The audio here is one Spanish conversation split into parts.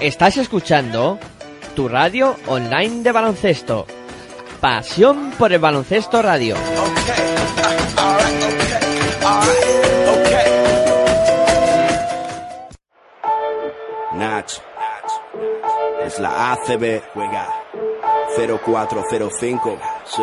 Estás escuchando tu radio online de baloncesto. Pasión por el baloncesto radio. Es la ACB. Juega 0405. Sí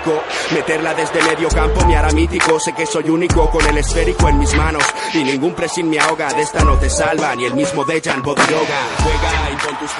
Meterla desde medio campo me hará mítico. Sé que soy único con el esférico en mis manos. Y ningún pressing me ahoga. De esta no te salva ni el mismo Dejan Bodiroga.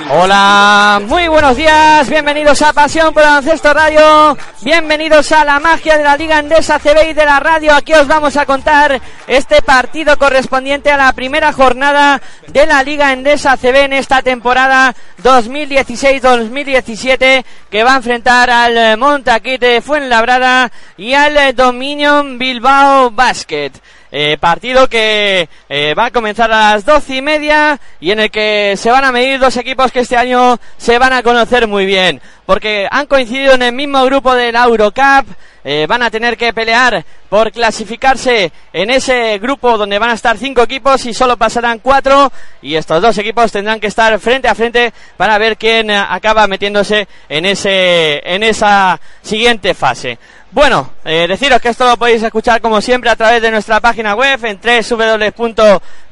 Hola, muy buenos días. Bienvenidos a Pasión por Baloncesto Radio. Bienvenidos a la magia de la Liga Endesa CB y de la radio. Aquí os vamos a contar este partido correspondiente a la primera jornada de la Liga Endesa CB en esta temporada 2016-2017 que va a enfrentar al Montaquite Fuenlabrada y al Dominion Bilbao Basket. Eh, partido que eh, va a comenzar a las doce y media y en el que se van a medir dos equipos que este año se van a conocer muy bien porque han coincidido en el mismo grupo de la Eurocup eh, van a tener que pelear por clasificarse en ese grupo donde van a estar cinco equipos y solo pasarán cuatro y estos dos equipos tendrán que estar frente a frente para ver quién acaba metiéndose en ese en esa siguiente fase. Bueno, eh, deciros que esto lo podéis escuchar como siempre a través de nuestra página web en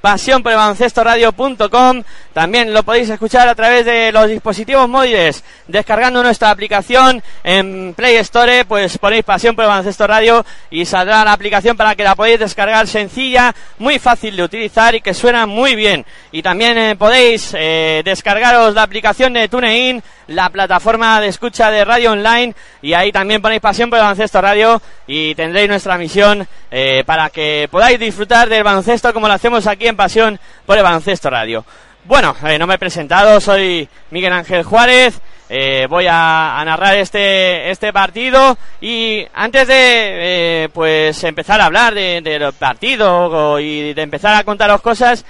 www.pasionporelbaloncestoradio.com. También lo podéis escuchar a través de los dispositivos móviles, descargando nuestra aplicación en Play Store, pues ponéis Pasión por el Baloncesto Radio y saldrá la aplicación para que la podáis descargar sencilla, muy fácil de utilizar y que suena muy bien. Y también eh, podéis eh, descargaros la aplicación de TuneIn, la plataforma de escucha de radio online y ahí también ponéis Pasión por el Baloncesto Radio y tendréis nuestra misión eh, para que podáis disfrutar del baloncesto como lo hacemos aquí en Pasión por el Baloncesto Radio. Bueno, eh, no me he presentado, soy Miguel Ángel Juárez, eh, voy a, narrar este, este partido y antes de pues empezar a hablar de, del partido y de empezar a contaros cosas,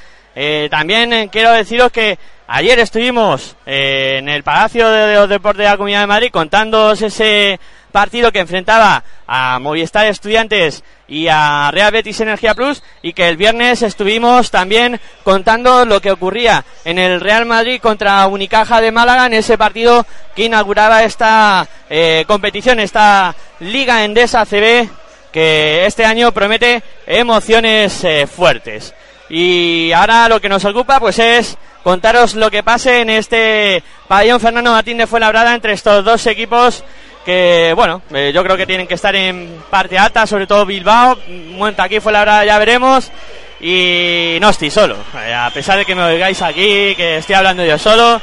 también quiero deciros que ayer estuvimos en el Palacio de los Deportes de la Comunidad de Madrid contándoos ese partido que enfrentaba a Movistar Estudiantes y a Real Betis Energía Plus y que el viernes estuvimos también contando lo que ocurría en el Real Madrid contra Unicaja de Málaga en ese partido que inauguraba esta eh, competición, esta Liga Endesa CB que este año promete emociones eh, fuertes. Y ahora lo que nos ocupa pues es contaros lo que pase en este pabellón Fernando Martín de Fuenlabrada entre estos dos equipos que bueno, eh, yo creo que tienen que estar en parte alta, sobre todo Bilbao, Monta aquí fue la verdad, ya veremos, y no estoy solo, eh, a pesar de que me oigáis aquí, que estoy hablando yo solo,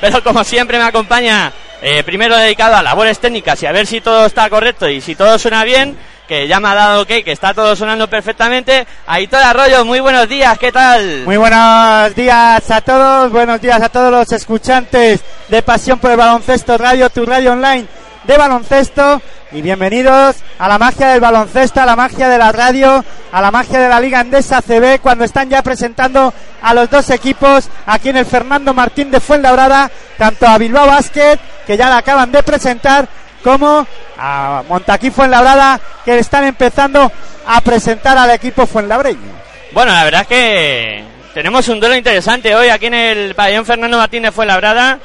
pero como siempre me acompaña, eh, primero dedicado a labores técnicas y a ver si todo está correcto y si todo suena bien, que ya me ha dado ok, que está todo sonando perfectamente. Aitor Arroyo, muy buenos días, ¿qué tal? Muy buenos días a todos, buenos días a todos los escuchantes de Pasión por el Baloncesto Radio, tu radio online de baloncesto y bienvenidos a la magia del baloncesto, a la magia de la radio, a la magia de la Liga Endesa CB cuando están ya presentando a los dos equipos aquí en el Fernando Martín de Fuenlabrada, tanto a Bilbao Basket, que ya la acaban de presentar, como a Montaquí Fuenlabrada, que están empezando a presentar al equipo fuenlabreño. Bueno, la verdad es que tenemos un duelo interesante hoy aquí en el pabellón Fernando Martín de Fuenlabrada.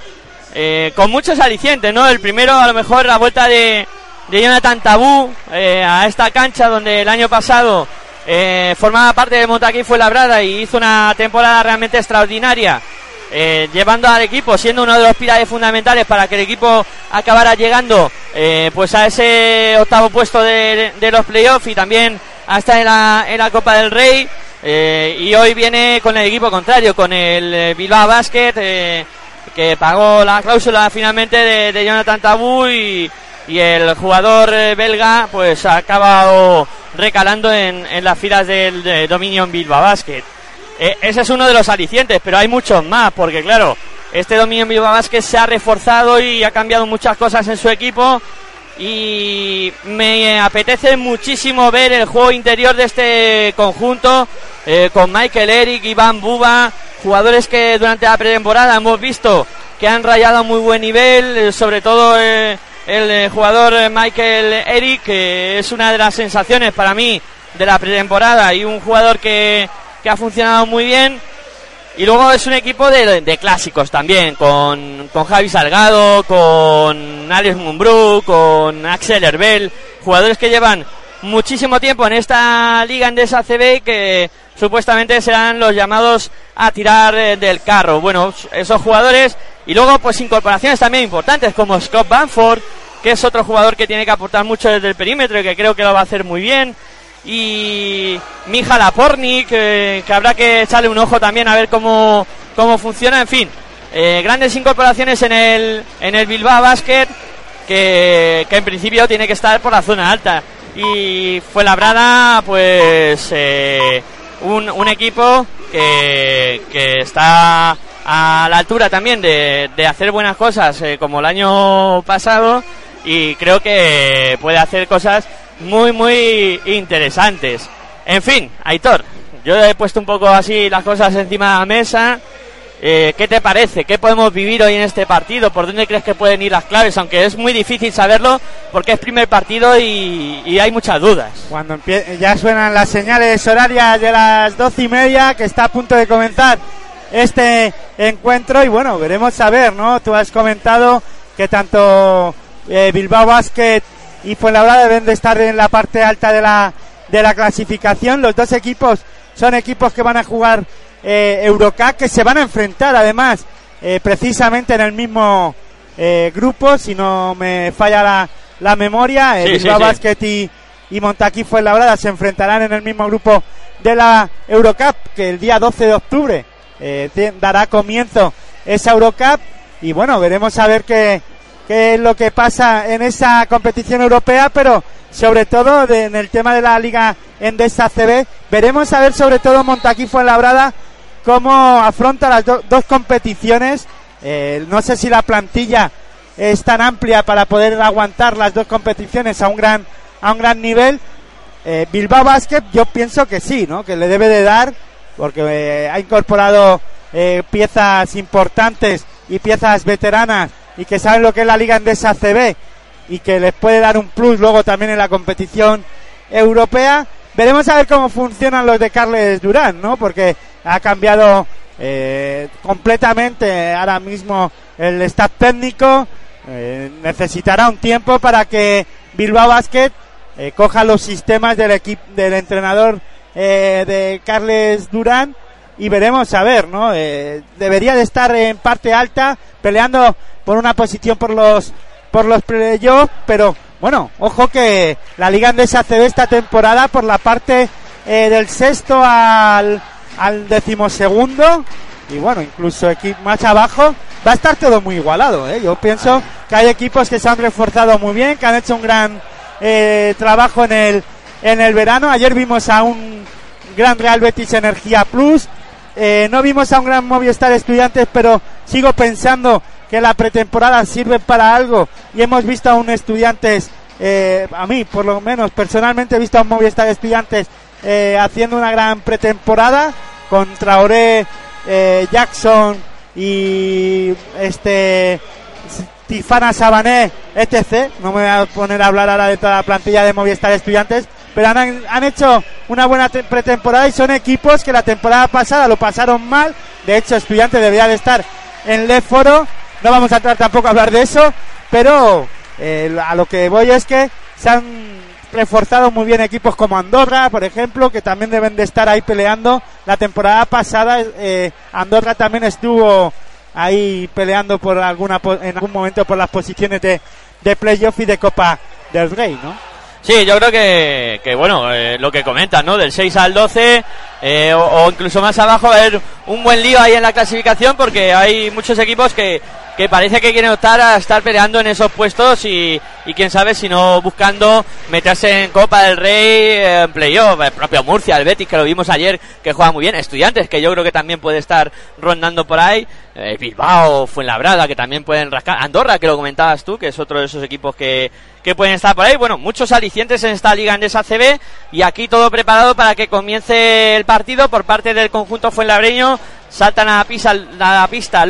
Eh, con muchos alicientes, ¿no? El primero, a lo mejor, la vuelta de, de Jonathan Tabú eh, a esta cancha donde el año pasado eh, formaba parte de Montaquí fue labrada y hizo una temporada realmente extraordinaria eh, llevando al equipo, siendo uno de los pilares fundamentales para que el equipo acabara llegando eh, pues a ese octavo puesto de, los playoffs y también hasta en la, en la Copa del Rey. Eh, y hoy viene con el equipo contrario, con el Bilbao Basket, que pagó la cláusula finalmente de, Jonathan Tabú y, el jugador belga pues ha acabado recalando en, en las filas del de Dominion Bilbao Basket. Eh, ese es uno de los alicientes, pero hay muchos más, porque claro, este dominio Bilbao Basket se ha reforzado y ha cambiado muchas cosas en su equipo. Y me apetece muchísimo ver el juego interior de este conjunto eh, con Michael Eric, Iván Buba, jugadores que durante la pretemporada hemos visto que han rayado muy buen nivel, eh, sobre todo el jugador Michael Eric, que es una de las sensaciones para mí de la pretemporada y un jugador que que ha funcionado muy bien. Y luego es un equipo de, clásicos también, con, con, Javi Salgado, con Alex Mumbrú, con Axel Herbel, jugadores que llevan muchísimo tiempo en esta liga en CB que supuestamente serán los llamados a tirar eh, del carro. Bueno, esos jugadores y luego pues incorporaciones también importantes como Scott Banford, que es otro jugador que tiene que aportar mucho desde el perímetro y que creo que lo va a hacer muy bien y Mija Laporni, que, que, habrá que echarle un ojo también a ver cómo, cómo funciona. En fin, eh, grandes incorporaciones en el, en el Bilbao Basket, que, que, en principio tiene que estar por la zona alta. Y fue labrada, pues, eh, un, un, equipo que, que, está a la altura también de, de hacer buenas cosas, eh, como el año pasado, y creo que puede hacer cosas muy, muy interesantes. En fin, Aitor, yo he puesto un poco así las cosas encima de la mesa. Eh, ¿Qué te parece? ¿Qué podemos vivir hoy en este partido? ¿Por dónde crees que pueden ir las claves? Aunque es muy difícil saberlo porque es primer partido y, hay muchas dudas. Cuando ya suenan las señales horarias de las doce y media, que está a punto de comenzar este encuentro y bueno, veremos a ver, ¿no? Tú has comentado que tanto eh, Bilbao Basket y Fuenlabrada deben de estar en la parte alta de la, de la clasificación. Los dos equipos son equipos que van a jugar eh, Eurocup, que se van a enfrentar además eh, precisamente en el mismo eh, grupo, si no me falla la, la memoria. el sí, Basket y, y Montaquí Fuenlabrada se enfrentarán en el mismo grupo de la Eurocup, que el día 12 de octubre eh, dará comienzo esa Eurocup. Y bueno, veremos a ver qué, qué es lo que pasa en esa competición europea, pero sobre todo en el tema de la Liga Endesa CB, veremos a ver sobre todo Montaquí Fuenlabrada cómo afronta las dos competiciones. Eh, no sé si la plantilla es tan amplia para poder aguantar las dos competiciones a un gran a un gran nivel. Eh, Bilbao Basket yo pienso que sí, ¿no? Que le debe de dar porque eh, ha incorporado piezas importantes y piezas veteranas y que saben lo que es la Liga Endesa CB y que les puede dar un plus luego también en la competición europea. Veremos a ver cómo funcionan los de Carles Durán, ¿no? Porque ha cambiado eh, completamente ahora mismo el staff técnico. Eh, necesitará un tiempo para que Bilbao Basket eh, coja los sistemas del equipo del entrenador de Carles Durán y veremos a ver, ¿no? debería de estar en parte alta peleando por una posición por los por los playoffs, pero bueno, ojo que la Liga Andesa CB esta temporada por la parte eh, del sexto al, al decimosegundo y bueno, incluso aquí más abajo va a estar todo muy igualado. ¿eh? Yo pienso que hay equipos que se han reforzado muy bien, que han hecho un gran eh, trabajo en el, en el verano. Ayer vimos a un gran Real Betis Energía Plus. Eh, no vimos a un gran Movistar Estudiantes, pero sigo pensando que la pretemporada sirve para algo y hemos visto a un estudiantes, eh, a mí por lo menos personalmente he visto a un Movistar Estudiantes eh, haciendo una gran pretemporada contra Ore eh, Jackson y este Tifana Sabané, etc. No me voy a poner a hablar ahora de toda la plantilla de Movistar Estudiantes, pero han, han hecho una buena pretemporada y son equipos que la temporada pasada lo pasaron mal. De hecho, Estudiantes debería de estar en Leforo no vamos a entrar tampoco a hablar de eso, pero eh, a lo que voy es que se han reforzado muy bien equipos como Andorra, por ejemplo, que también deben de estar ahí peleando. La temporada pasada eh, Andorra también estuvo ahí peleando por alguna en algún momento por las posiciones de, de playoff y de Copa del Rey, ¿no? Sí, yo creo que, que bueno, eh, lo que comentan, ¿no? Del 6 al 12 eh, o, incluso más abajo, va a haber un buen lío ahí en la clasificación porque hay muchos equipos que, que parece que quieren optar a estar peleando en esos puestos y, y quién sabe si no buscando meterse en Copa del Rey, en playoff, el propio Murcia, el Betis que lo vimos ayer que juega muy bien, Estudiantes que yo creo que también puede estar rondando por ahí, eh, Bilbao, Fuenlabrada que también pueden rascar, Andorra que lo comentabas tú que es otro de esos equipos que, que pueden estar por ahí, bueno, muchos alicientes en esta liga en esa CB y aquí todo preparado para que comience el partido por parte del conjunto Fuenlabreño saltan a la pista, a la pista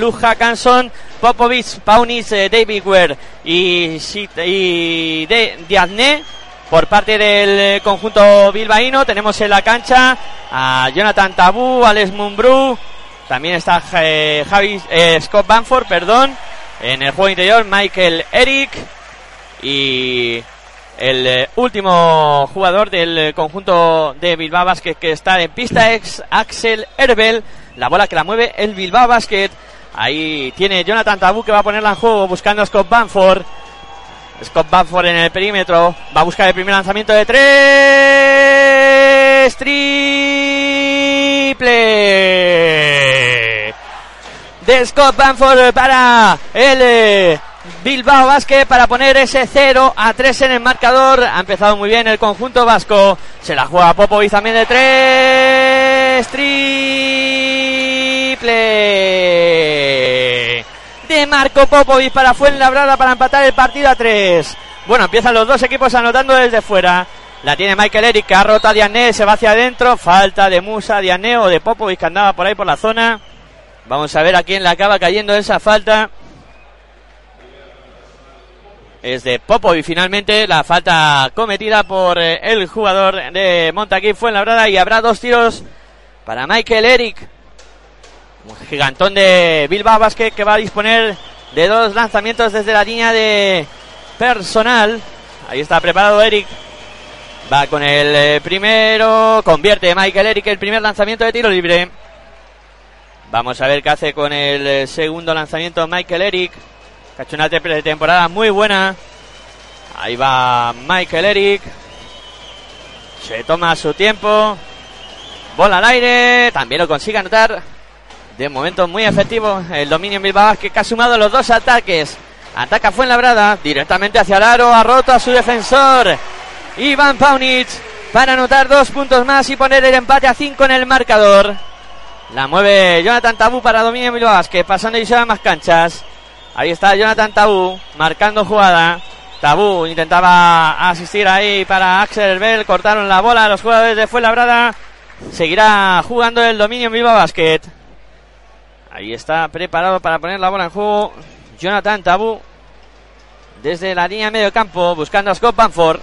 Paunis, eh, David Ware y, y de, por parte del conjunto bilbaíno. Tenemos en la cancha a Jonathan Tabú, Alex Mumbrú, también está eh, Javi, eh, Scott Banford, perdón. En el juego interior, Michael Eric y el último jugador del conjunto de Bilbao Basket que está en pista es Axel Herbel la bola que la mueve el Bilbao Basket. Ahí tiene Jonathan Tabú que va a ponerla en juego buscando a Scott Banford. Scott Banford en el perímetro. Va a buscar el primer lanzamiento de tres. Triple. De Scott Banford para el eh, Bilbao Basket para poner ese 0 a 3 en el marcador. Ha empezado muy bien el conjunto vasco. Se la juega Popovic también de 3. Triple. De Marco Popovic para Fuenlabrada para empatar el partido a 3. Bueno, empiezan los dos equipos anotando desde fuera. La tiene Michael Eric que ha roto a Diané, se va hacia adentro. Falta de Musa, Diané o de Popovic que andaba por ahí por la zona. Vamos a ver a quién le acaba cayendo esa falta es de Popo y finalmente la falta cometida por eh, el jugador de Montaquí fue en y habrá dos tiros para Michael Eric. Un gigantón de Bilbao Basket que va a disponer de dos lanzamientos desde la línea de personal. Ahí está preparado Eric. Va con el eh, primero. Convierte Michael Eric el primer lanzamiento de tiro libre. Vamos a ver qué hace con el eh, segundo lanzamiento Michael Eric. Que ha hecho una temporada muy buena. Ahí va Michael Eric. Se toma su tiempo. Bola al aire. También lo consigue anotar. De momento muy efectivo. El dominio en Bilbao que ha sumado los dos ataques. Ataca Fuenlabrada. Directamente hacia el aro. Ha roto a su defensor. Iván Paunic. Para anotar dos puntos más y poner el empate a cinco en el marcador. La mueve Jonathan Tabú para dominio en Bilbao que pasando y se va más canchas. Ahí está Jonathan Tabú marcando jugada. Tabú intentaba asistir ahí para Axel Bell. Cortaron la bola los jugadores de Fuenlabrada. Seguirá jugando el dominio en Viva Basket. Ahí está preparado para poner la bola en juego. Jonathan Tabú. Desde la línea de medio campo. Buscando a Scott Banford.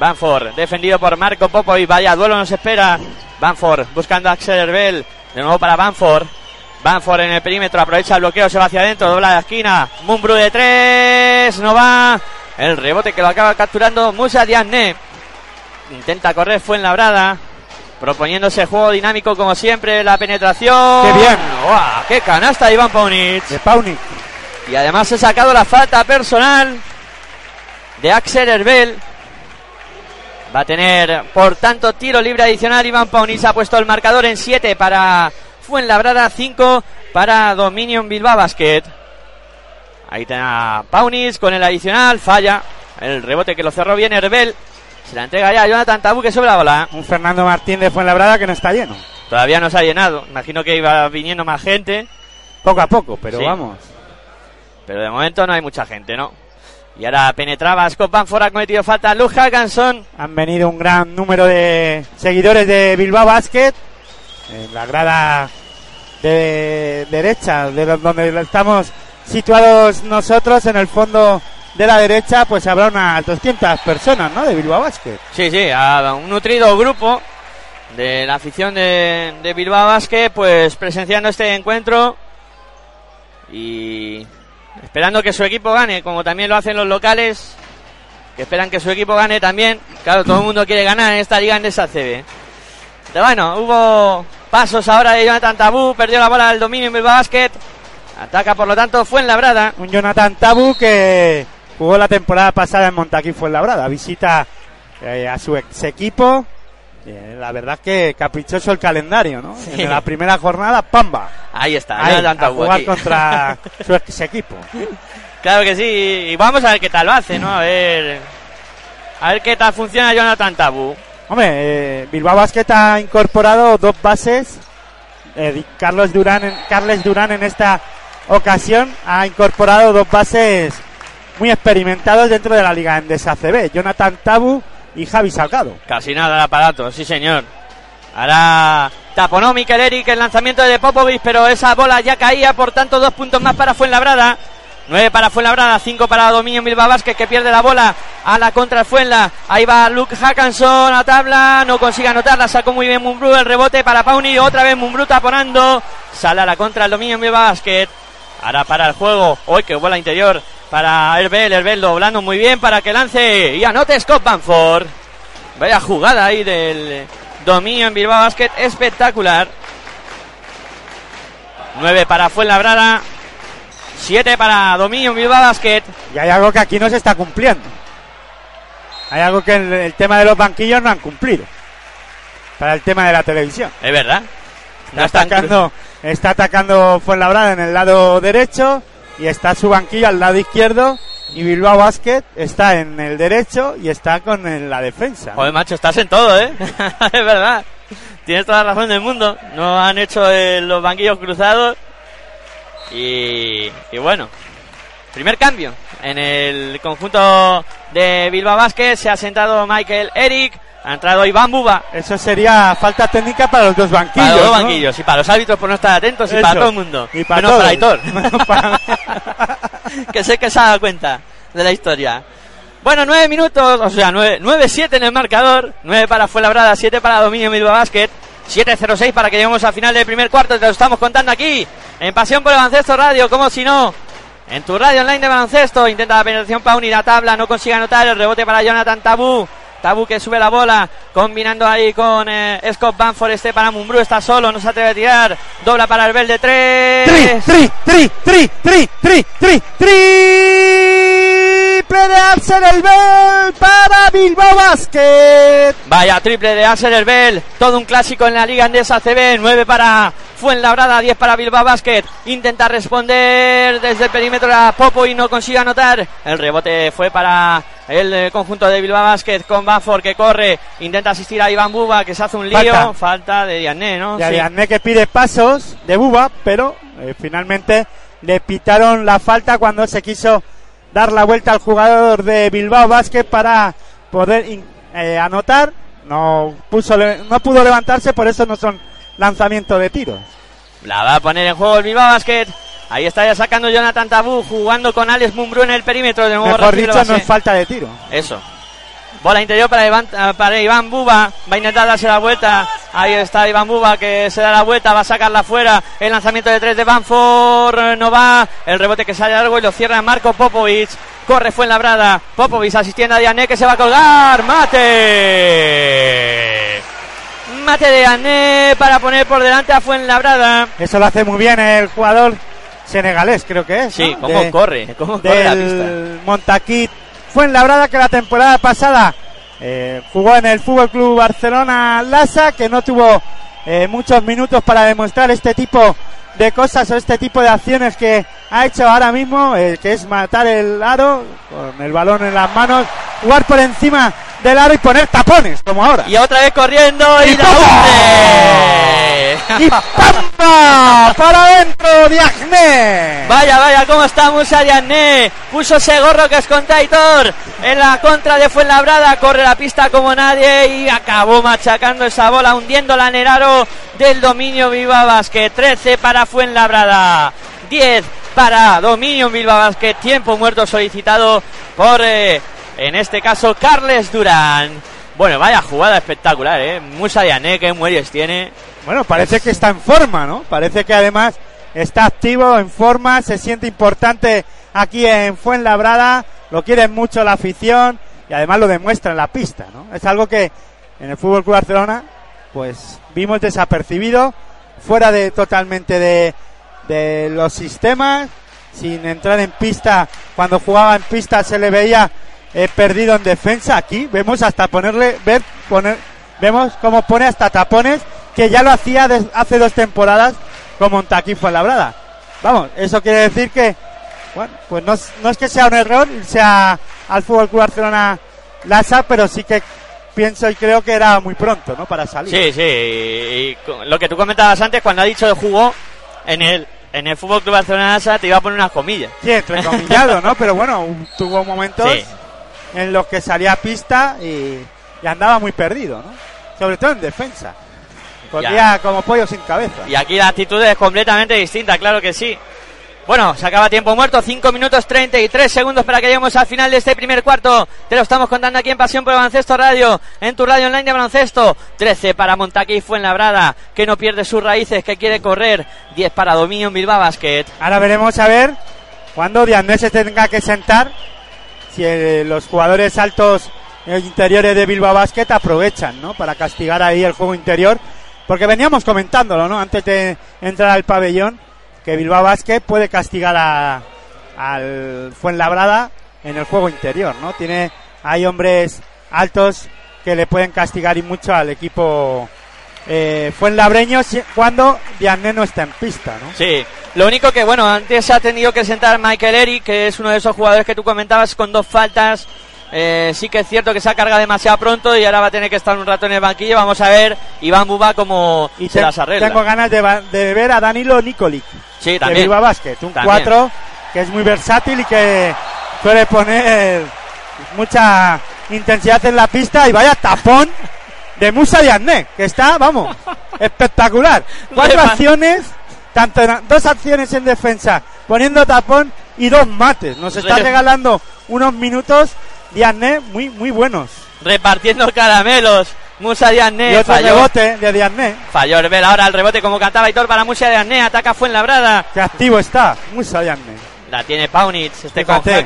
Banford defendido por Marco Popo. Y vaya duelo nos espera. Banford buscando a Axel Herbel. De nuevo para Banford. Banford en el perímetro, aprovecha el bloqueo, se va hacia adentro, dobla la esquina. Mumbru de tres, no va. El rebote que lo acaba capturando Musa Diagne. Intenta correr, fue en la brada. Proponiéndose juego dinámico como siempre, la penetración. ¡Qué bien! ¡Qué canasta Iván Paunic! De Paunic. Y además ha sacado la falta personal de Axel Herbel. Va a tener, por tanto, tiro libre adicional. Iván Paunic ha puesto el marcador en 7 para Fuenlabrada, 5 para Dominion Bilbao Basket. Ahí está Paunis con el adicional, falla. El rebote que lo cerró bien Herbel. Se la entrega ya a Jonathan Tabú que sobre la bola. Un Fernando Martín de Fuenlabrada que no está lleno. Todavía no se ha llenado. Imagino que iba viniendo más gente. Poco a poco, pero vamos. Pero de momento no hay mucha gente, ¿no? Y ahora penetraba Scott Banford, ha cometido falta Luke Hackanson. Han venido un gran número de seguidores de Bilbao Basket. En la grada de derecha, de donde estamos situados nosotros, en el fondo de la derecha, pues habrá unas 200 personas, ¿no? De Bilbao Basket. Sí, sí, un nutrido grupo de la afición de, de Bilbao Basket, pues presenciando este encuentro y esperando que su equipo gane, como también lo hacen los locales, que esperan que su equipo gane también. Claro, todo el mundo quiere ganar en esta liga en esa CB. Pero bueno, hubo pasos ahora de Jonathan Tabú, perdió la bola del dominio en Bilbao Basket. Ataca por lo tanto Fuenlabrada. Un Jonathan Tabú que jugó la temporada pasada en Montaquí Fuenlabrada. Visita eh, a su ex equipo. Eh, la verdad es que caprichoso el calendario, ¿no? Sí. En la primera jornada, ¡pamba! Ahí está, Ahí, a jugar aquí. contra su ex equipo. Claro que sí, y vamos a ver qué tal lo hace, ¿no? A ver. A ver qué tal funciona Jonathan Tabú. Hombre, eh, Bilbao Basket ha incorporado dos bases. Eh, Carlos Durán, en, Carles Durán en esta ocasión ha incorporado dos bases muy experimentados dentro de la liga Endesa CB. Jonathan Tabu y Javi Salgado. Casi nada el aparato, sí señor. Ahora taponó Mikel Eric el lanzamiento de Popovic, pero esa bola ya caía, por tanto dos puntos más para Fuenlabrada. 9 para Fuenlabrada, 5 para Dominio Bilbao Vázquez que pierde la bola a la contra Fuenla. Ahí va Luke Hackanson a tabla, no consigue anotarla, sacó muy bien Mumbrú, el rebote para Pauni, otra vez Mumbrú taponando, sale a la contra el Dominio Bilbao Basket. Ahora para el juego, hoy que bola interior para Herbel, Herbel doblando muy bien para que lance y anote Scott Banford. Vaya jugada ahí del dominio en Bilbao Basket, espectacular. 9 para Fuenlabrada, 7 para dominio en Bilbao Basket. Y hay algo que aquí no se está cumpliendo. Hay algo que el, el tema de los banquillos no han cumplido. Para el tema de la televisión. Es verdad. No Está están atacando, está atacando Fuenlabrada en el lado derecho y está su banquillo al lado izquierdo y Bilbao Basket está en el derecho y está con el- la defensa. Joder, macho, estás en todo, ¿eh? es verdad. Tienes toda la razón del mundo. No han hecho eh, los banquillos cruzados. Y, y bueno, primer cambio en el conjunto de Bilbao Basket. Se ha sentado Michael Eric. Ha entrado Iván Buba. Eso sería falta técnica para los dos banquillos. Para los dos ¿no? banquillos y para los árbitros por no estar atentos y para todo el mundo. Y para Menos todos. para Aitor. Para- que sé que se ha dado cuenta de la historia. Bueno, nueve minutos, o sea, nueve, nueve siete en el marcador, nueve para Fuenlabrada, siete para Dominio Bilbao Basket, 7-0-6 para que lleguemos al final del primer cuarto, te lo estamos contando aquí, en Pasión por el Baloncesto Radio, como si no, en tu radio online de baloncesto, intenta la penetración para unir a tabla, no consigue anotar, el rebote para Jonathan Tabú, Tabú que sube la bola, combinando ahí con eh, Scott Banford, este para Mumbrú, está solo, no se atreve a tirar, dobla para el Bel de tres. Tri, tri, tri, tri, tri, tri, tri, triple de Arsen el Bell para Bilbao Basket. Vaya triple de Arsen Herbel, todo un clásico en la Liga Andesa CB, 9 para Fuenlabrada, 10 para Bilbao Basket. Intenta responder desde el perímetro a Popo y no consigue anotar. El rebote fue para el eh, conjunto de Bilbao Basket con Banford que corre, intenta asistir a Iván Buba que se hace un lío. Falta. Falta, de Diané, ¿no? Y Sí. Ariadne que pide pasos de Buba, pero eh, finalmente le pitaron la falta cuando se quiso dar la vuelta al jugador de Bilbao Basket para poder eh, anotar. No, puso, no pudo levantarse, por eso no son lanzamientos de tiros. La va a poner en juego el Bilbao Basket. Ahí está ya sacando Jonathan Tabú, jugando con Alex Mumbrú en el perímetro. De nuevo Mejor dicho, no es falta de tiro. Eso. Bola interior para Iván, eh, para Iván Buba. Va a intentar darse la vuelta. Ahí está Iván Buba que se da la vuelta. Va a sacarla fuera. El lanzamiento de tres de Banford eh, no va. El rebote que sale largo y lo cierra Marco Popovic. Corre fue en la brada. Popovic asistiendo a Diané que se va a colgar. Mate. Mate de Diané para poner por delante a Fuenlabrada. Eso lo hace muy bien el jugador senegalés, creo que es. Sí, ¿no? cómo De- corre. Cómo corre la pista. Montaquit Fuenlabrada que la temporada pasada eh, jugó en el Fútbol Club Barcelona Lasa que no tuvo eh, muchos minutos para demostrar este tipo de cosas o este tipo de acciones que ha hecho ahora mismo eh, que es matar el aro con el balón en las manos jugar por encima del aro y poner tapones como ahora Y otra vez corriendo y, Y la y ¡pampa! para adentro Diagné Vaya, vaya, cómo está Musa Diané. Puso ese gorro que es con Taitor en la contra de Fuenlabrada. Corre la pista como nadie y acabó machacando esa bola, hundiéndola en el aro del dominio Bilbao Basket. 13 para Fuenlabrada. 10 para dominio Bilbao Basket. Tiempo muerto solicitado por, eh, en este caso, Carles Durán. Bueno, vaya jugada espectacular, ¿eh? Musa Diané, que muelles tiene. Bueno, parece que está en forma, ¿no? Parece que además está activo, en forma, se siente importante aquí en Fuenlabrada, lo quiere mucho la afición y además lo demuestra en la pista, ¿no? Es algo que en el Fútbol Club Barcelona pues vimos desapercibido, fuera de totalmente de, de los sistemas, sin entrar en pista, cuando jugaba en pista se le veía eh, perdido en defensa, aquí vemos hasta ponerle, ver, poner, vemos cómo pone hasta tapones, que ya lo hacía des- hace dos temporadas con Montaquí Fuenlabrada. Vamos, eso quiere decir que, bueno, pues no, es- no es que sea un error irse a- al Fútbol Club Barcelona Lasa, pero sí que pienso y creo que era muy pronto, ¿no? Para salir. Sí, sí. Y, lo que tú comentabas antes, cuando ha dicho de jugó en el, en el Fútbol Club Barcelona te iba a poner unas comillas. Sí, entrecomillado, ¿no? Pero bueno, tuvo momentos Sí. En los que salía a pista y, y andaba muy perdido, ¿no? Sobre todo en defensa. Corría como pollo sin cabeza. Y aquí la actitud es completamente distinta, claro que sí. Bueno, se acaba tiempo muerto, 5 minutos 33 segundos para que lleguemos al final de este primer cuarto. Te lo estamos contando aquí en Pasión por el Baloncesto Radio, en tu radio online de baloncesto. 13 para Montaque y Fuenlabrada, que no pierde sus raíces, que quiere correr. 10 para Dominio Bilbao Basket. Ahora veremos a ver cuando Diandés se tenga que sentar si eh, los jugadores altos eh, interiores de Bilbao Basket aprovechan, ¿no? Para castigar ahí el juego interior. Porque veníamos comentándolo, ¿no? Antes de entrar al pabellón, que Bilbao Basket puede castigar a, al Fuenlabrada en el juego interior, ¿no? Tiene, hay hombres altos que le pueden castigar y mucho al equipo eh, Fuenlabreño cuando Diandés no está en pista, ¿no? Sí, lo único que, bueno, antes se ha tenido que sentar Michael Eric, que es uno de esos jugadores que tú comentabas con dos faltas. Eh, sí que es cierto que se ha cargado demasiado pronto y ahora va a tener que estar un rato en el banquillo. Vamos a ver Iván Buba cómo Y se te- las arregla. tengo ganas de, de ver a Danilo Nikolic sí, de también. Bilbao Basket, un También. 4 que es muy versátil y que suele poner mucha intensidad en la pista y vaya tapón de Musa Diagne, que está, vamos, espectacular. Cuatro acciones, tanto en- dos acciones en defensa, poniendo tapón y dos mates. Nos está Re- regalando unos minutos Diagne muy muy buenos. Repartiendo caramelos. Musa y Diagne otro falló. rebote de Diagne, Falló Herbel ahora el rebote como cantaba Hitor para Musa Diagne. Ataca Fuenlabrada. que activo está, Musa Diagne. La tiene Paunitz, este con Fíjate.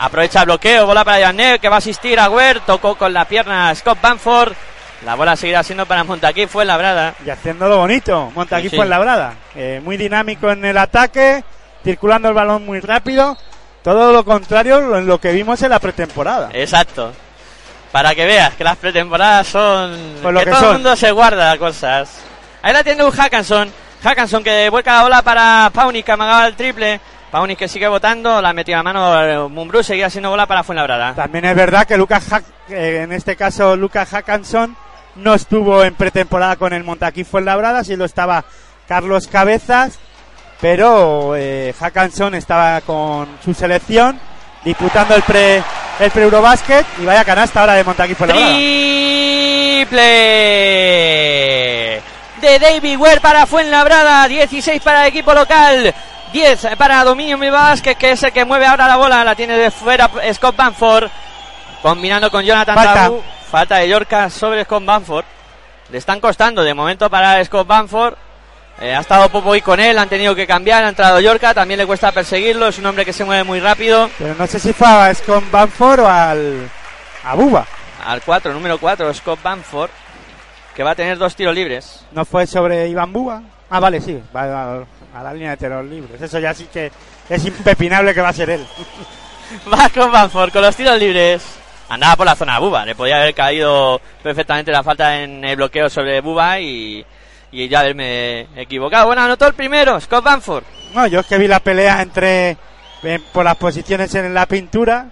Aprovecha el bloqueo, bola para Diagne que va a asistir a Guer. Tocó con la pierna Scott Banford. La bola seguirá siendo para Montaquí Fuenlabrada. Y haciéndolo bonito, Montaquí Sí, sí. fue en labrada. Eh, muy dinámico en el ataque, circulando el balón muy rápido. Todo lo contrario en lo que vimos en la pretemporada. Exacto. Para que veas que las pretemporadas son. Pues lo que, que todo son. el mundo se guarda cosas. Ahí la tiene un Hackanson. Hackanson que vuelca la bola para Paunik que amagaba el triple. Paunik que sigue votando. La metió a mano eh, Mumbrú. Seguía siendo bola para Fuenlabrada. También es verdad que Lucas Hack- eh, en este caso Lucas Hackanson no estuvo en pretemporada con el Montaquí fue en labrada, sí lo estaba Carlos Cabezas, pero eh, Hackanson estaba con su selección disputando el pre el pre Eurobasket y vaya canasta ahora de Montaquí fue Triple de David Ware para Fuenlabrada. 16 para el equipo local. 10 para Dominio Vázquez, que es el que mueve ahora la bola. La tiene de fuera Scott Banford. Combinando con Jonathan Falta. Tabú. Falta de Yorka sobre Scott Banford. Le están costando de momento para Scott Banford. Eh, ha estado Popoy con él, han tenido que cambiar, ha entrado Yorka, también le cuesta perseguirlo, es un hombre que se mueve muy rápido. Pero no sé si fue a Scott Banford o al a Buba. Al 4, número 4, Scott Banford, que va a tener dos tiros libres. ¿No fue sobre Iván Buba? Ah, vale, sí, va a, a la línea de tiros libres. Eso ya sí que es impepinable que va a ser él. Va con Banford, con los tiros libres. Andaba por la zona de Buba, le podía haber caído perfectamente la falta en el bloqueo sobre Buba y, y ya haberme equivocado. Bueno, anotó el primero, Scott Banford. No, yo es que vi la pelea entre eh, por las posiciones en la pintura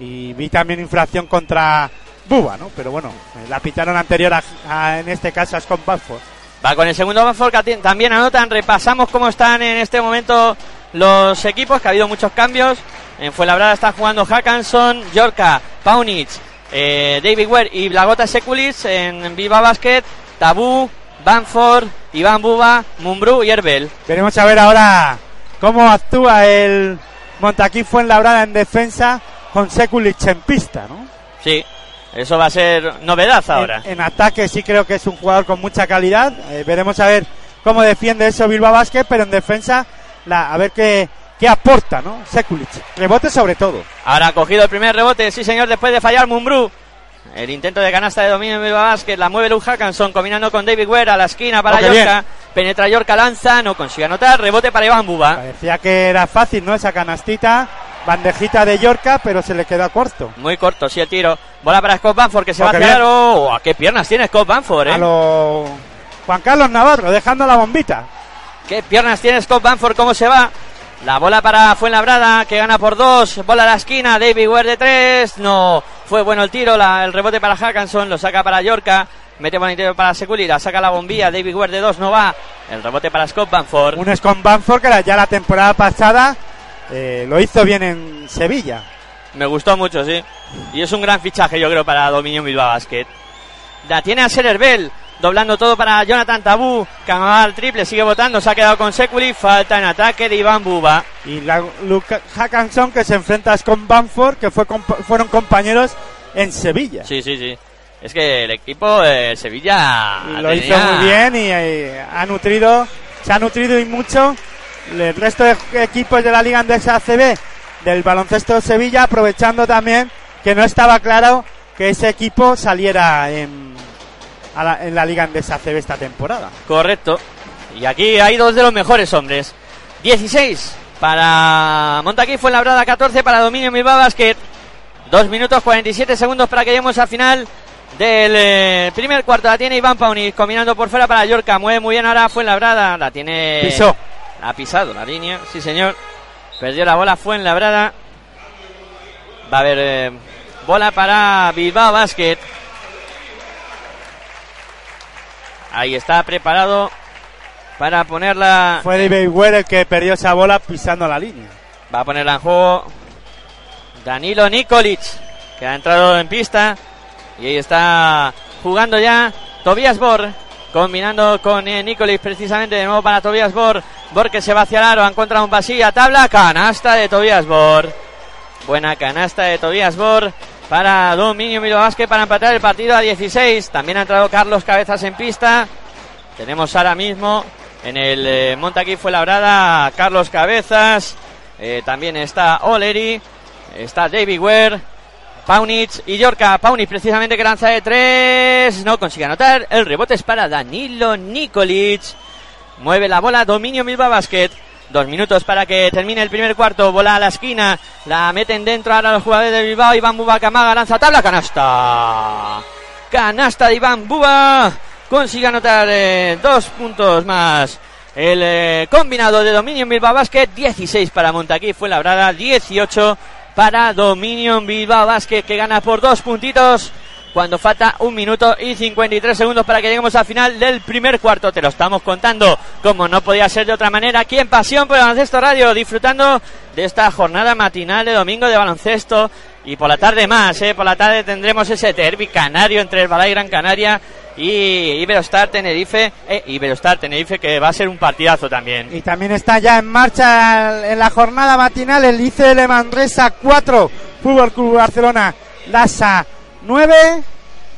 y vi también infracción contra Buba, ¿no? Pero bueno, eh, la pitaron anterior a, a, en este caso a Scott Banford. Va con el segundo Banford, que también anotan. Repasamos cómo están en este momento los equipos, que ha habido muchos cambios. En Fuenlabrada están jugando Hackanson, Yorka, Paunic, eh, David Ware y Blagota Sekulic. En Viva Basket, Tabú, Banford, Iván Buba, Mumbrú y Herbel. Veremos a ver ahora cómo actúa el Montaquí Fuenlabrada en defensa con Sekulic en pista, ¿no? Sí, eso va a ser novedad ahora. En, en ataque sí creo que es un jugador con mucha calidad. Eh, veremos a ver cómo defiende eso Bilbao Basket, pero en defensa la, a ver qué, qué aporta, ¿no? Sekulic. Rebote sobre todo. Ahora ha cogido el primer rebote, sí señor, después de fallar Mumbrú. El intento de canasta de dominio de Bilbao Basket la mueve Luke Hackanson combinando con David Ware a la esquina para qué Yorka. Penetra Yorka, lanza, no consigue anotar. Rebote para Iván Buba. Parecía que era fácil, ¿no? Esa canastita, bandejita de Yorka, pero se le quedó corto. Muy corto, sí, el tiro. Bola para Scott Banford que se va a bien. Oh, qué piernas tiene Scott Banford, A eh. lo Juan Carlos Navarro, dejando la bombita. Qué piernas tiene Scott Banford, cómo se va. La bola para Fuenlabrada, que gana por dos. Bola a la esquina, David Ware de tres. No, fue bueno el tiro. la- el rebote para Hackanson, lo saca para Yorka. Mete interior para Seculi, la saca la bombilla. David Ware de dos, no va. El rebote para Scott Banford. Un Scott Banford que era ya la temporada pasada eh, lo hizo bien en Sevilla. Me gustó mucho, sí. Y es un gran fichaje, yo creo, para Dominio Bilbao Basket. La tiene a Bell, doblando todo para Jonathan Tabú. Amaba el triple, sigue votando, se ha quedado con Seculi. Falta en ataque de Iván Buba. Y la, Luke Hackanson que se enfrenta Scott Banford, que fue compa- fueron compañeros en Sevilla. Sí, sí, sí. Es que el equipo de Sevilla Y lo tenía- hizo muy bien y eh, ha nutrido, se ha nutrido y mucho el resto de equipos de la Liga Andesa ACB del baloncesto de Sevilla, aprovechando también que no estaba claro que ese equipo saliera en, a la, en la Liga Andesa ACB esta temporada. Correcto. Y aquí hay dos de los mejores hombres. 16 para Montaquí fue labrada 14 para Dominio Bilbao Basket. 2 minutos 47 segundos para que lleguemos al final del eh, primer cuarto. La tiene Iván Paunis combinando por fuera para Yorka. Mueve muy bien ahora fue labrada. La tiene. Pisó. Ha pisado la línea, sí señor. Perdió la bola, fue en labrada. Va a haber eh, bola para Bilbao Basket. Ahí está preparado para ponerla. Fue David Ware el que perdió esa bola pisando la línea. Va a ponerla en juego Danilo Nikolic, que ha entrado en pista. Y ahí está jugando ya Tobias Bor, combinando con eh, Nikolic precisamente de nuevo para Tobias Bor. Bor que se va hacia el aro, ha encontrado un pasillo a tabla, canasta de Tobias Bor. Buena canasta de Tobias Bor para Dominio Milo para empatar el partido a 16. También ha entrado Carlos Cabezas en pista. Tenemos ahora mismo en el eh, Montaquí fue labrada Carlos Cabezas. Eh, también está Oleri. Está David Ware. Paunich y Yorka. Paunich precisamente que lanza de tres. No consigue anotar. El rebote es para Danilo Nikolic. Mueve la bola. Dominio Bilbao Basket. Dos minutos para que termine el primer cuarto. Bola a la esquina. La meten dentro ahora los jugadores de Bilbao. Iván Buba Camaga lanza tabla. Canasta. Canasta de Iván Buba. Consigue anotar eh, dos puntos más. El eh, combinado de Dominion Bilbao Basket. 16 para Montaquí. Fue labrada. 18 para Dominion Bilbao Basket. Que gana por dos puntitos. Cuando falta un minuto y 53 segundos para que lleguemos al final del primer cuarto. Te lo estamos contando como no podía ser de otra manera aquí en Pasión por Baloncesto Radio. Disfrutando de esta jornada matinal de domingo de baloncesto. Y por la tarde más, ¿eh? Por la tarde tendremos ese derby canario entre el Balay Gran Canaria y Iberostar Tenerife. Eh, Iberostar Tenerife que va a ser un partidazo también. Y también está ya en marcha en la jornada matinal el ICL Manresa 4, Fútbol Club Barcelona Lasa 9.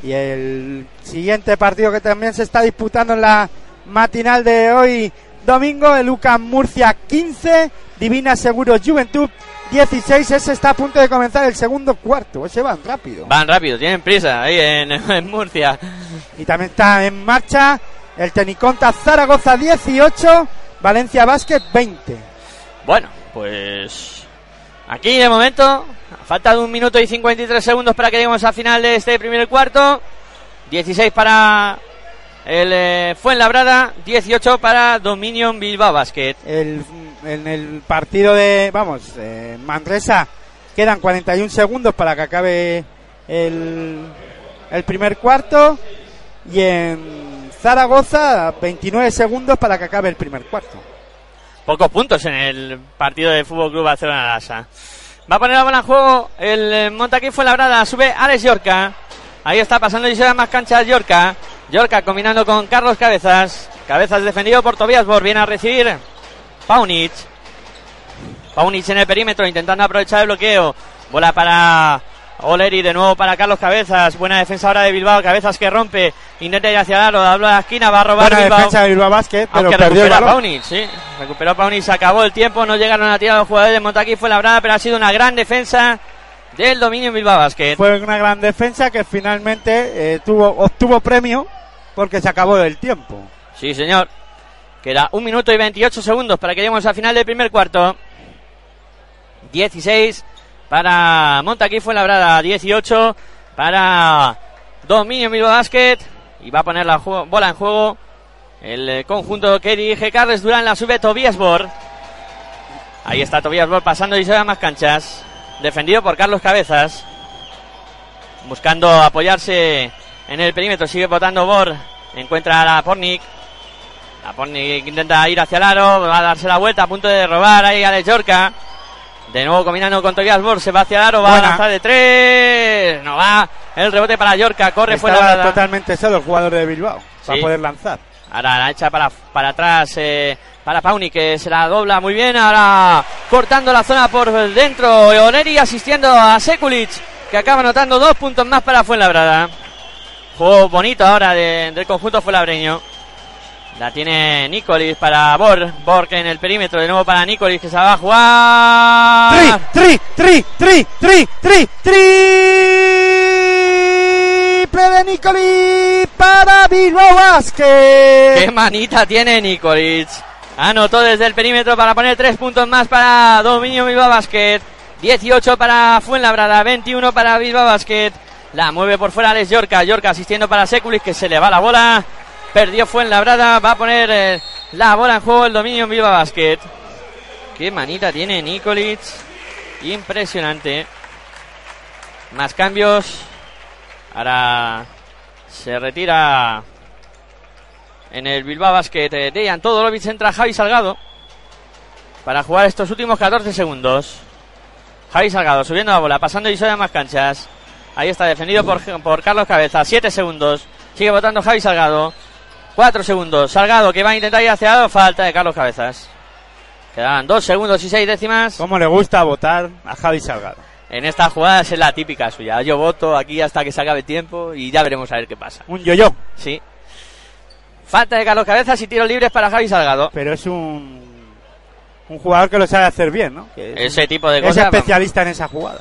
Y el siguiente partido que también se está disputando en la matinal de hoy domingo, el UCAM Murcia 15, Divina Seguro Juventud 16. Ese está a punto de comenzar el segundo cuarto. Ese van rápido. Van rápido, tienen prisa ahí en, en Murcia. Y también está en marcha el Teniconta Zaragoza 18, Valencia Basket 20. Bueno, pues aquí de momento, a falta de un minuto y 53 segundos para que lleguemos al final de este primer cuarto. 16 para el eh, Fuenlabrada, 18 para Dominion Bilbao Basket. El, en el partido de, vamos, eh, Manresa quedan 41 segundos para que acabe el, el primer cuarto y en Zaragoza 29 segundos para que acabe el primer cuarto. Pocos puntos en el partido de Fútbol Club Barcelona Lasa. Va a poner la bola en juego el eh, Montaquí Fuenlabrada, sube Alex Yorca. Ahí está pasando y se más canchas Yorca. Yorca combinando con Carlos Cabezas. Cabezas defendido por Tobias Bor. Viene a recibir Paunich. Paunich en el perímetro intentando aprovechar el bloqueo. Bola para Oleri de nuevo para Carlos Cabezas. Buena defensa ahora de Bilbao. Cabezas que rompe. Intenta ir hacia el aro. Habla la esquina. Va a robar Buena Bilbao. defensa de Bilbao Basket, pero Aunque perdió el recupera balón. Paunic, sí. Recuperó Paunic, se acabó el tiempo, no llegaron a tirar los jugadores de Montaquí, fue labrada, pero ha sido una gran defensa del dominio en Bilbao Basket. Fue una gran defensa que finalmente eh, tuvo, obtuvo premio porque se acabó el tiempo. Sí, señor. Queda un minuto y 28 segundos para que lleguemos al final del primer cuarto. 16 para Montaquí fue labrada, 18 para Dominio Bilbao Basket. Y va a poner la bola en juego el eh, conjunto que dirige Carles Durán, la sube Tobias Bor. Ahí está Tobias Bor pasando y se va más canchas. Defendido por Carlos Cabezas. Buscando apoyarse en el perímetro, sigue votando Bor. Encuentra a la Pornik. La Pornik intenta ir hacia el aro, va a darse la vuelta a punto de robar ahí a Alex Yorka. De nuevo combinando con Tobias Bor, se va hacia el aro, va Buena. a lanzar de tres. No va. El rebote para Yorka, corre fuera Estaba de la totalmente solo el jugador de Bilbao para Sí. poder lanzar. Ahora la echa para, para atrás eh, para Pauni que se la dobla muy bien. Ahora cortando la zona por dentro. Oneri asistiendo a Sekulic que acaba anotando dos puntos más para Fuenlabrada. Juego bonito ahora de- del conjunto fuenlabreño. La tiene Nicolis para Bor. Bor en el perímetro de nuevo para Nicolis que se va a jugar. Tri, tri, tri, tri, tri, tri, triple de Nicoli para Bilbao Basket. ¡Qué manita tiene Nikolic! Anotó desde el perímetro para poner tres puntos más para Dominio Bilbao Basket. 18 para Fuenlabrada, 21 para Bilbao Basket. La mueve por fuera Alex Yorca. Yorca asistiendo para Sekulic que se le va la bola. Perdió Fuenlabrada. Va a poner eh, la bola en juego el Dominio Bilbao Basket. ¡Qué manita tiene Nikolic! Impresionante. Más cambios. Ahora se retira en el Bilbao Basket. Eh, Dejan Todorovic entra Javi Salgado para jugar estos últimos 14 segundos. Javi Salgado subiendo la bola, pasando y a más canchas. Ahí está defendido por, por Carlos Cabeza. 7 segundos. Sigue votando Javi Salgado. 4 segundos. Salgado que va a intentar ir hacia. Falta de Carlos Cabezas. Quedaban 2 segundos y 6 décimas. ¿Cómo le gusta votar a Javi Salgado? En esta jugada es la típica suya. Yo voto aquí hasta que se acabe el tiempo y ya veremos a ver qué pasa. Un yo-yo, Sí. Falta de Carlos Cabezas y tiros libres para Javi Salgado. pero es un, un jugador que lo sabe hacer bien, ¿no? Que es, Ese tipo de es cosas. especialista en esa jugada.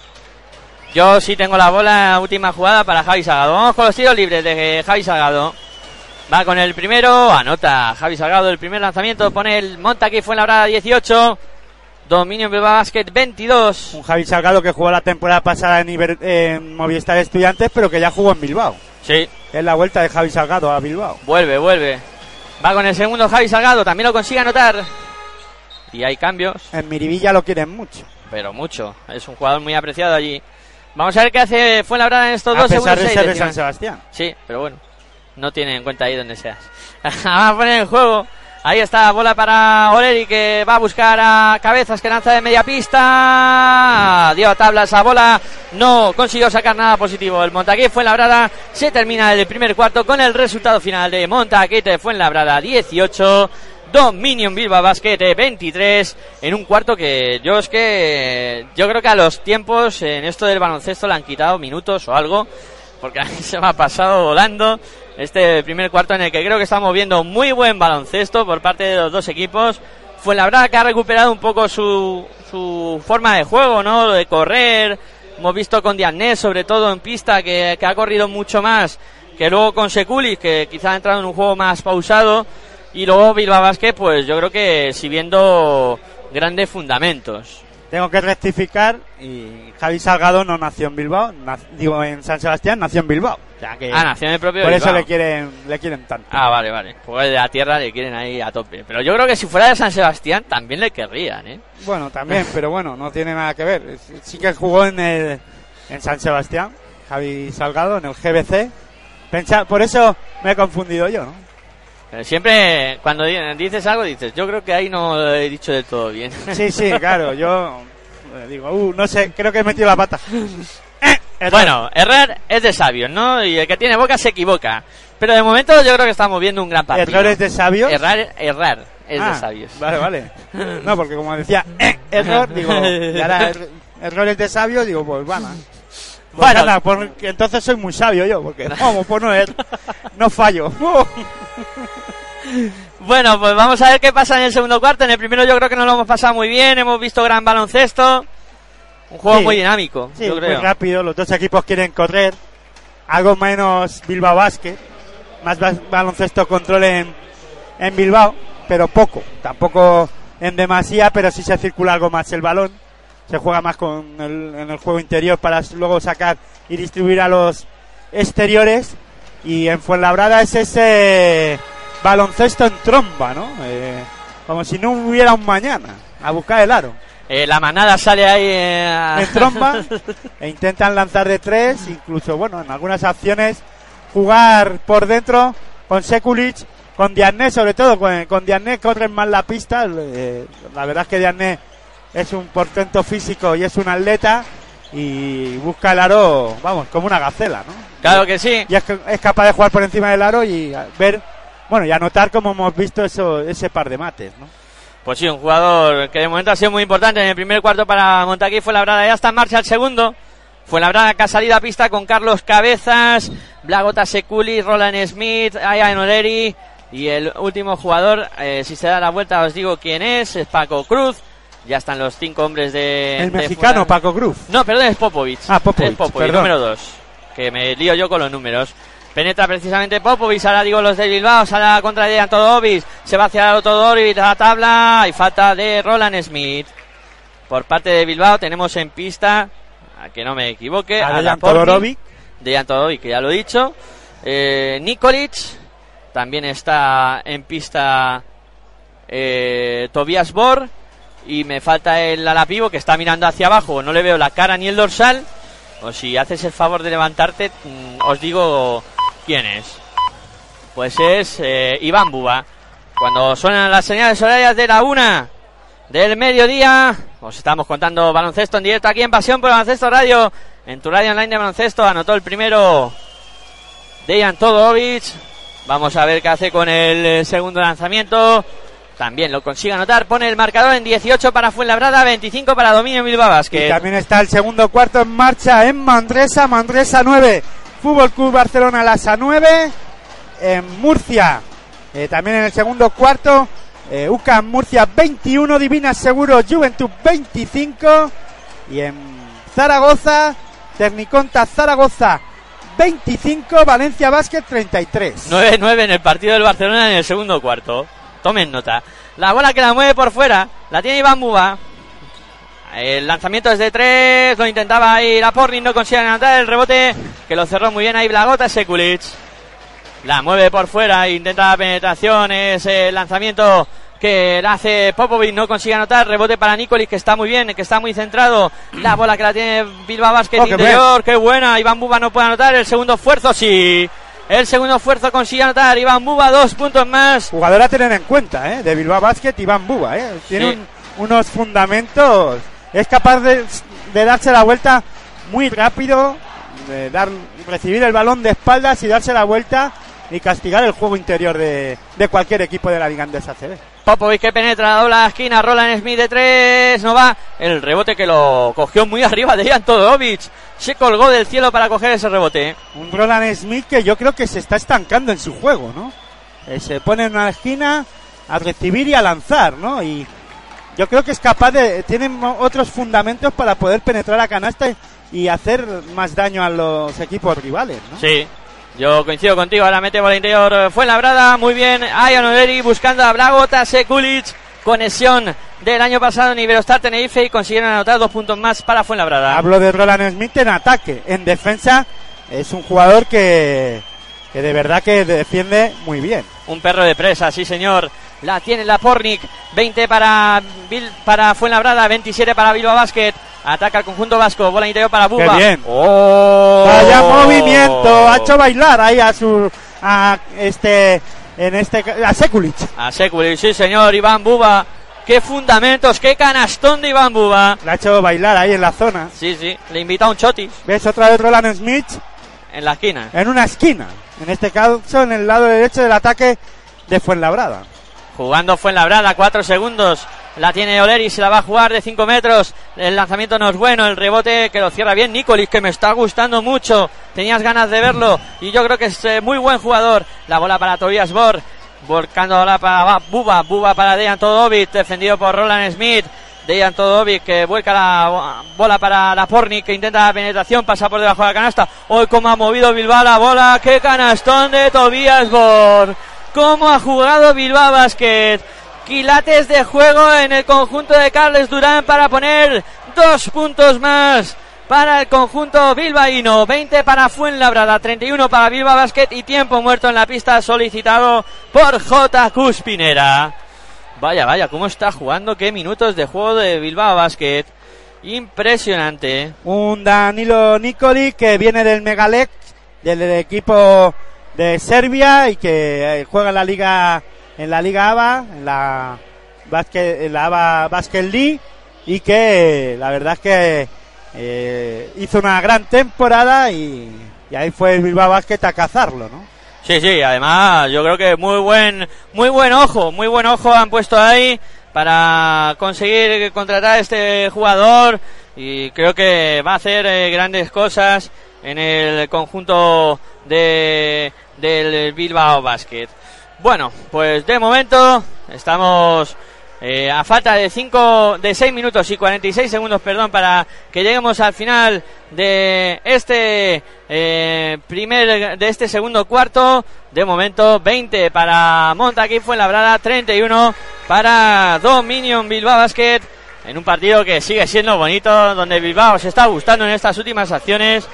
Yo sí tengo la bola, última jugada para Javi Salgado. Vamos con los tiros libres de Javi Salgado. Va con el primero, anota Javi Salgado el primer lanzamiento, pone el monta aquí fue en la brada 18. Dominio en Bilbao Basket 22. Un Javi Salgado que jugó la temporada pasada en, Iber- en Movistar Estudiantes, pero que ya jugó en Bilbao. Sí, Es la vuelta de Javi Salgado a Bilbao. vuelve, vuelve. Va con el segundo Javi Salgado, también lo consigue anotar. Y hay cambios. En Miribilla lo quieren mucho. pero mucho. Es un jugador muy apreciado allí. Vamos a ver qué hace Fuenlabrada en estos A dos pesar segundos. de ser de. San Sebastián. Sí, pero bueno, no tiene en cuenta ahí donde seas. Vamos a poner en juego. Ahí está, bola para Oleri que va a buscar a Cabezas que lanza de media pista. Dio a tabla esa bola. No consiguió sacar nada positivo. El Montaquí Fuenlabrada se termina el primer cuarto con el resultado final de Montaquete Fuenlabrada 18. Dominion Bilbao Basket eh, 23 en un cuarto que yo es que yo creo que a los tiempos en esto del baloncesto le han quitado minutos o algo porque a mí se me ha pasado volando este primer cuarto en el que creo que estamos viendo muy buen baloncesto por parte de los dos equipos. Fue la verdad que ha recuperado un poco su, su forma de juego, ¿no? Lo de correr. Hemos visto con Diagnés, sobre todo en pista, que, que ha corrido mucho más que luego con Sekulis, que quizá ha entrado en un juego más pausado. Y luego Bilbao Basket, pues yo creo que si viendo grandes fundamentos. Tengo que rectificar y Javi Salgado no nació en Bilbao, digo en San Sebastián, nació en Bilbao. O sea que Ah, nació en el propio por eso le quieren, le quieren tanto. Ah, vale, vale. Pues de la tierra le quieren ahí a tope. Pero yo creo que si fuera de San Sebastián también le querrían, ¿eh? Bueno, también, pero bueno, no tiene nada que ver. Sí que jugó en el, en San Sebastián, Javi Salgado, en el GBC. Pensa- por eso me he confundido yo, ¿no? Pero siempre cuando di- dices algo dices, yo creo que ahí no lo he dicho del todo bien. Sí, sí, claro, yo eh, digo, uh, no sé, creo que he metido la pata. Bueno, errar es de sabios, ¿no? Y el que tiene boca se equivoca. Pero de momento yo creo que estamos viendo un gran partido. errores de sabios. Errar, errar es Ah, de sabios. Vale, vale. No, porque como decía, eh, error, digo, y ahora er- errores de sabios, digo, pues van. Bueno, anda, porque entonces soy muy sabio yo, porque vamos, pues no, es- no fallo. Bueno, pues vamos a ver qué pasa en el segundo cuarto. En el primero yo creo que nos lo hemos pasado muy bien, hemos visto gran baloncesto. Un juego Sí. muy dinámico, Sí, yo muy rápido, los dos equipos quieren correr, algo menos Bilbao Basket, más ba- baloncesto control en, en Bilbao, pero poco, tampoco en demasía, pero sí se circula algo más el balón, se juega más con el, en el juego interior para luego sacar y distribuir a los exteriores, y en Fuenlabrada es ese baloncesto en tromba, ¿no? Eh, como si no hubiera un mañana, a buscar el aro Eh, la manada sale ahí eh, en tromba e intentan lanzar de tres, incluso, bueno, en algunas acciones jugar por dentro con Sekulic, con Diané, sobre todo con, con Diané corren más la pista. eh, la verdad es que Diané es un portento físico y es un atleta y busca el aro, vamos, como una gacela, ¿no? Claro que sí. Y es, es capaz de jugar por encima del aro y ver, bueno, y anotar como hemos visto eso, ese par de mates, ¿no? Pues sí, un jugador que de momento ha sido muy importante en el primer cuarto para Montaquí. Fue Labrada, ya está en marcha el segundo. Fue Labrada que ha salido a pista con Carlos Cabezas, Blagota Seculi, Roland Smith, Aya Oleri. Y el último jugador, eh, si se da la vuelta os digo quién es, es Paco Cruz. Ya están los cinco hombres de... El de mexicano fuera. Paco Cruz. No, perdón, es Popovic. Ah, Popovic, Es Popovic, perdón. número dos. Que me lío yo con los números. Penetra precisamente Popovic, ahora digo los de Bilbao, sale a la contra de Antodovic, se va hacia Antodovic, a la tabla, y falta de Roland Smith. Por parte de Bilbao tenemos en pista, a que no me equivoque, A a de Todorovic, que ya lo he dicho. Eh, Nikolic, también está en pista eh, Tobias Bor. Y me falta el alapivo que está mirando hacia abajo. No le veo la cara ni el dorsal. O si haces el favor de levantarte, mm, os digo quién es. Pues es eh, Iván Buba. Cuando suenan las señales horarias de la una del mediodía, os estamos contando baloncesto en directo aquí en Pasión por Baloncesto Radio. En tu radio online de baloncesto anotó el primero Dejan Todovic. Vamos a ver qué hace con el eh, segundo lanzamiento. También lo consigue anotar. Pone el marcador en 18 para Fuenlabrada, 25 para Dominio Bilbao también está el segundo cuarto en marcha en Mandresa, Mandresa 9, Fútbol Club Barcelona Lasa 9, en Murcia, eh, también en el segundo cuarto, eh, UCAM Murcia 21, Divina Seguro Juventud 25, y en Zaragoza, Tecniconta Zaragoza 25, Valencia Basket 33. 9-9 en el partido del Barcelona en el segundo cuarto. Tomen nota. La bola que la mueve por fuera. La tiene Iván Buba. El lanzamiento es de tres. Lo intentaba ahí la Porni. No consigue anotar el rebote. Que lo cerró muy bien ahí Blagota Sekulic. La mueve por fuera. Intenta la penetración. Es el lanzamiento que la hace Popovic. No consigue anotar. Rebote para Nikolic que está muy bien. Que está muy centrado. La bola que la tiene Bilbao Basket Oh, interior. Qué buena. Iván Buba no puede anotar. El segundo esfuerzo sí. El segundo esfuerzo consigue anotar Iván Buba, dos puntos más. Jugador a tener en cuenta, ¿eh? De Bilbao Basket, Iván Buba, ¿eh? Tiene Sí. un- unos fundamentos. Es capaz de, de darse la vuelta muy rápido, de dar, recibir el balón de espaldas y darse la vuelta y castigar el juego interior de, de cualquier equipo de la Liga Andesa CB. Popovic que penetra, dobla la esquina, Roland Smith de tres, no va. El rebote que lo cogió muy arriba de Jan Todorovic. Se colgó del cielo para coger ese rebote. Un Roland Smith que yo creo que se está estancando en su juego, ¿no? Eh, se pone en una esquina a recibir y a lanzar, ¿no? Y yo creo que es capaz de... Tiene mo- otros fundamentos para poder penetrar a canasta y- hacer más daño a los equipos rivales, ¿no? Sí, yo coincido contigo. Ahora mete bola interior. Fue labrada. Muy bien. Ayan Oleri buscando a Blagota Sekulic. Conexión del año pasado en Iberostar Tenerife y consiguieron anotar dos puntos más para Fuenlabrada. Hablo de Roland Smith en ataque. En defensa es un jugador que, que de verdad que defiende muy bien. Un perro de presa, sí señor. La tiene la Pornik. 20 para, Bil- para Fuenlabrada, 27 para Bilbao Basket. Ataca el conjunto vasco. Bola interior para Buba. bien. ¡Oh! Vaya movimiento, ha hecho bailar ahí a su a este en este a Sekulic. A Sekulic, sí señor. Iván Buba. ¡Qué fundamentos! ¡Qué canastón de Iván Buba! Le ha hecho bailar ahí en la zona. Sí, sí. Le invita a un chotis ¿Ves otra vez Roland Smith en la esquina. en una esquina? En este caso en el lado derecho del ataque de Fuenlabrada. Jugando Fuenlabrada, 4 segundos La tiene Oleri, se la va a jugar de 5 metros. El lanzamiento no es bueno, el rebote que lo cierra bien Nicolis, que me está gustando mucho. Tenías ganas de verlo y yo creo que es eh, muy buen jugador. La bola para Tobias Bor. Volcando la para Buba, Buba para Dejan Todovic, defendido por Roland Smith. Dejan Todovic que vuelca la bola para la Porni que intenta la penetración, pasa por debajo de la canasta. Hoy como ha movido Bilbao la bola, qué canastón de Tobias Bor. Cómo ha jugado Bilbao Basket. Quilates de juego en el conjunto de Carles Durán para poner dos puntos más para el conjunto bilbaíno. 20 para Fuenlabrada, 31 para Bilbao Basket y tiempo muerto en la pista solicitado por J. Cuspinera. Vaya, vaya, cómo está jugando, qué minutos de juego de Bilbao Basket. Impresionante. Un Danilo Nikoli que viene del Megalec, del equipo de Serbia y que eh, juega en la liga en la liga ABA, en la basket, en la ABA Basket League y que la verdad es que eh, hizo una gran temporada y, y ahí fue el Bilbao Basket a cazarlo, ¿no? Sí, sí, además yo creo que muy buen, muy buen ojo, muy buen ojo han puesto ahí para conseguir contratar a este jugador y creo que va a hacer eh, grandes cosas en el conjunto de, del Bilbao Basket. Bueno, pues de momento estamos eh, a falta de 5, de 6 minutos y 46 segundos, perdón, para que lleguemos al final de este eh, primer, de este segundo cuarto. De momento, 20 para Montaquí fue labrada, 31 para Dominion Bilbao Basket. En un partido que sigue siendo bonito, donde Bilbao se está gustando en estas últimas acciones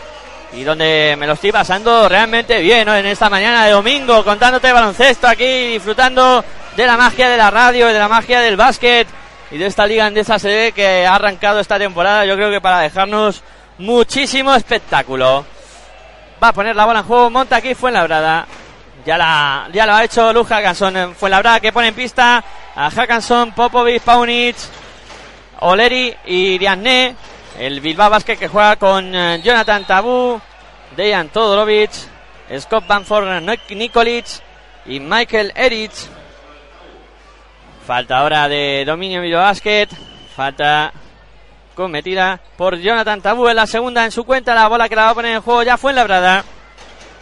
y donde me lo estoy pasando realmente bien ¿no? en esta mañana de domingo, contándote baloncesto aquí, disfrutando de la magia de la radio y de la magia del básquet y de esta liga andesa ve que ha arrancado esta temporada, yo creo que para dejarnos muchísimo espectáculo. Va a poner la bola en juego, monta aquí Fuenlabrada. Ya, la, ya lo ha hecho Luz Hackanson. Fuenlabrada que pone en pista a Hackanson, Popovic, Paunic, Oleri y Dianne. El Bilbao Basket que juega con eh, Jonathan Tabú, Dejan Todorovic, Scott Banford, Nikolic y Michael Erich. Falta ahora de dominio Bilbao Basket. Falta cometida por Jonathan Tabú en la segunda en su cuenta. La bola que la va a poner en juego ya fue en la brada.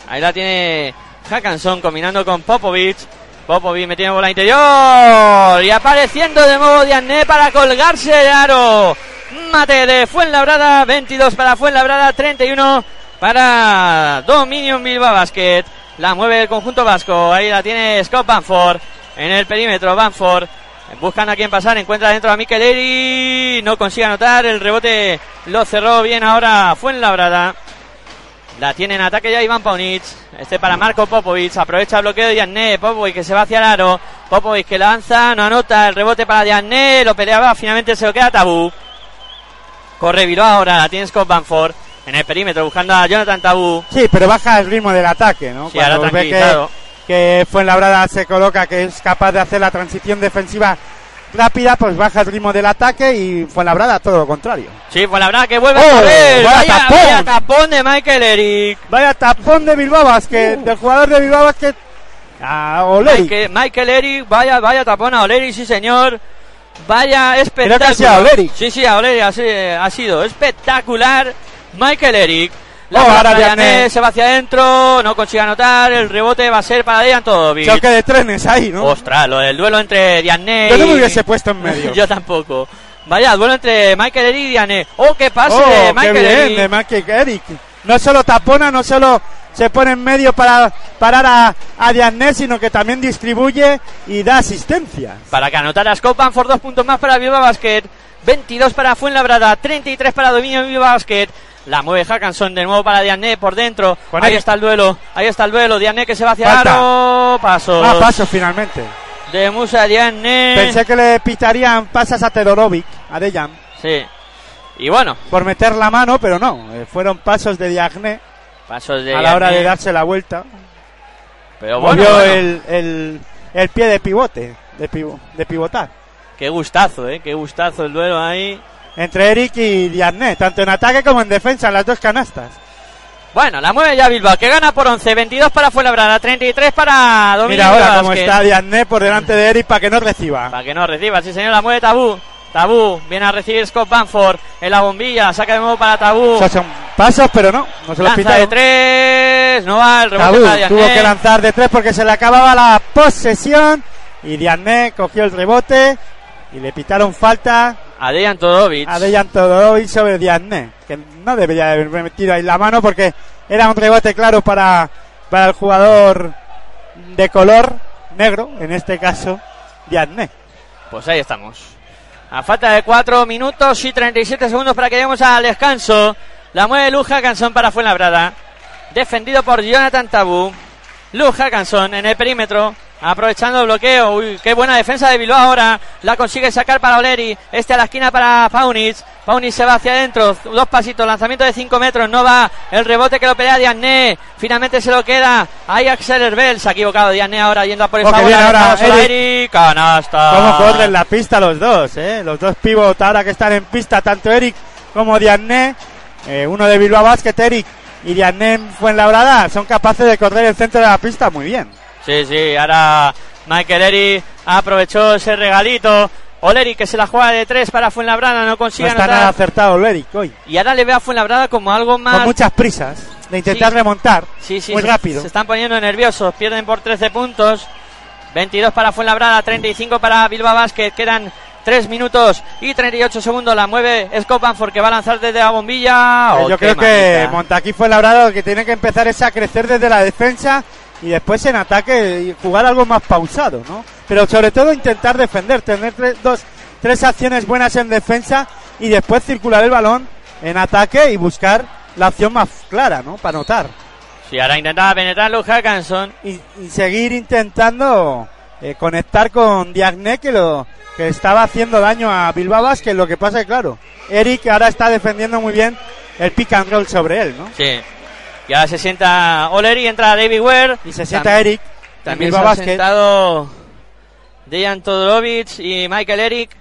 Ahí la tiene Hackanson combinando con Popovic. Popovic metiendo bola interior. Y apareciendo de nuevo Diané para colgarse de aro. Mate de Fuenlabrada. 22 para Fuenlabrada. 31 para Dominion Bilbao Basket. La mueve el conjunto vasco. Ahí la tiene Scott Banford. En el perímetro Banford. Buscan a quien pasar. Encuentra dentro a Mikel Eri. No consigue anotar. El rebote lo cerró bien ahora Fuenlabrada. La tiene en ataque ya Iván Paunic. Este para Marco Popovic. Aprovecha el bloqueo de Dianne. Popovic que se va hacia el aro. Popovic que lanza. No anota. El rebote para Dianne. Lo peleaba. Finalmente se lo queda Tabú. Corre Bilbao ahora. La tiene Scott Banford. En el perímetro buscando a Jonathan Tabú. Sí, pero baja el ritmo del ataque, ¿no? Sí, ahora ve que, que Fuenlabrada se coloca, que es capaz de hacer la transición defensiva rápida, pues baja el ritmo del ataque y Fuenlabrada todo lo contrario. Sí, Fuenlabrada que vuelve ¡Oh! a correr. ¡Vaya Vaya, tapón! vaya tapón de Michael Eric. Vaya tapón de Bilbao Basket, Uh. del jugador de Bilbao Basket a Oleri. Michael, Michael Eric, vaya, vaya tapón a Oleri, sí señor. Vaya Creo espectáculo. que a Oleri. Sí, sí, a Oleri ha, si- ha sido espectacular. Michael Eric. La Oh, ahora Diané. Se va hacia adentro, no consigue anotar, el rebote va a ser para Dejan Todovic. Choque de trenes ahí, ¿no? Ostras, lo del duelo entre Diané Yo no me hubiese puesto en medio. Yo tampoco. Vaya, duelo entre Michael Eric y Diané. Oh, qué pase Oh, de qué Michael bien, Eric. de Michael Eric. No solo tapona, no solo se pone en medio para parar a, a Diané, sino que también distribuye y da asistencia. Para que anotara Scott por dos puntos más para Bilbao Basket. 22 para Fuenlabrada, 33 para Dominio Bilbao Basket. La mueve Hackanson de nuevo para Diané por dentro. Ahí está el duelo, ahí está el duelo. Diané que se va hacia Falta. aro. Paso. Ah, paso finalmente. De Musa Diané. Pensé que le pitarían pasas a Tedorovic, a Dejan, Sí. Y bueno, por meter la mano, pero no. eh, fueron pasos de Diagne pasos de a la hora de darse la vuelta. Pero bueno, Movió bueno. El, el, el pie de pivote, de, pivo- de pivotar. Qué gustazo, eh. Qué gustazo el duelo ahí. Entre Eric y Diagne, tanto en ataque como en defensa, en las dos canastas. Bueno, la mueve ya Bilbao, que gana por 11, 22 para Fuenlabrada, 33 para Domingo Mira ahora cómo está Diagne por delante de Eric para que no reciba. Para que no reciba, sí señor, la mueve Tabú. Tabú, viene a recibir Scott Banford en la bombilla, saca de nuevo para Tabú. Son pasos, pero no, no se los Lanza de pitaron. tres, no va, el rebote Tabú para tuvo que lanzar de tres porque se le acababa la posesión y Diagne cogió el rebote y le pitaron falta A Dejan Todorovic. a Dejan Todorovic sobre Diagne, que no debería haber metido ahí la mano porque era un rebote claro para, para el jugador de color negro, en este caso Diagne. Pues ahí estamos. A falta de 4 minutos y 37 segundos para que lleguemos al descanso. La mueve Luja Cansón para Fuenlabrada. Defendido por Jonathan Tabú. Luja Cansón en el perímetro. Aprovechando el bloqueo. Uy, qué buena defensa de Bilbao ahora. La consigue sacar para Oleri. Este a la esquina para Paunic. Paunic se va hacia adentro. Dos pasitos. Lanzamiento de 5 metros. No va. El rebote que lo pelea Diagne. Finalmente se lo queda. Ahí Axel Herbel. Se ha equivocado Diagne ahora yendo a por Oh, que bola. bien ahora, Eric. Canasta. Cómo corren la pista los dos, ¿eh? Los dos pivot ahora que están en pista, tanto Eric como Diagne. eh, uno de Bilbao Basket, Eric, y Diagne fue en la son capaces de correr el centro de la pista muy bien. Sí, sí, ahora Michael Eri aprovechó ese regalito. Oleri que se la juega de tres para Fuenlabrada, no No consigue está nada acertado el Eric hoy. Y ahora le ve a Fuenlabrada como algo más... Con muchas prisas de intentar Sí. remontar Sí, sí, muy se- rápido. Se están poniendo nerviosos, pierden por 13 puntos. 22 para Fuenlabrada, 35 para Bilbao Basket, quedan 3 minutos y 38 segundos. La mueve Scott Banford que va a lanzar desde la bombilla. Eh, Oh, Yo creo que. Montaquí fue labrado que tiene que empezar es a crecer desde la defensa y después en ataque y jugar algo más pausado, ¿no? Pero sobre todo intentar defender, tener tres, dos, tres acciones buenas en defensa y después circular el balón en ataque y buscar la opción más clara, ¿no? Para anotar. Sí, ahora intentaba penetrar Luke Hackanson. Y, y seguir intentando eh, conectar con Diagne que lo que estaba haciendo daño a Bilbao Basket, lo que pasa es que claro, Eric ahora está defendiendo muy bien el pick and roll sobre él, ¿no? Sí. Y ahora se sienta Oleri, entra David Ware. Y se sienta Eric. También se han Basket. sentado Dejan Todorovic y Michael Eric.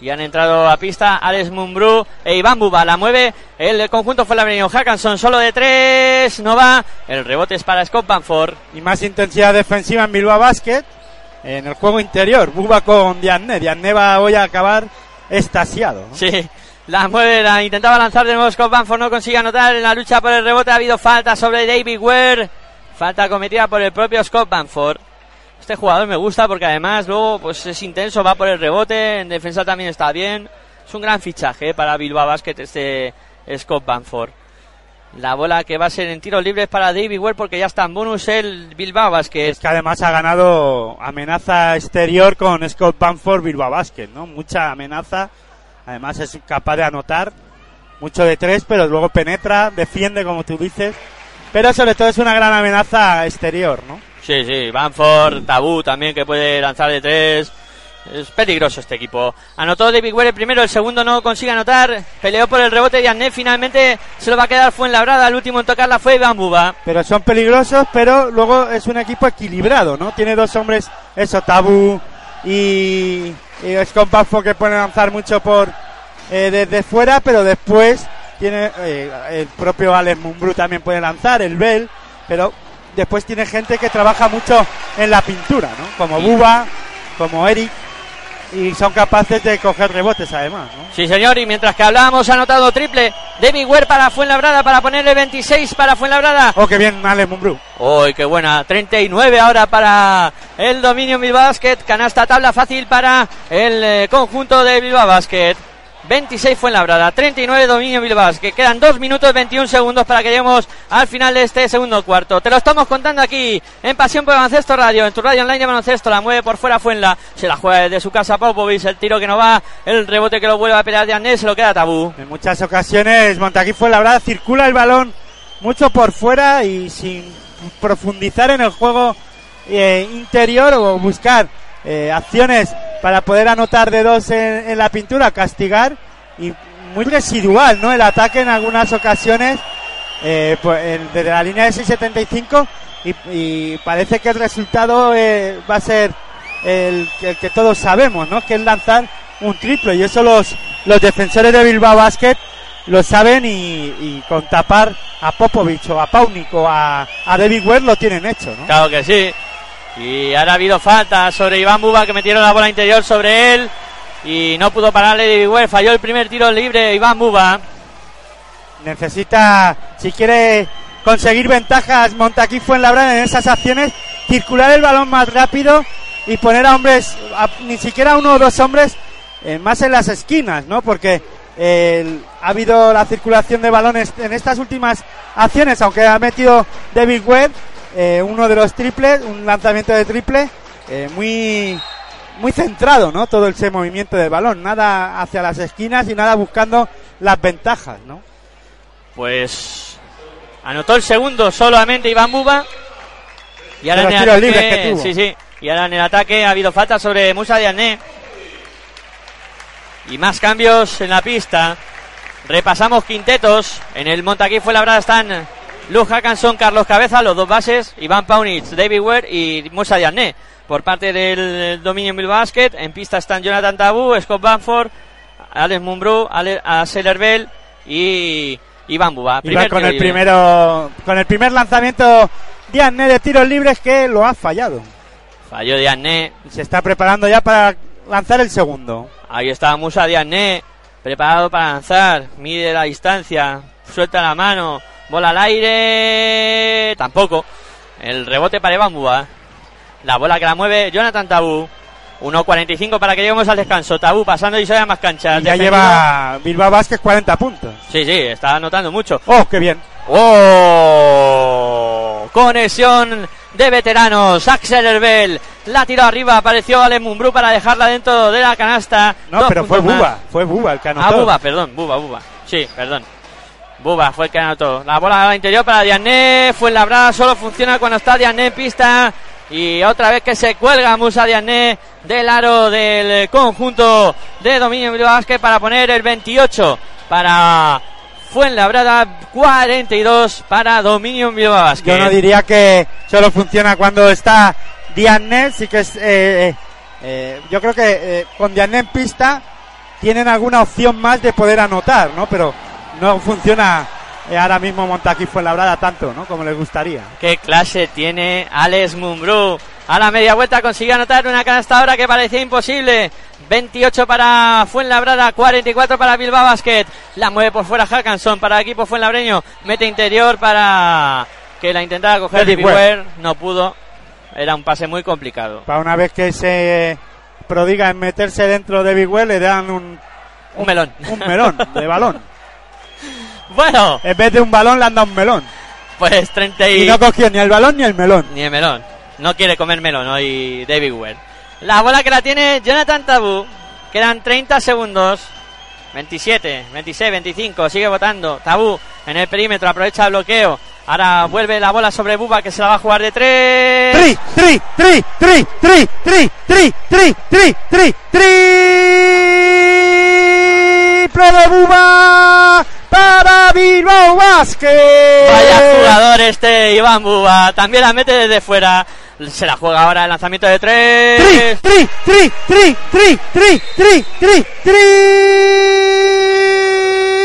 Y han entrado a pista Alex Mumbrú e Iván Buba. La mueve el conjunto fue la Hackanson. Solo de tres. No va. El rebote es para Scott Banford. Y más intensidad defensiva en Bilbao Basket. En el juego interior. Buba con Diagne. Diagne va hoy a acabar estasiado. Sí. La mueve, intentaba lanzar de nuevo Scott Banford. No consigue anotar en la lucha por el rebote. Ha habido falta sobre David Ware. Falta cometida por el propio Scott Banford. Este jugador me gusta porque además luego pues es intenso, va por el rebote, en defensa también está bien. Es un gran fichaje para Bilbao Basket este Scott Banford. La bola que va a ser en tiros libres para David Ware porque ya está en bonus el Bilbao Basket. Es que además ha ganado amenaza exterior con Scott Banford Bilbao Basket, ¿no? Mucha amenaza. Además es capaz de anotar mucho de tres, pero luego penetra, defiende como tú dices. Pero sobre todo es una gran amenaza exterior, ¿no? Sí, sí, Banford, Tabú también que puede lanzar de tres. Es peligroso este equipo. Anotó David Ware primero, el segundo no consigue anotar. Peleó por el rebote de Ané, finalmente se lo va a quedar Fuenlabrada. El último en tocarla fue Bambuba. Pero son peligrosos, pero luego es un equipo equilibrado, ¿no? Tiene dos hombres, eso, Tabú y, y Scott Banford que pueden lanzar mucho por eh, desde fuera, pero después tiene eh, el propio Alex Mumbrú también puede lanzar, el Bell, pero después tiene gente que trabaja mucho en la pintura, ¿no? Como Buba, como Eric, y son capaces de coger rebotes además, ¿no? Sí, señor, y mientras que hablábamos, ha anotado triple David Ware para Fuenlabrada para ponerle 26 para Fuenlabrada. Oh, qué bien Alex Mumbrú. ¡Uy, qué buena! 39 ahora para el dominio Bilbao Basket. Canasta tabla fácil para el eh, conjunto de Bilbao Basket. 26 fue en labrada, 39 dominio Bilbao Basket. Quedan 2 minutos 21 segundos para que lleguemos al final de este segundo cuarto. Te lo estamos contando aquí en Pasión por Baloncesto Radio, en tu radio online de baloncesto. La mueve por fuera Fuenla, se la juega desde su casa Popovic. El tiro que no va, el rebote que lo vuelve a pelear de Anés, se lo queda tabú. En muchas ocasiones Montaquí fue la verdad, circula el balón mucho por fuera y sin profundizar en el juego eh, interior o buscar eh, acciones para poder anotar de dos en, la pintura, castigar y muy residual, ¿no? El ataque en algunas ocasiones eh, pues, desde la línea de 6.75 y, y parece que el resultado eh, va a ser el, el que todos sabemos, ¿no? Que es lanzar un triple y eso los, los defensores de Bilbao Basket lo saben y, y con tapar a Popovich o a Paunik o a, a David Ware lo tienen hecho, ¿no? Claro que sí. Y ahora ha habido falta sobre Iván Buba que metieron la bola interior sobre él y no pudo pararle David Ware. Falló el primer tiro libre Iván Buba. Necesita, si quiere conseguir ventajas Montaquí Fuenlabrada en esas acciones, circular el balón más rápido y poner a hombres, ni siquiera uno o dos hombres eh, más en las esquinas, ¿no? Porque ha habido la circulación de balones en estas últimas acciones, aunque ha metido David Webb eh, uno de los triples, un lanzamiento de triple eh, muy muy centrado, ¿no? Todo ese movimiento del balón, nada hacia las esquinas y nada buscando las ventajas, ¿no? Pues anotó el segundo solamente Iván Buba. Y ahora en el ataque, libres que tuvo. sí, sí. Y ahora en el ataque ha habido falta sobre Musa Diané. Y más cambios en la pista. Repasamos quintetos. En el Montaquí fue labrada están Luz Hackanson, Carlos Cabeza, los dos bases, Iván Paunitz, David Ware y Musa Diané. Por parte del Dominion Bill Basket, en pista están Jonathan Tabú, Scott Banford, Alex Mumbrú, Seller Bell y Iván Buba. Con el primero, con el primer lanzamiento Diane de tiros libres que lo ha fallado. Falló Diané. Se está preparando ya para lanzar el segundo. Ahí está Musa Diané, preparado para lanzar. Mide la distancia, suelta la mano, bola al aire. Tampoco. El rebote para Iván Buba. La bola que la mueve Jonathan Tabú. 1.45 para que lleguemos al descanso. Tabú pasando y se más canchas. Y ya Defendido. lleva Bilbao Vázquez 40 puntos. Sí, sí, está anotando mucho. ¡Oh, qué bien! ¡Oh! Conexión de veteranos. Axel Herbel la tiró arriba. Apareció Ale Mumbrú para dejarla dentro de la canasta. No, Dos pero fue. Buba, fue Buba el que anotó. Ah, Buba, perdón, Buba, Buba. Sí, perdón. Buba fue el que anotó. La bola al interior para Diané. Fue en la solo funciona cuando está Diané en pista. Y otra vez que se cuelga Musa Diané del aro del conjunto de Dominio Basket para poner el 28 para Fuenlabrada, 42 para Dominio Bilbao Basket. Yo no diría que solo funciona cuando está Diane, sí que es... eh, eh, eh, yo creo que eh, con Diane en pista tienen alguna opción más de poder anotar, ¿no? Pero no funciona eh, ahora mismo Montaquí Fuenlabrada tanto, ¿no? Como les gustaría. ¿Qué clase tiene Alex Mumbrú? A la media vuelta consiguió anotar una canasta ahora que parecía imposible. 28 para Fuenlabrada, 44 para Bilbao Basket. La mueve por fuera Hackanson para el equipo Fuenlabreño. Mete interior para que la intentara coger Ware. No pudo. Era un pase muy complicado. Para una vez que se prodiga en meterse dentro de Big Well, le dan un, Un melón. un melón de balón. Bueno, En vez de un balón, le han dado un melón. pues 30 Y y... no cogió ni el balón ni el melón. Ni el melón. No quiere comer melón hoy David Ware. La bola que la tiene Jonathan Tabú. Quedan 30 segundos. 27, 26, 25. Sigue votando. Tabú en el perímetro. Aprovecha el bloqueo. Ahora vuelve la bola sobre Buba que se la va a jugar de tres. Tri, tri, tri, tri, tri, tri, tri, tri, tri, tri, triple de Buba para Bilbao Basket. Vaya jugador este Iván Buba. También la mete desde fuera. Se la juega ahora el lanzamiento de Tri, tres. tri, tri, tri, tri, tri, tri, tri,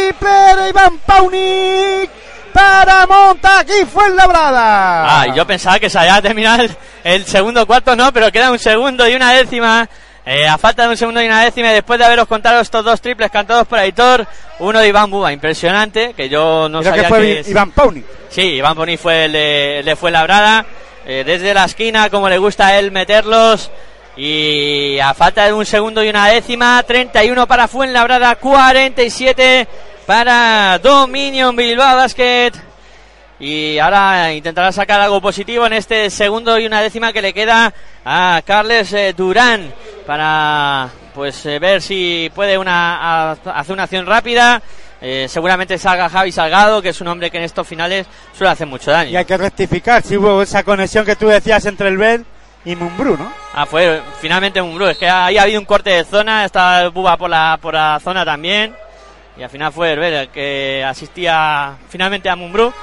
triple de Iván Paunik para Montaquí Fuenlabrada. Ah, yo pensaba que se había terminado el, el segundo cuarto, no, pero queda un segundo y una décima. Eh, a falta de un segundo y una décima, y después de haberos contado estos dos triples cantados por Aitor, uno de Iván Buba, impresionante, que yo no Creo sabía que fue que es- Iván Paunik. Sí, Iván Boni fue el de, el de Fuenlabrada. Eh, desde la esquina, como le gusta a él meterlos. Y a falta de un segundo y una décima, 31 para Fuenlabrada, 47 para Dominion Bilbao Basket. Y ahora intentará sacar algo positivo en este segundo y una décima que le queda a Carles eh, Durán para pues eh, ver si puede una, hacer una acción rápida. Eh, seguramente salga Javi Salgado, que es un hombre que en estos finales suele hacer mucho Y daño. hay que rectificar si hubo esa conexión que tú decías entre el Bell y Mumbrú, ¿no? Ah, fue finalmente Mumbrú. Es que ahí ha habido un corte de zona, estaba el Buba por la, por la zona también. Y al final fue Herbert el que asistía finalmente a Mumbrú,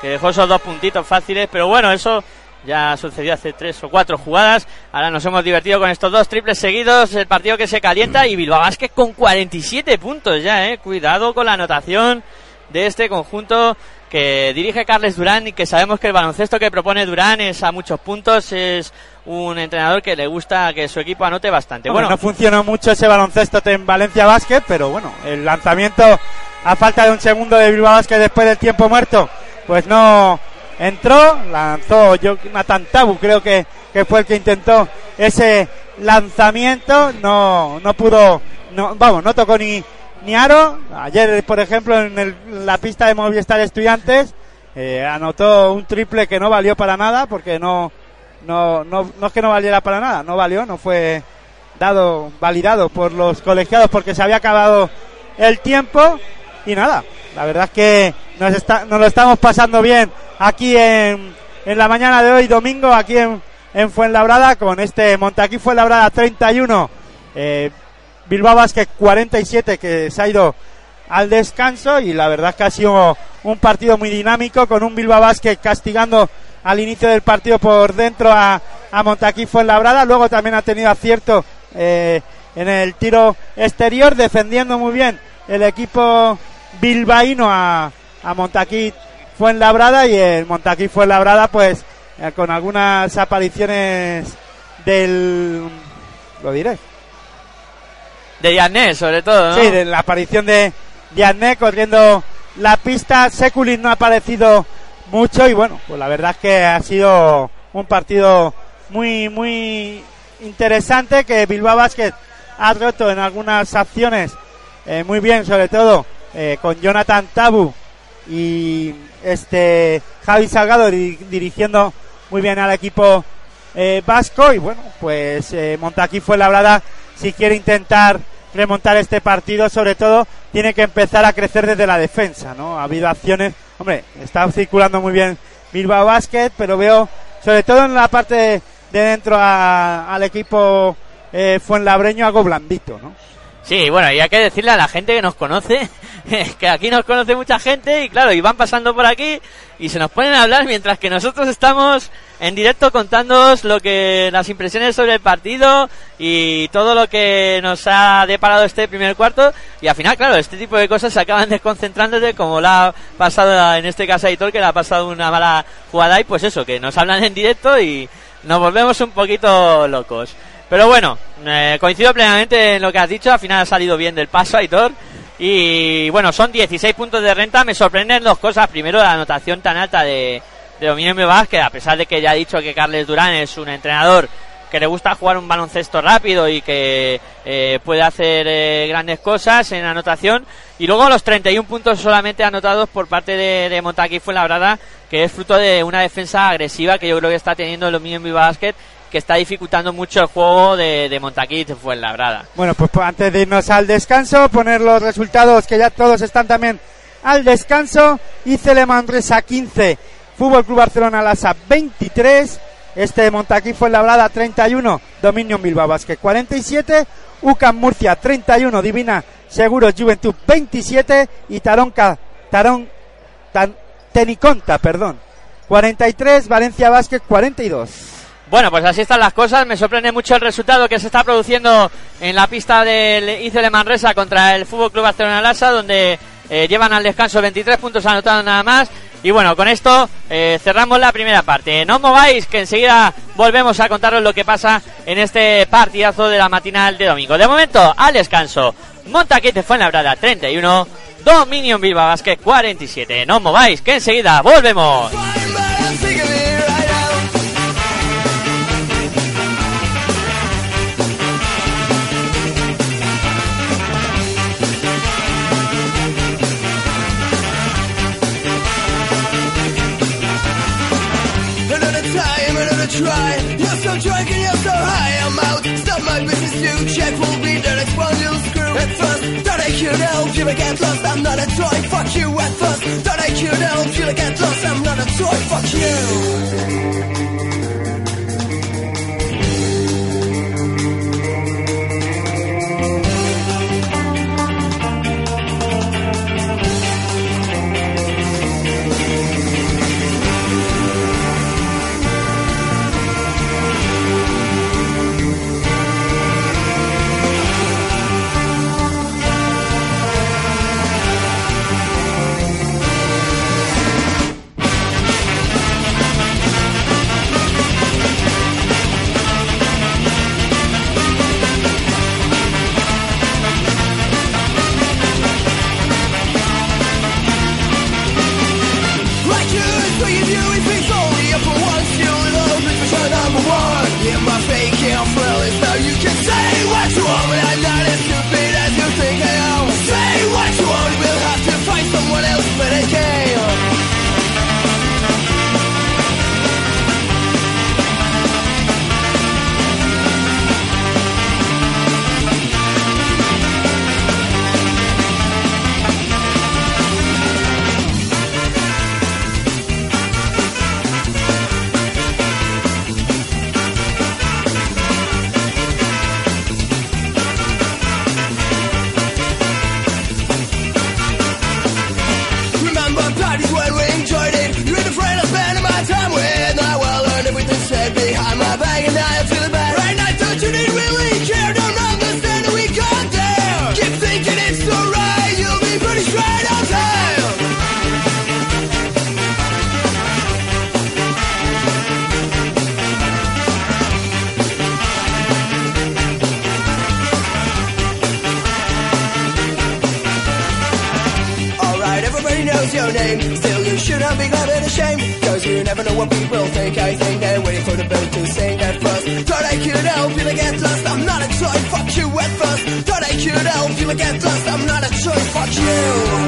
que dejó esos dos puntitos fáciles. Pero bueno, eso ya sucedió hace tres o cuatro jugadas. Ahora nos hemos divertido con estos dos triples seguidos. El partido que se calienta y Bilbao Basket con 47 puntos ya, eh. Cuidado con la anotación de este conjunto que dirige Carles Durán y que sabemos que el baloncesto que propone Durán es a muchos puntos, es un entrenador que le gusta que su equipo anote bastante. Bueno, Bueno, no funcionó mucho ese baloncesto en Valencia Basket, pero bueno, el lanzamiento a falta de un segundo de Bilbao Basket después del tiempo muerto, pues no entró, lanzó Jonathan Tabu, creo que, que fue el que intentó ese lanzamiento, no, no pudo, no, vamos, no tocó ni, ni aro. Ayer, por ejemplo, en el- la pista de Movistar Estudiantes, eh, anotó un triple que no valió para nada, porque no, no, no, no es que no valiera para nada, no valió, no fue dado, validado por los colegiados porque se había acabado el tiempo y nada, la verdad es que nos, está, nos lo estamos pasando bien aquí en, en la mañana de hoy, domingo, aquí en, en Fuenlabrada con este Montaquí Fuenlabrada 31, eh, Bilbao Basket 47 que se ha ido al descanso y la verdad es que ha sido un partido muy dinámico con un Bilbao Basket castigando al inicio del partido por dentro a, a Montaquí Fuenlabrada, luego también ha tenido acierto eh, en el tiro exterior, defendiendo muy bien el equipo bilbaíno a, a Montaquí Fuenlabrada y el Montaquí Fuenlabrada pues eh, con algunas apariciones del... lo diré, de Yanés sobre todo, ¿no? Sí, de la aparición de Diané corriendo la pista. Seculin no ha aparecido mucho y bueno, pues la verdad es que ha sido un partido muy, muy interesante que Bilbao Basket ha roto en algunas acciones eh, muy bien, sobre todo eh, con Jonathan Tabu y este Javi Salgado di- dirigiendo muy bien al equipo eh, vasco y bueno, pues eh, Montaquí fue labrada si quiere intentar remontar este partido, sobre todo tiene que empezar a crecer desde la defensa, ¿no? Ha habido acciones, hombre, está circulando muy bien Bilbao Basket, pero veo sobre todo en la parte de, de dentro a- al equipo eh, Fuenlabreño algo blandito, ¿no? Sí, bueno, y hay que decirle a la gente que nos conoce, que aquí nos conoce mucha gente y claro, y van pasando por aquí y se nos ponen a hablar mientras que nosotros estamos en directo contándoos lo que las impresiones sobre el partido y todo lo que nos ha deparado este primer cuarto y al final, claro, este tipo de cosas se acaban desconcentrándote como la ha pasado en este caso a que le ha pasado una mala jugada y pues eso, que nos hablan en directo y nos volvemos un poquito locos. Pero bueno, eh, coincido plenamente en lo que has dicho. Al final ha salido bien del paso, Aitor. Y bueno, son 16 puntos de renta. Me sorprenden dos cosas. Primero, la anotación tan alta de, de Dominio que a pesar de que ya ha dicho que Carles Durán es un entrenador que le gusta jugar un baloncesto rápido y que eh, puede hacer eh, grandes cosas en anotación. Y luego los 31 puntos solamente anotados por parte de, de Montaquí Fuenlabrada, que es fruto de una defensa agresiva que yo creo que está teniendo el dominio Basket, que está dificultando mucho el juego de, de Montaquí Fuenlabrada. Bueno, pues antes de irnos al descanso, poner los resultados que ya todos están también al descanso. Icele Manresa 15, Fútbol Club Barcelona Lasa 23, este Montaquí fue labrada 31, Dominion Bilbao Basket 47, UCAM Murcia 31, Divina Seguros Juventud 27 y Taronca, Tarón, Tan- Teniconta, perdón, 43, Valencia Basket 42. Bueno, pues así están las cosas. Me sorprende mucho el resultado que se está produciendo en la pista del Icele Manresa contra el Fútbol Club Barcelona Lasa, donde eh, llevan al descanso 23 puntos anotados nada más. Y bueno, con esto eh, cerramos la primera parte. No mováis, que enseguida volvemos a contaros lo que pasa en este partidazo de la matinal de domingo. De momento, al descanso, Montaquite fue en la brada 31, Dominion Bilbao Basket 47. No mováis, que enseguida volvemos. Could help you to get lost. I'm not a toy. Fuck you at first. Thought I could help you to get lost. I'm not a toy. Fuck you. Think. I think they're waiting for the bell to sing at first. Thought I could help you get lost. I'm not a toy. Fuck you at first. Thought I could help you get lost, I'm not a toy. Fuck you.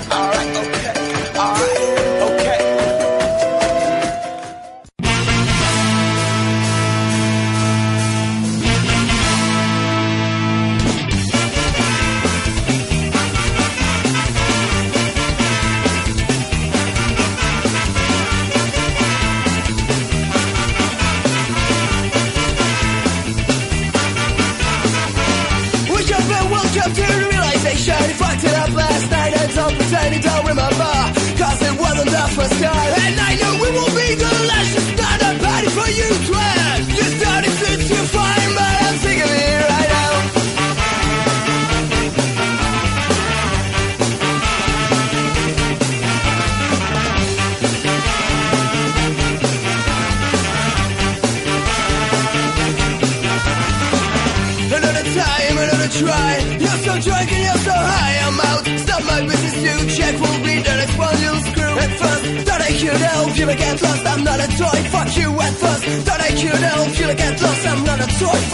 Thought I could help you to get lost. I'm not a toy. Fuck you at first. Thought I could help you to get lost. I'm not a toy.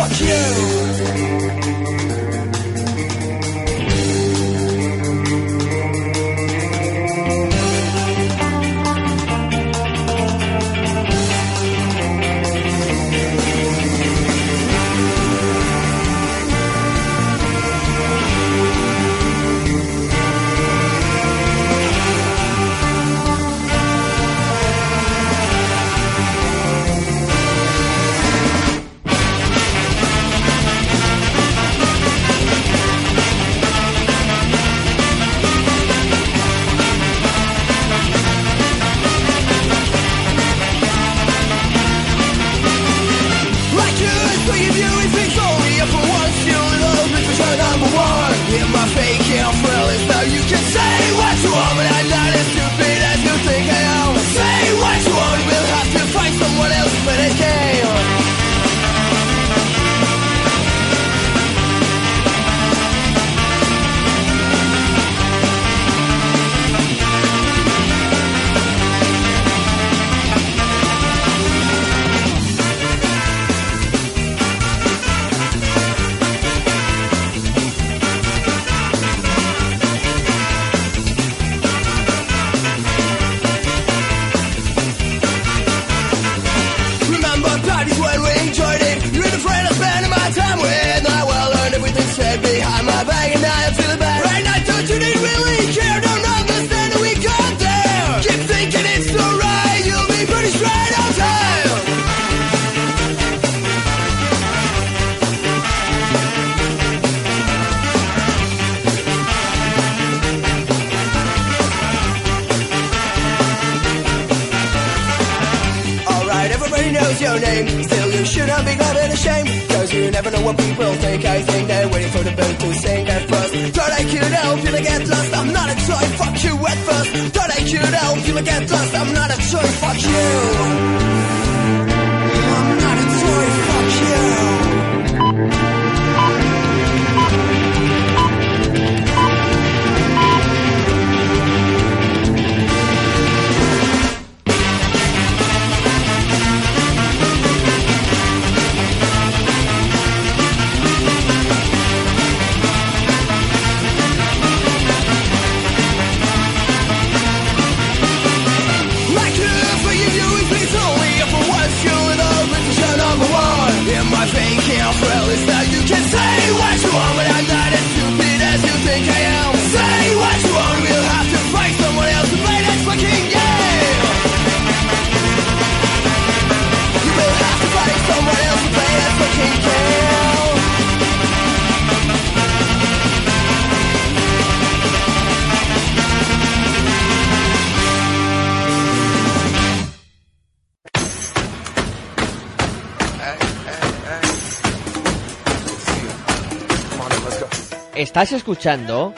Estás escuchando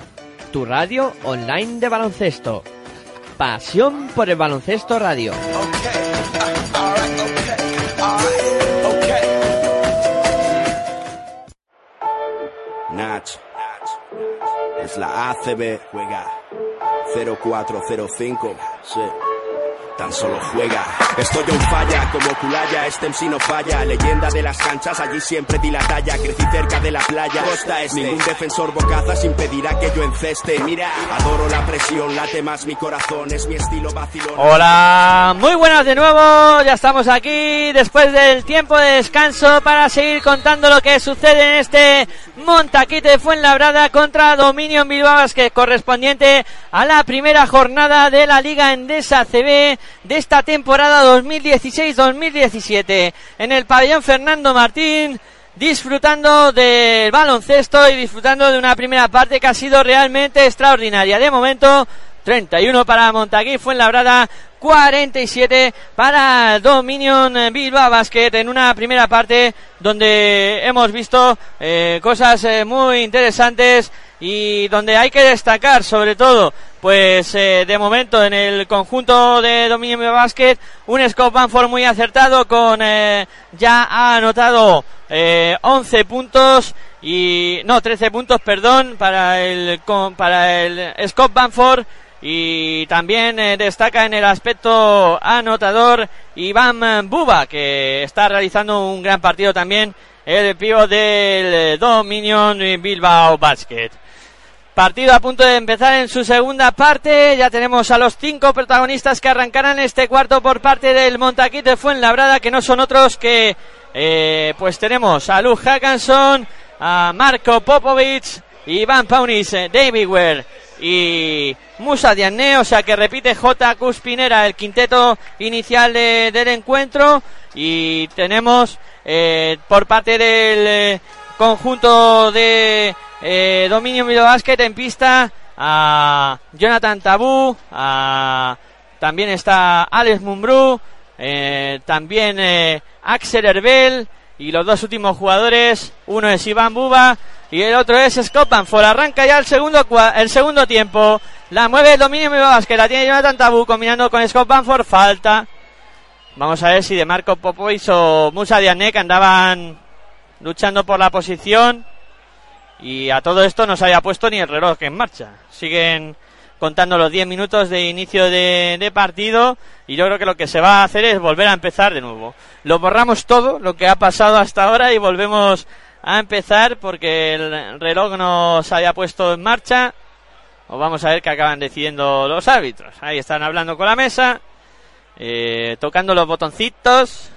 tu radio online de baloncesto. Pasión por el baloncesto radio. Es la ACB. Juega. 0405. Sí. Tan solo juega. Estoy en falla, como Culaya, este MC no falla. Leyenda de las canchas, allí siempre di la talla. Crecí cerca de la playa, costa este. Ningún defensor bocazas impedirá que yo enceste. Mira, adoro la presión, late más mi corazón, es mi estilo vacilón. Hola, muy buenas de nuevo, ya estamos aquí después del tiempo de descanso para seguir contando lo que sucede en este Montaquite Fuenlabrada contra Dominion Bilbao Basket correspondiente a la primera jornada de la Liga Endesa CB de esta temporada 2016-2017 en el pabellón Fernando Martín disfrutando del baloncesto y disfrutando de una primera parte que ha sido realmente extraordinaria. De momento, 31 para Montaquí Fuenlabrada, 47 para Dominion Bilbao Basket en una primera parte donde hemos visto eh, cosas eh, muy interesantes y donde hay que destacar sobre todo pues eh, de momento en el conjunto de Dominion Bilbao Basket un Scott Banford muy acertado con ya ha anotado eh, 11 puntos y no 13 puntos perdón para el para el Scott Banford y también eh, destaca en el aspecto anotador Iván Buba, que está realizando un gran partido también, el pío del Dominion Bilbao Basket. Partido a punto de empezar en su segunda parte. Ya tenemos a los cinco protagonistas que arrancarán este cuarto por parte del Montaquit de Fuenlabrada, que no son otros que, eh, pues tenemos a Luke Hackanson, a Marco Popovic, Iván Paunis, eh, David Ware y Musa Diané, o sea que repite J. Cuspinera el quinteto inicial de- del encuentro y tenemos eh, por parte del eh, conjunto de eh, Dominio Milo Basket en pista a Jonathan Tabú, a, también está Alex Mumbrú, eh, también eh, Axel Herbel y los dos últimos jugadores, uno es Iván Buba y el otro es Scott Banford. Arranca ya el segundo, el segundo tiempo, la mueve el Dominio Basket, la tiene Jonathan Tabú combinando con Scott Banford, falta. Vamos a ver si de Marco Popovic o Musa Diané que andaban luchando por la posición. Y a todo esto no se había puesto ni el reloj en marcha. Siguen contando los 10 minutos de inicio de, de partido. Y yo creo que lo que se va a hacer es volver a empezar de nuevo. Lo borramos todo, lo que ha pasado hasta ahora, y volvemos a empezar porque el reloj no se había puesto en marcha. O vamos a ver qué acaban decidiendo los árbitros. Ahí están hablando con la mesa eh, tocando los botoncitos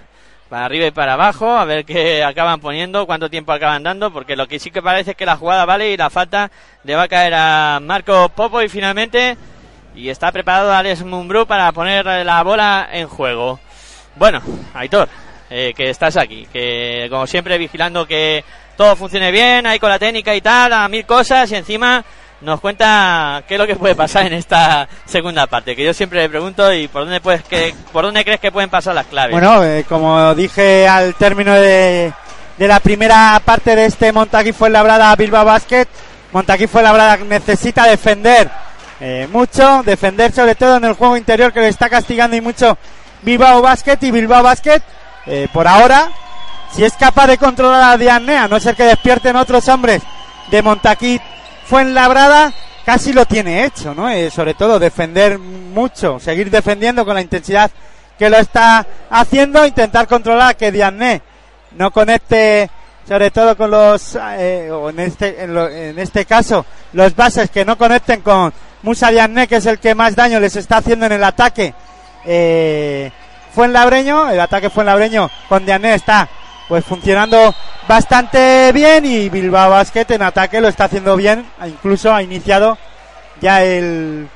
para arriba y para abajo, a ver qué acaban poniendo, cuánto tiempo acaban dando, porque lo que sí que parece es que la jugada vale y la falta le va a caer a Marco Popo y finalmente y está preparado Alex Mumbrú para poner la bola en juego. Bueno, Aitor, eh, que estás aquí, que como siempre vigilando que todo funcione bien, ahí con la técnica y tal, a mil cosas y encima nos cuenta qué es lo que puede pasar en esta segunda parte. Que yo siempre le pregunto y por dónde puedes que, por dónde crees que pueden pasar las claves. Bueno, eh, como dije al término de, de la primera parte de este Montaquí fue labrada Bilbao Basket, Montaquí fue labrada necesita defender eh, mucho, defender sobre todo en el juego interior que le está castigando y mucho Bilbao Basket y Bilbao Basket eh, por ahora si es capaz de controlar a Diane, a no ser que despierten otros hombres de Montaquí Fuenlabrada, casi lo tiene hecho, ¿no? Eh, sobre todo defender mucho, seguir defendiendo con la intensidad que lo está haciendo, intentar controlar que Diane no conecte, sobre todo con los, eh, o en este, en, lo- en este caso, los bases que no conecten con Musa Diane, que es el que más daño les está haciendo en el ataque. Fuenlabreño, el ataque Fuenlabreño con Diane está pues funcionando bastante bien y Bilbao Basket en ataque lo está haciendo bien, incluso ha iniciado ya el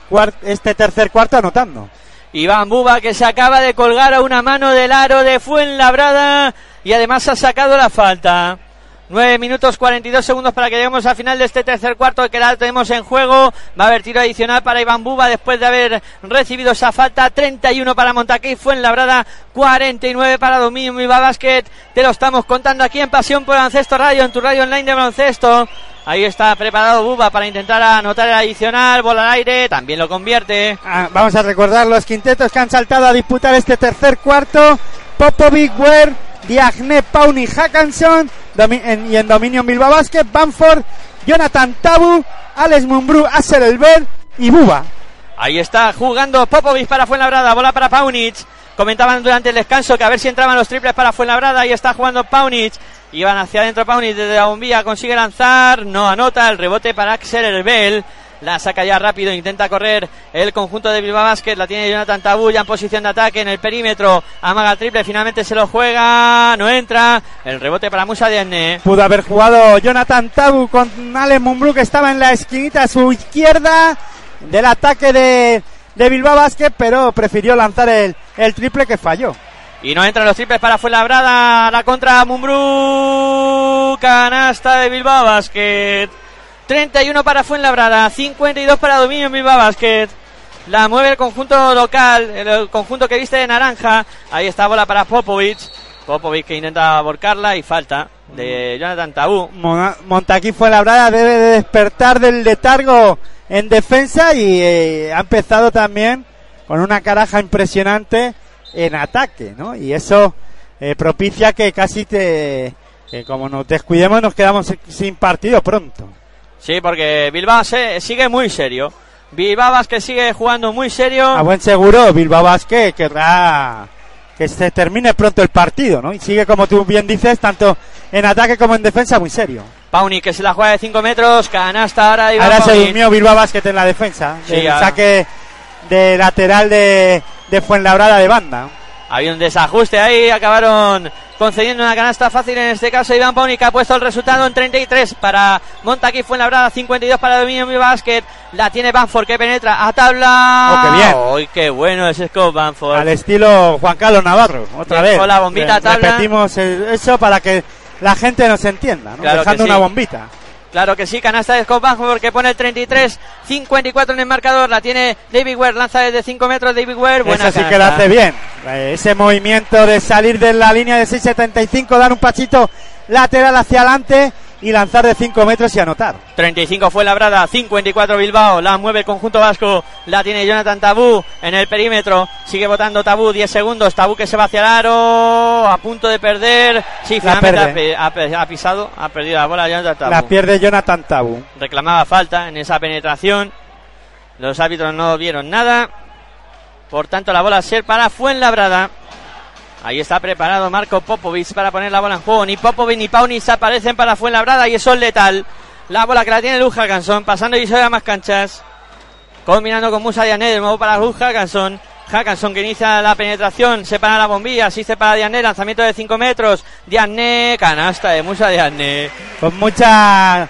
este tercer cuarto anotando. Iván Buba que se acaba de colgar a una mano del aro de Fuenlabrada y además ha sacado la falta. 9 minutos 42 segundos para que lleguemos al final de este tercer cuarto que la tenemos en juego. Va a haber tiro adicional para Iván Buba después de haber recibido esa falta. 31 para Montaquí, Fuenlabrada, 49 para Dominio Viva Basket. Te lo estamos contando aquí en Pasión por Baloncesto Radio, en tu radio online de baloncesto. Ahí está preparado Buba para intentar anotar el adicional, bola al aire, también lo convierte. Ah, vamos a recordar los quintetos que han saltado a disputar este tercer cuarto. Popovic, Ware, Diagne, Pauni, Hackanson y en dominio Bilbao Basket, Banford, Jonathan Tabu, Alex Mumbrú, Aser Elber y Buba. Ahí está jugando Popovic para Fuenlabrada, bola para Paunic. Comentaban durante el descanso que a ver si entraban los triples para Fuenlabrada. Ahí está jugando Paunic. Iban hacia adentro Paunic desde la bombilla, consigue lanzar, no anota el rebote para Axel Herbel. La saca ya rápido, intenta correr el conjunto de Bilbao Basket, la tiene Jonathan Tabu ya en posición de ataque en el perímetro, amaga el triple, finalmente se lo juega, no entra, el rebote para Musa Diagne. Pudo haber jugado Jonathan Tabu con Alex Mumbrú que estaba en la esquinita a su izquierda del ataque de, de Bilbao Basket, pero prefirió lanzar el, el triple que falló. Y no entran los triples para Fuenlabrada. La contra Mumbrú. Canasta de Bilbao Basket. 31 para Fuenlabrada. 52 para Dominio Bilbao Basket. La mueve el conjunto local. El, conjunto que viste de naranja. Ahí está bola para Popovic. Popovic que intenta borcarla y falta de Jonathan Tabú. Montaquí fue labrada, debe de despertar del letargo en defensa y eh, ha empezado también con una caraja impresionante en ataque, ¿no? Y eso eh, propicia que casi te, que como nos descuidemos nos quedamos sin partido pronto. Sí, porque Bilbao se, sigue muy serio. Bilbao Basket sigue jugando muy serio. A buen seguro, Bilbao Basket querrá que se termine pronto el partido, ¿no? Y sigue, como tú bien dices, tanto en ataque como en defensa muy serio. Pauni que se la juega de 5 metros. Canasta ahora Ahora se durmió Bilbao Basket en la defensa. Sí, el saque de lateral de, de Fuenlabrada de banda. Había un desajuste ahí, acabaron concediendo una canasta fácil, en este caso Iván Pauni que ha puesto el resultado en 33 para Montaquí Fuenlabrada, 52 para Dominio Mi Basket, la tiene Banford que penetra a tabla. Oh, qué bien. ¡Uy, qué bueno es Scott Banford! Al estilo Juan Carlos Navarro, otra vez. la bombita a Re- tabla. Repetimos eso para que la gente nos entienda, ¿no? Claro Dejando sí. una bombita. Claro que sí, canasta de Scott Banford que pone el 33, 54 en el marcador, la tiene David Ware, lanza desde 5 metros David Ware, buena Eso sí que lo hace bien. Eh, ese movimiento de salir de la línea de 6.75, dar un pasito lateral hacia adelante y lanzar de 5 metros y anotar. 35 fue Labrada, 54 Bilbao, la mueve el conjunto vasco, la tiene Jonathan Tabú en el perímetro, sigue votando Tabú, 10 segundos, Tabú que se va hacia el aro, a punto de perder, sí, La finalmente ha, pisado, ha perdido la bola Jonathan Tabú. La pierde Jonathan Tabu. Reclamaba falta en esa penetración, los árbitros no vieron nada, por tanto la bola ser para Fuenlabrada. Ahí está preparado Marco Popovic para poner la bola en juego. Ni Popovic ni Paunis aparecen para Fuenlabrada y eso es letal. La bola que la tiene Luz Hackanson, pasando y a más canchas. Combinando con Musa Diané, de nuevo para Luz Hackanson. Hackanson que inicia la penetración, separa la bombilla, asiste para Diané, lanzamiento de 5 metros. Diané, canasta de Musa Diané. Con muchas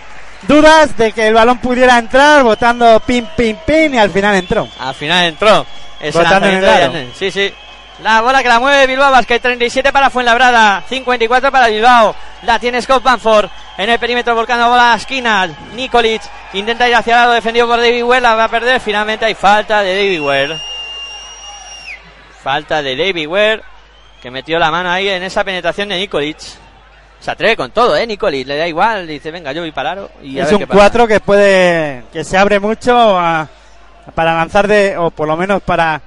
dudas de que el balón pudiera entrar, votando pin, pin, pin y al final entró. Al final entró. El lanzamiento de aro. Diané. Sí, sí. La bola que la mueve Bilbao Basket, 37 para Fuenlabrada, 54 para Bilbao. La tiene Scott Banford. en el perímetro volcando bola a la esquina. Nikolic intenta ir hacia el lado, defendido por David Ware, la va a perder. Finalmente hay falta de David Ware. Falta de David Ware, que metió la mano ahí en esa penetración de Nikolic. Se atreve con todo, ¿eh? Nikolic, le da igual, dice, venga, yo voy para aro. Y a es ver un qué pasa. 4 que puede que se abre mucho a- para lanzar de o por lo menos para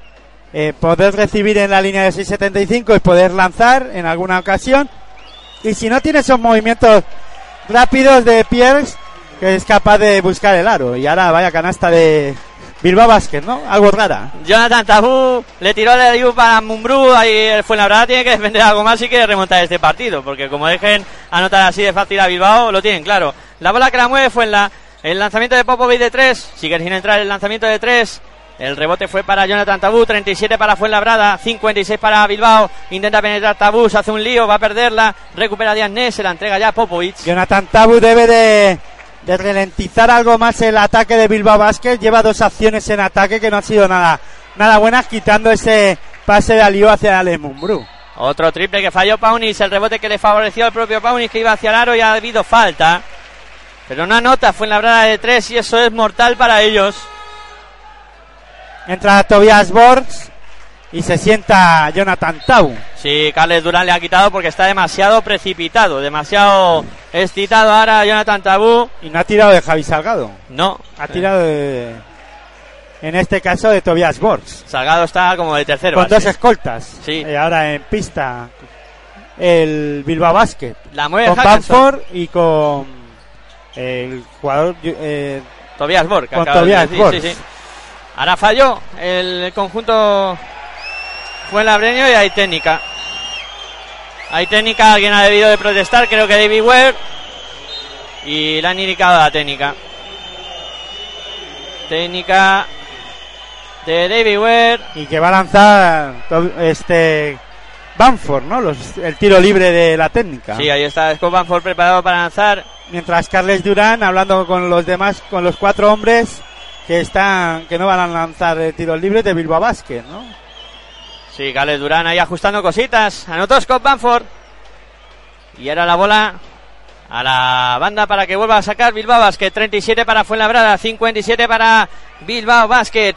eh, poder recibir en la línea de 6.75 y poder lanzar en alguna ocasión y si no tiene esos movimientos rápidos de Pierce que es capaz de buscar el aro y ahora vaya canasta de Bilbao Basket, ¿no? Algo rara. Jonathan Tabú le tiró el ayuda para Mumbrú. Ahí fue la verdad, tiene que defender algo más y quiere remontar este partido. Porque como dejen anotar así de fácil a Bilbao, lo tienen claro. La bola que la mueve fue en la, el lanzamiento de Popovic de 3. Sigue sin entrar el lanzamiento de 3. El rebote fue para Jonathan Tabú, 37 para Fuenlabrada, 56 para Bilbao. Intenta penetrar Tabú, se hace un lío, va a perderla. Recupera Díaz se la entrega ya a Popovic. Jonathan Tabu debe de, de ralentizar algo más el ataque de Bilbao Basket. Lleva dos acciones en ataque que no han sido nada, nada buenas, quitando ese pase de Alió hacia Alex Mumbrú. Otro triple que falló Paunis, el rebote que le favoreció al propio Paunis que iba hacia el aro y ha habido falta. Pero no anota, fue en la brada de tres y eso es mortal para ellos. Entra Tobias Borgs y se sienta Jonathan Tabu. Sí, Carles Durán le ha quitado porque está demasiado precipitado, demasiado excitado ahora Jonathan Tabú. Y no ha tirado de Javi Salgado. No, Ha tirado de, en este caso de Tobias Borgs. Salgado está como de tercero. Con base. dos escoltas. Sí. Eh, ahora en pista el Bilbao Basket. La mueve Con. Banford y con el jugador eh, Tobias Borg. Con de Tobias decir, Borg. sí, sí. Ahora falló el conjunto fue labreño y hay técnica. Hay técnica, alguien ha debido de protestar, creo que David Ware. Y le han indicado la técnica. Técnica de David Ware. y que va a lanzar este Banford, ¿no? Los- el tiro libre de la técnica. Sí, ahí está Scott Banford preparado para lanzar. Mientras Carles Durán hablando con los demás, con los cuatro hombres que están, que no van a lanzar eh, tiros libres de Bilbao Basket, ¿no? Sí, Gales Durán ahí ajustando cositas. Anotó Scott Banford. Y ahora la bola a la banda para que vuelva a sacar Bilbao Basket. 37 para Fuenlabrada, 57 para Bilbao Basket.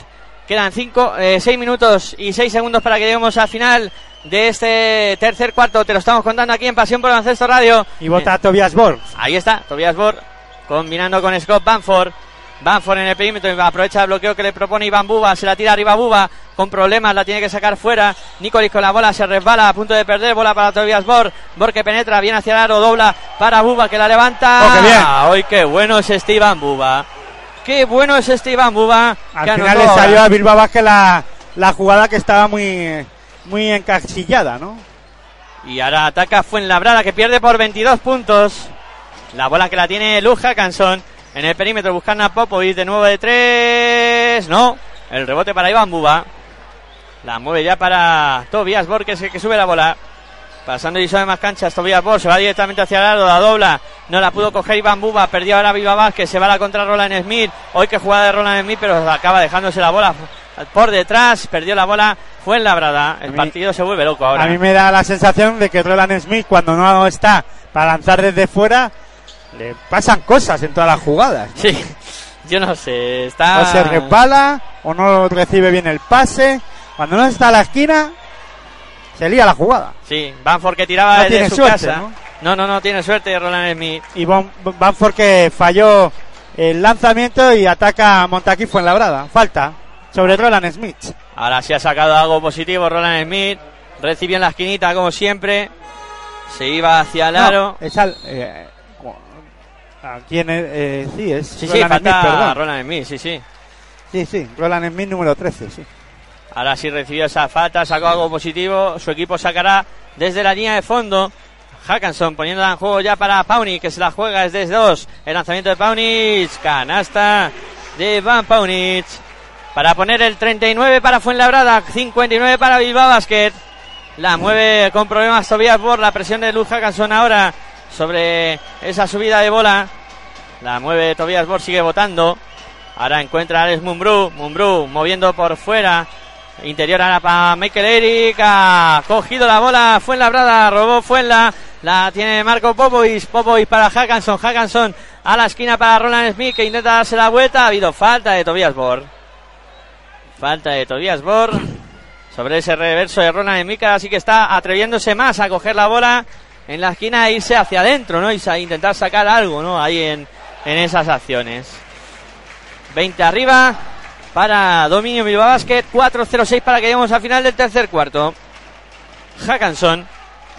Quedan 6 minutos y 6 segundos para que lleguemos al final de este tercer cuarto. Te lo estamos contando aquí en Pasión por Baloncesto Radio. Y vota Tobias Borg. Ahí está, Tobias Borg combinando con Scott Banford. Banford en el perímetro, aprovecha el bloqueo que le propone Iván Buba, se la tira arriba Buba, con problemas, la tiene que sacar fuera. Nicolis con la bola, se resbala, a punto de perder, bola para Tobias Borg. Borg que penetra, viene hacia el aro, dobla para Buba, que la levanta. Oh, qué bien. ¡Ay, qué bueno es este Iván Buba! ¡Qué bueno es este Iván Buba! Al que final le salió a Bilbao Basket la, la jugada que estaba muy, muy encasillada, ¿no? Y ahora ataca Fuenlabrada que pierde por 22 puntos. La bola que la tiene Luja Cansón en el perímetro buscando a Popovic de nuevo de tres. No, el rebote para Iván Buba. La mueve ya para Tobias Borg que es el que sube la bola. Pasando y sobre más canchas, Tobias Borg se va directamente hacia el aro, la dobla, no la pudo coger Iván Buba, perdió ahora Viva Vázquez, se va a la contra Roland Smith, hoy que jugada de Roland Smith, pero acaba dejándose la bola por detrás, perdió la bola, fue en labrada, el mí- partido se vuelve loco ahora. A mí me da la sensación de que Roland Smith, cuando no está para lanzar desde fuera, le pasan cosas en todas las jugadas. Sí, yo no sé, está... O se resbala, o no recibe bien el pase. Cuando no está a la esquina, se lía la jugada. Sí, Banford que tiraba No desde tiene su suerte, casa. ¿no? ¿no? no, no, tiene suerte Roland Smith. Y Banford que falló el lanzamiento y ataca a Montaquí Fuenlabrada. Falta sobre Roland Smith. Ahora sí ha sacado algo positivo Roland Smith. Recibió en la esquinita como siempre. Se iba hacia el aro. No, es al- eh, ¿a quién es? Eh, sí, es Sí, sí, Roland falta Smith, perdón. Roland Smith, sí, sí. Sí, sí, Roland Smith número 13, sí. Ahora sí recibió esa falta, sacó algo positivo. Su equipo sacará desde la línea de fondo. Hackanson poniéndola en juego ya para Paunic, que se la juega desde dos. El lanzamiento de Paunic, canasta de Van Paunic. Para poner el 39 para Fuenlabrada, 59 para Bilbao Basket. La mueve con problemas Tobias por la presión de Luz Hackanson ahora sobre esa subida de bola. La mueve Tobias Bor, sigue votando. Ahora encuentra a Alex Mumbrú. Mumbrú moviendo por fuera. Interior ahora para Michael Eric. Ha cogido la bola. Fuenlabrada. Robó Fuenla. La tiene Marco Popovic. Popovic para Hackanson. Hackanson a la esquina para Roland Smith que intenta darse la vuelta. Ha habido falta de Tobias Bor. Falta de Tobias Bor. Sobre ese reverso de Roland Smith. Así que está atreviéndose más a coger la bola en la esquina e irse hacia adentro, ¿no? Y intentar sacar algo, ¿no? Ahí en, en esas acciones. 20 arriba para dominio Bilbao Basket. 4-0-6 para que lleguemos al final del tercer cuarto. Hackanson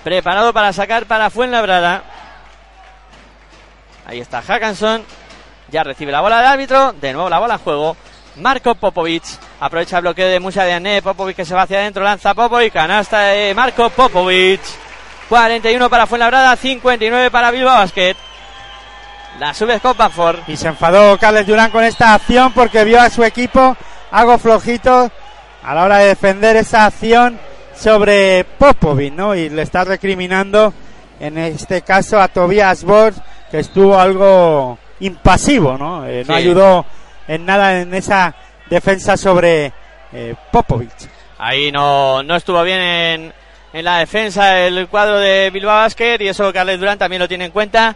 preparado para sacar para Fuenlabrada. Ahí está Hackanson. Ya recibe la bola del árbitro. De nuevo la bola en juego. Marco Popovic. Aprovecha el bloqueo de Musa de Ané. Popovic que se va hacia adentro. Lanza Popovic. Canasta de Marco Popovic. 41 para Fuenlabrada. 59 para Bilbao Basket. La sube Scott Bamford. Y se enfadó Carles Durán con esta acción porque vio a su equipo algo flojito a la hora de defender esa acción sobre Popovic, ¿no? Y le está recriminando en este caso a Tobias Bors que estuvo algo impasivo, ¿no? Eh, no Sí. ayudó en nada en esa defensa sobre eh, Popovic. Ahí no, no estuvo bien en, en la defensa el cuadro de Bilbao Basket y eso Carles Durán también lo tiene en cuenta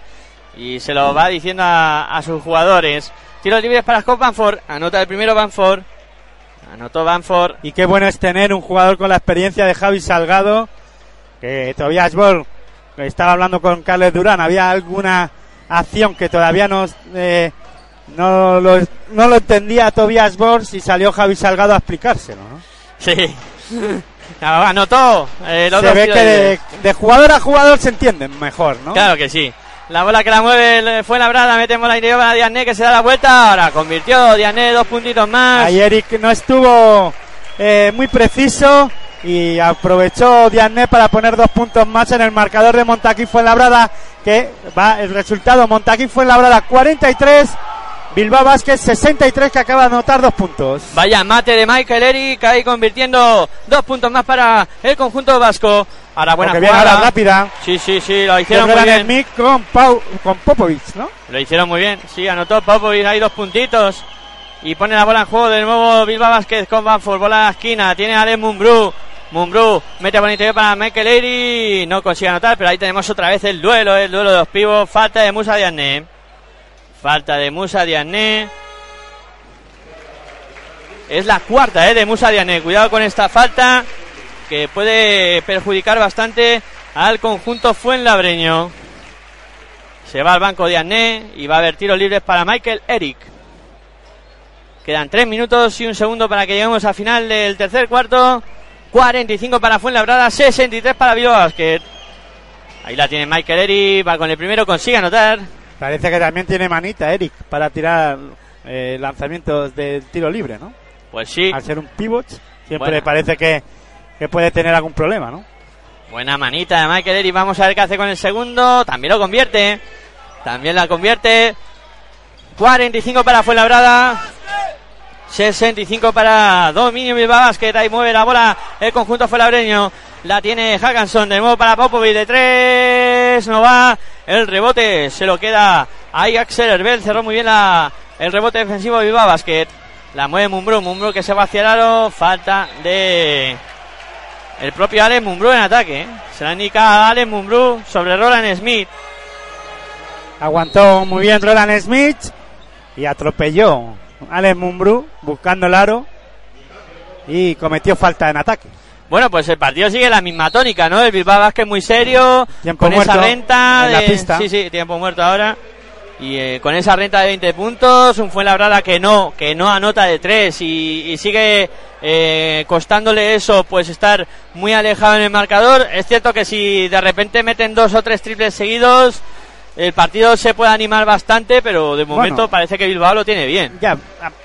y se lo va diciendo a, a sus jugadores. Tiros libres para Scott Banford. Anota el primero Banford. Anotó Banford. Y qué bueno es tener un jugador con la experiencia de Javi Salgado, que Tobias Bor, que estaba hablando con Carles Durán, había alguna acción que todavía no, eh, no, lo, no lo entendía Tobias Bors y salió Javi Salgado a explicárselo. ¿no? Sí. Anotó. eh, Se ve que de, de jugador a jugador se entienden mejor, ¿no? Claro que sí. La bola que la mueve fue la brada, metemos la interior para Diané que se da la vuelta. Ahora convirtió Diané dos puntitos más. Ahí Eric no estuvo eh, muy preciso y aprovechó Diané para poner dos puntos más en el marcador de Montaquí Fuenlabrada, que va el resultado Montaquí Fuenlabrada 43, Bilbao Vázquez 63 que acaba de anotar dos puntos. Vaya mate de Michael Eric ahí convirtiendo dos puntos más para el conjunto vasco. Ahora buena Porque viene jugada. ahora rápida. Sí, sí, sí, lo hicieron muy bien. Smith con, Pau, con Popovic, ¿no? Lo hicieron muy bien. Sí, anotó Popovic ahí dos puntitos. Y pone la bola en juego de nuevo Bilbao Vázquez con Banford. Bola a la esquina. Tiene a Alex Mumbrú. Mumbrú mete interior para Michael Eric. No consigue anotar, pero ahí tenemos otra vez el duelo. El duelo de los pibos. Falta de Musa Diané. Falta de Musa Diané. Es la cuarta eh, de Musa Diané. Cuidado con esta falta que puede perjudicar bastante al conjunto Fuenlabreño. Se va al banco de Ané y va a haber tiros libres para Michael Eric. Quedan tres minutos y un segundo para que lleguemos al final del tercer cuarto. 45 para Fuenlabrada, 63 para Bilbao Basket. Ahí la tiene Michael Eric, va con el primero, consigue anotar. Parece que también tiene manita Eric para tirar eh, lanzamientos de tiro libre, ¿no? Pues sí, Al ser un pivot, siempre Buena. parece que, que puede tener algún problema, ¿no? buena manita de Michael Eric. Vamos a ver qué hace con el segundo. También lo convierte. También la convierte. 45 para Fuenlabrada. 65 para Dominio Bilbao Basket. Ahí mueve la bola el conjunto fuenlabreño. La tiene Hackanson de nuevo para Popovic de tres. No va. El rebote se lo queda ahí Axel Herbel. Cerró muy bien la, el rebote defensivo de Bilbao Basket. La mueve Mumbrú. Mumbrú que se va hacia el aro. Falta de el propio Alex Mumbrú en ataque. ¿eh? Se la indica a Alex Mumbrú sobre Roland Smith. Aguantó muy bien Roland Smith y atropelló Alex Mumbrú buscando el aro y cometió falta en ataque. Bueno, pues el partido sigue la misma tónica, ¿no? El Bilbao Basket muy serio, Tiempo con esa renta en la de- pista. Sí, sí, tiempo muerto ahora. Y eh, con esa renta de 20 puntos, un Fuenlabrada que no, que no anota de 3 y, y sigue eh, costándole eso, pues estar muy alejado en el marcador. Es cierto que si de repente meten dos o tres triples seguidos, el partido se puede animar bastante, pero de momento Bueno. parece que Bilbao lo tiene bien. Ya,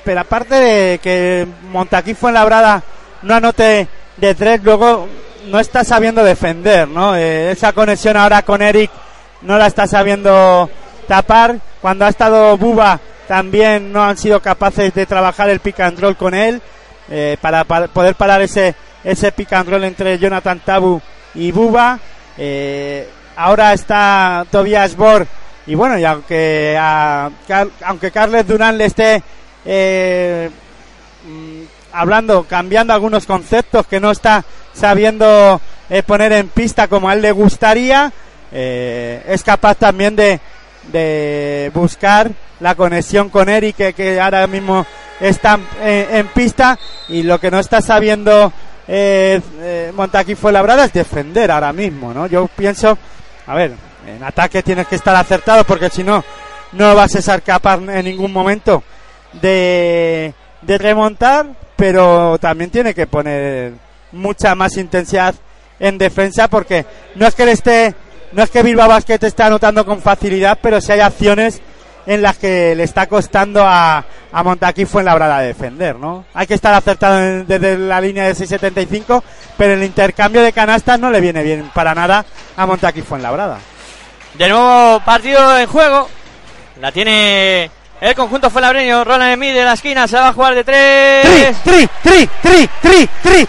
pero aparte de que Montaquí fue en labrada no anote de tres, luego no está sabiendo defender, ¿no? Eh, esa conexión ahora con Eric no la está sabiendo tapar. Cuando ha estado Buba también no han sido capaces de trabajar el pick and roll con él eh, para, para poder parar ese ese pick and roll entre Jonathan Tabu y Buba. Eh, ahora está Tobias Bor y bueno, y aunque a aunque Carles Durán le esté eh, mm, hablando, cambiando algunos conceptos que no está sabiendo eh, poner en pista como a él le gustaría, eh, es capaz también de, de buscar la conexión con Eric, que, ahora mismo está en, en pista, y lo que no está sabiendo eh, eh, Montaquí fue labrada es defender ahora mismo, ¿no? Yo pienso, a ver, en ataque tienes que estar acertado porque si no, no vas a ser capaz en ningún momento de, de remontar, pero también tiene que poner mucha más intensidad en defensa porque no es que le esté, no es que Bilbao Basket esté anotando con facilidad, pero si hay acciones en las que le está costando a, a Montaquí Fuenlabrada defender, ¿no? Hay que estar acertado en- desde la línea de 6.75, pero el intercambio de canastas no le viene bien para nada a Montaquí Fuenlabrada. De nuevo partido en juego. La tiene el conjunto Fuenlabreño. Roland Emil de la esquina. Se va a jugar de Tri, tres. tri, tri, tri, tri, tri,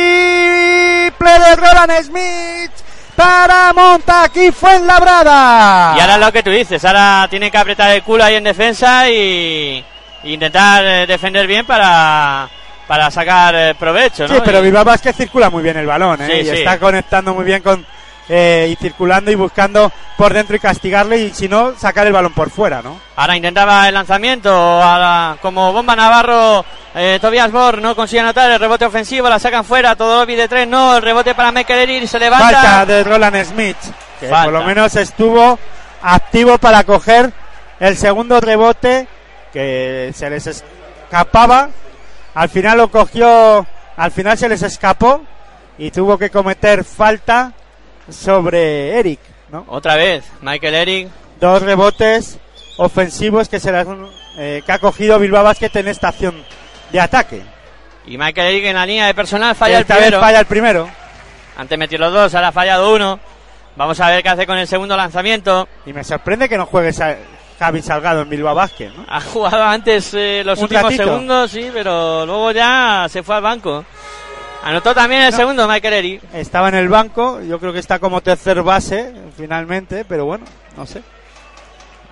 triple de Roland Smith para Montaquí Fuenlabrada. Y ahora lo que tú dices. Ahora tiene que apretar el culo ahí en defensa y y intentar eh, defender bien para, para sacar eh, provecho, ¿no? Sí, pero Bilbao Vázquez circula muy bien el balón, ¿eh? Sí, y sí. está conectando muy bien con eh, y circulando y buscando por dentro y castigarle y si no sacar el balón por fuera, ¿no? Ahora intentaba el lanzamiento, ahora, como bomba Navarro, eh, Tobias Bor no consigue anotar el rebote ofensivo, la sacan fuera, todo de tres, no, el rebote para Mekeleri, se levanta. Falta de Roland Smith, que Falta. por lo menos estuvo activo para coger el segundo rebote que se les escapaba. Al final lo cogió, al final se les escapó y tuvo que cometer falta sobre Eric, ¿no? Otra vez, Michael Eric, dos rebotes ofensivos que se las, eh, que ha cogido Bilbao Basket en esta acción de ataque. y Michael Eric en la línea de personal falla el Esta vez primero. falla el primero. Antes metió los dos, ahora ha fallado uno. Vamos a ver qué hace con el segundo lanzamiento. Y me sorprende que no juegue Javi Salgado en Bilbao Basket, ¿no? Ha jugado antes eh, los Un últimos ratito. segundos, sí, pero luego ya se fue al banco. Anotó también el No. segundo Michael Eric. Estaba en el banco, yo creo que está como tercer base finalmente, pero bueno, no sé.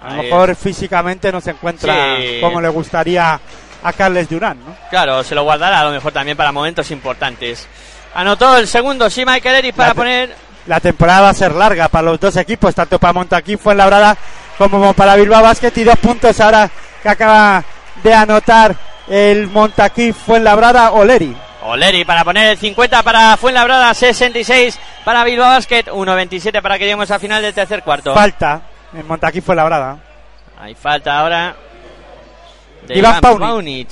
A lo mejor físicamente no se encuentra Sí. como le gustaría a Carles Durán, ¿no? Claro, se lo guardará a lo mejor también para momentos importantes. Anotó el segundo, sí, Michael Eric para La poner. La temporada va a ser larga para los dos equipos, tanto para Montaquí Fuenlabrada como para Bilbao Basket y dos puntos ahora que acaba de anotar el Montaquí Fuenlabrada Oleri. Oleri para poner el 50 para Fuenlabrada, 66 para Bilbao Basket, 1.27 para que lleguemos al final del tercer cuarto. Falta en Montaquí Fuenlabrada. Hay falta ahora de Iván Iván Paunic. Paunic.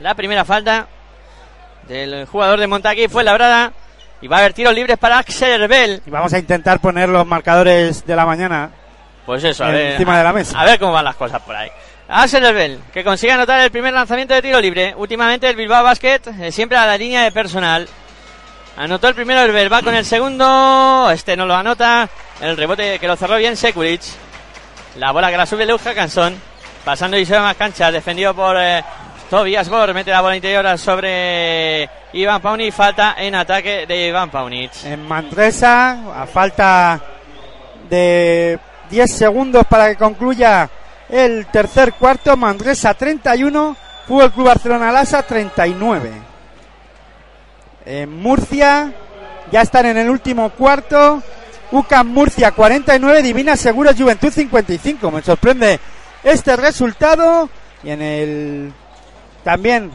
La primera falta del jugador de Montaquí Fuenlabrada. Y va a haber tiros libres para Axel Herbel. Y vamos a intentar poner los marcadores de la mañana. Pues eso, a ver. Encima de la mesa. A ver cómo van las cosas por ahí. Axel que consigue anotar el primer lanzamiento de tiro libre. Últimamente el Bilbao Basket, eh, siempre a la línea de personal. Anotó el primero Herbel, va con el segundo. Este no lo anota. El rebote que lo cerró bien Sekulic. La bola que la sube Leuja Cansón. Pasando y va más cancha. Defendido por eh, Tobias Bor. Mete la bola interior sobre Iván Paunic. Falta en ataque de Iván Paunic. En Manresa, a falta de 10 segundos para que concluya el tercer cuarto, Manresa 31, Fútbol Club Barcelona Lasa 39. En Murcia ya están en el último cuarto, UCAM Murcia 49, Divina Seguros Juventud 55. Me sorprende este resultado y en el también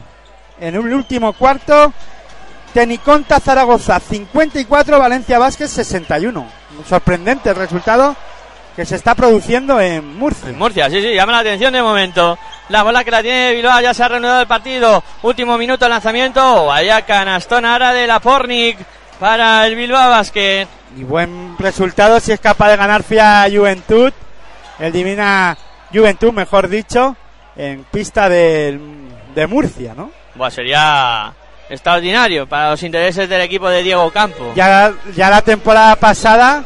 en el último cuarto Teniconta Zaragoza 54, Valencia Vázquez 61. Un sorprendente el resultado que se está produciendo en Murcia. En Murcia, sí, sí, llama la atención de momento. La bola que la tiene Bilbao, ya se ha reanudado el partido. Último minuto de lanzamiento. Vaya canastón ahora de la Pornic para el Bilbao Basket. Y buen resultado si es capaz de ganar Fia Juventud, el Divina Juventud, mejor dicho, en pista del- de Murcia, ¿no? Buah, sería extraordinario para los intereses del equipo de Diego Campo. Ya, ya la temporada pasada,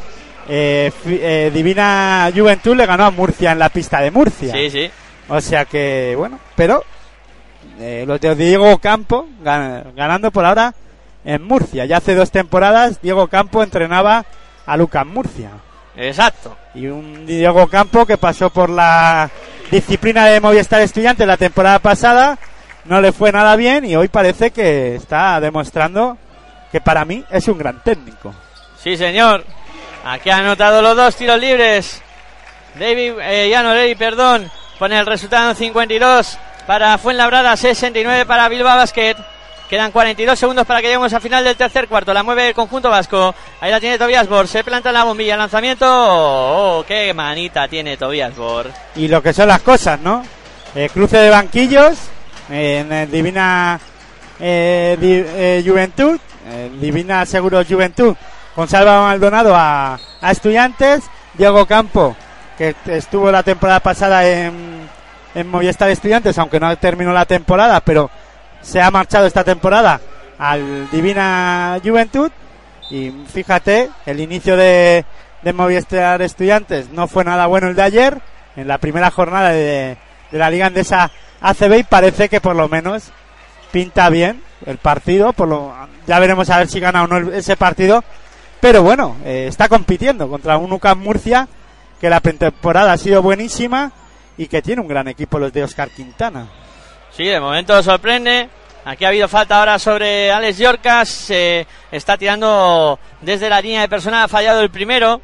eh, eh, Divina Juventud le ganó a Murcia en la pista de Murcia. Sí, sí. O sea que, bueno, pero eh, los de Diego Campo gan- ganando por ahora en Murcia. Ya hace dos temporadas Diego Campo entrenaba a Lucas Murcia. Exacto. Y un Diego Campo que pasó por la disciplina de Movistar Estudiantes la temporada pasada, no le fue nada bien y hoy parece que está demostrando que para mí es un gran técnico. Sí, señor. Aquí ha anotado los dos tiros libres. David, eh, Jan Oleri, perdón, pone el resultado en 52 para Fuenlabrada, 69 para Bilbao Basket. Quedan 42 segundos para que lleguemos al final del tercer cuarto. La mueve el conjunto vasco. Ahí la tiene Tobias Bor. Se planta la bombilla. Lanzamiento. Oh, qué manita tiene Tobias Bor. Y lo que son las cosas, ¿no? Eh, cruce de banquillos eh, en Divina eh, Juventud, Divina Seguro Juventud, con Salva Maldonado a, Estudiantes, Diego Campo, que estuvo la temporada pasada en, en Movistar Estudiantes, aunque no terminó la temporada, pero se ha marchado esta temporada al Divina Juventud. Y fíjate, el inicio de, de Movistar Estudiantes no fue nada bueno el de ayer, en la primera jornada de, la Liga Andesa ACB y parece que por lo menos pinta bien el partido, por lo, ya veremos a ver si gana o no ese partido, pero bueno, eh, está compitiendo contra un UCAM Murcia que la pretemporada ha sido buenísima y que tiene un gran equipo los de Oscar Quintana. Sí, de momento sorprende. Aquí ha habido falta ahora sobre Alex Yorcas. Está tirando desde la línea de personal. Ha fallado el primero.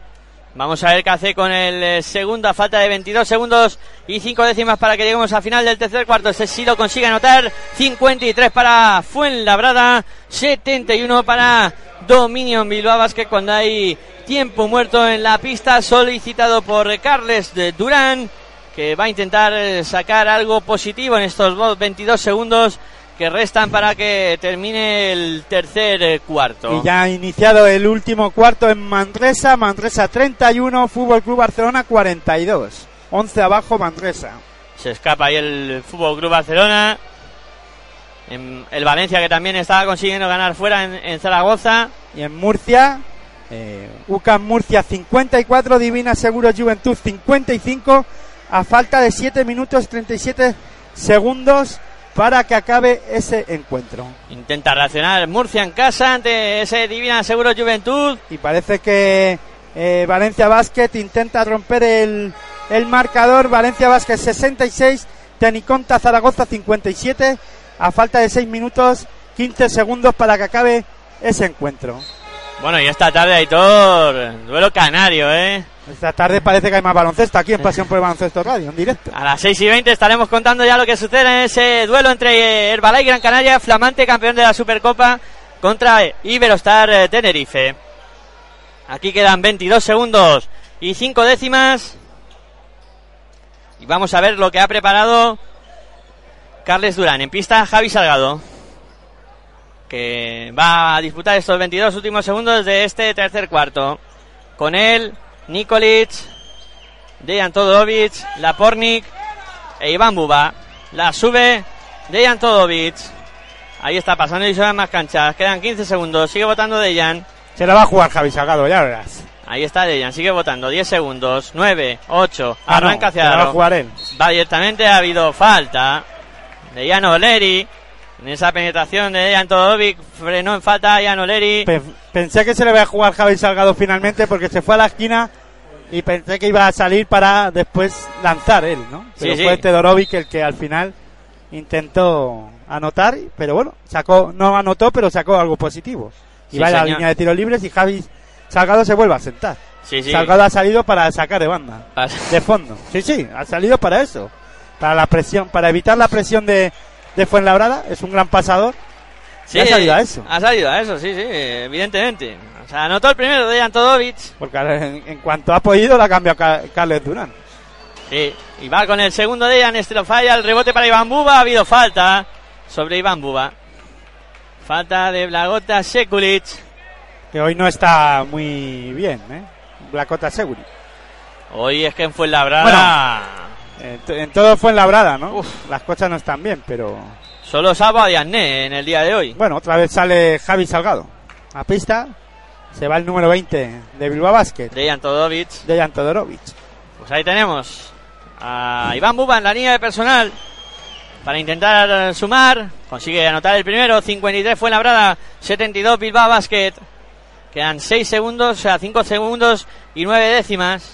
Vamos a ver qué hace con el eh, segundo. Falta de 22 segundos y 5 décimas para que lleguemos al final del tercer cuarto. Este sí lo consigue anotar. 53 para Fuenlabrada. 71 para Dominion Bilbao Basket cuando hay tiempo muerto en la pista solicitado por Carles de Durán que va a intentar eh, sacar algo positivo en estos dos 22 segundos que restan para que termine el tercer eh, cuarto. Y ya ha iniciado el último cuarto en Manresa, Manresa 31, Fútbol Club Barcelona 42. 11 abajo Manresa. Se escapa ahí el Fútbol Club Barcelona. En- el Valencia que también estaba consiguiendo ganar fuera en, en Zaragoza. Y en Murcia, eh, UCAM Murcia 54, Divina Seguro Juventud 55, a falta de 7 minutos 37 segundos para que acabe ese encuentro. Intenta reaccionar Murcia en casa ante ese Divina Seguro Juventud. Y parece que eh, Valencia Basket intenta romper el, el marcador. Valencia Basket 66, Teniconta Zaragoza 57, a falta de 6 minutos 15 segundos para que acabe ese encuentro. Bueno, y esta tarde, Aitor, duelo canario, ¿eh? Esta tarde parece que hay más baloncesto aquí en Pasión por el Baloncesto Radio, en directo. A las 6 y 20 estaremos contando ya lo que sucede en ese duelo entre eh, Herbalife Gran Canaria, flamante campeón de la Supercopa, contra eh, Iberostar eh, Tenerife. Aquí quedan 22 segundos y 5 décimas. Y vamos a ver lo que ha preparado Carles Durán. En pista Javi Salgado. Que va a disputar estos 22 últimos segundos de este tercer cuarto. Con él, Nikolic, Dejan Todovic, Lapornik e Iván Buba. La sube Dejan Todovic. Ahí está pasando y se van más canchas. Quedan 15 segundos. Sigue votando Dejan. Se la va a jugar Javi Salgado, ya verás. Ahí está Dejan. Sigue votando. 10 segundos. 9, 8. Ah, no, Arranca hacia se la va a jugar él. Va directamente. Ha habido falta de Jan Oleri. En esa penetración de Dejan Todovic. Frenó en falta Jan Oleri. Pe- pensé que se le iba a jugar Javi Salgado finalmente porque se fue a la esquina y pensé que iba a salir para después lanzar él, ¿no? Pero Sí, fue sí. Todorovic el que al final intentó anotar, pero bueno, sacó, no anotó, pero sacó algo positivo. Y Sí, va a la línea de tiros libres y Javi Salgado se vuelve a sentar. Sí, sí. Salgado ha salido para sacar de banda, Pas- de fondo. Sí, sí, ha salido para eso. Para la presión, para evitar la presión de, de Fuenlabrada, es un gran pasador. Sí, ha salido a eso. Ha salido a eso, sí, sí, evidentemente. O sea, anotó el primero de Jan Todovic. Porque en, en cuanto ha podido, la ha cambiado Ca- Carles Durán. Sí, y va con el segundo de Jan, este lo falla, el rebote para Iván Buba, ha habido falta sobre Iván Buba. Falta de Blagota Sekulic. Que hoy no está muy bien, ¿eh? Blacota Seguri. Hoy es que en Fuenlabrada En, to- en todo fue en labrada, ¿no? Uf. Las cosas no están bien, pero. solo salva a Diané en el día de hoy. Bueno, otra vez sale Javi Salgado. A pista. Se va el número 20 de Bilbao Basket. De Jan Todovic. De Jan Todorovic. Pues ahí tenemos a Iván Buba en la línea de personal para intentar sumar. Consigue anotar el primero. 53 fue Labrada, 72 Bilbao Basket. Quedan 6 segundos, o sea, 5 segundos y 9 décimas.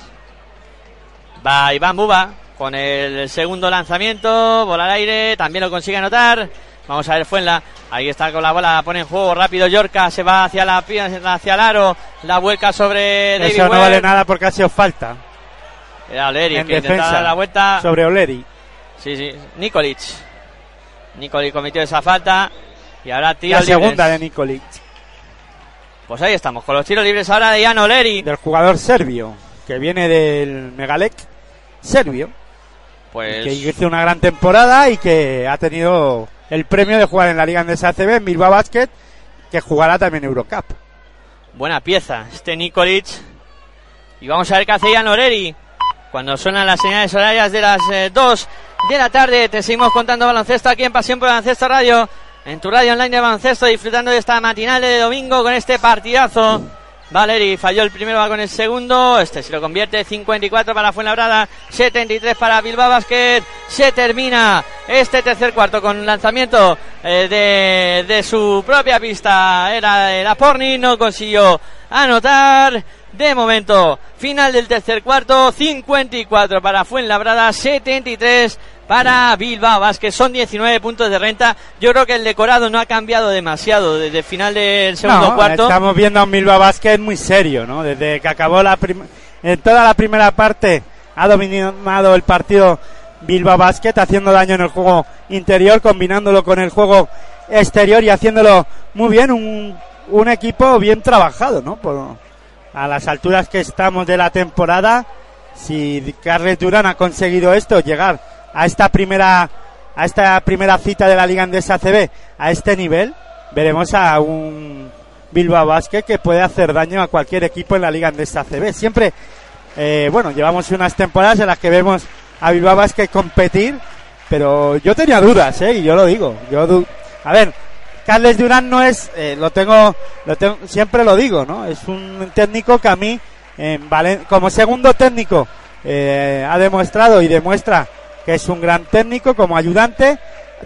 Va Iván Buba con el segundo lanzamiento, bola al aire, también lo consigue anotar. Vamos a ver Fuenla. Ahí está con la bola, la pone en juego rápido Yorca, se va hacia la hacia el aro, la vuelca sobre David Eso no vale nada porque ha sido falta Era Oleri en que defensa dar la vuelta. sobre Oleri. Sí, sí. Nikolic. Nikolic cometió esa falta. Y ahora tiro La libres. segunda de Nikolic, Pues ahí estamos, con los tiros libres ahora de Jan Oleri. del jugador serbio, que viene del Megalec serbio, Pues que hizo una gran temporada y que ha tenido el premio de jugar en la Liga Andesa ACB en Bilbao Basket, que jugará también Eurocup. buena pieza este Nikolic. Y vamos a ver qué hace Jan Oleri. Cuando suenan las señales horarias de las 2 de la tarde, te seguimos contando baloncesto aquí en Pasión por Baloncesto Radio. En tu radio online de baloncesto, disfrutando de esta matinal de domingo con este partidazo. Valeri falló el primero, va con el segundo. Este se lo convierte 54 para Fuenlabrada, 73 para Bilbao Basket. Se termina este tercer cuarto con lanzamiento eh, de, de su propia pista. Era el Aporni, no consiguió anotar. De momento, final del tercer cuarto, 54 para Fuenlabrada, 73 para Bilbao Basket. Son 19 puntos de renta. Yo creo que el decorado no ha cambiado demasiado desde el final del segundo No, cuarto. estamos viendo a un Bilbao Basket muy serio, ¿no? Desde que acabó la en toda la primera parte ha dominado el partido Bilbao Basket, haciendo daño en el juego interior, combinándolo con el juego exterior y haciéndolo muy bien. Un, un equipo bien trabajado, ¿no? Por- a las alturas que estamos de la temporada, si Carles Durán ha conseguido esto, llegar a esta primera a esta primera cita de la Liga Andesa CB a este nivel, veremos a un Bilbao Basket que puede hacer daño a cualquier equipo en la Liga Andesa CB. Siempre, eh, bueno, llevamos unas temporadas en las que vemos a Bilbao Basket competir, pero yo tenía dudas, ¿eh? Y yo lo digo. Yo du- a ver, Carles Durán no es, eh, lo tengo, lo tengo, siempre lo digo, ¿no? Es un técnico que a mí, en como segundo técnico, eh, ha demostrado y demuestra que es un gran técnico como ayudante.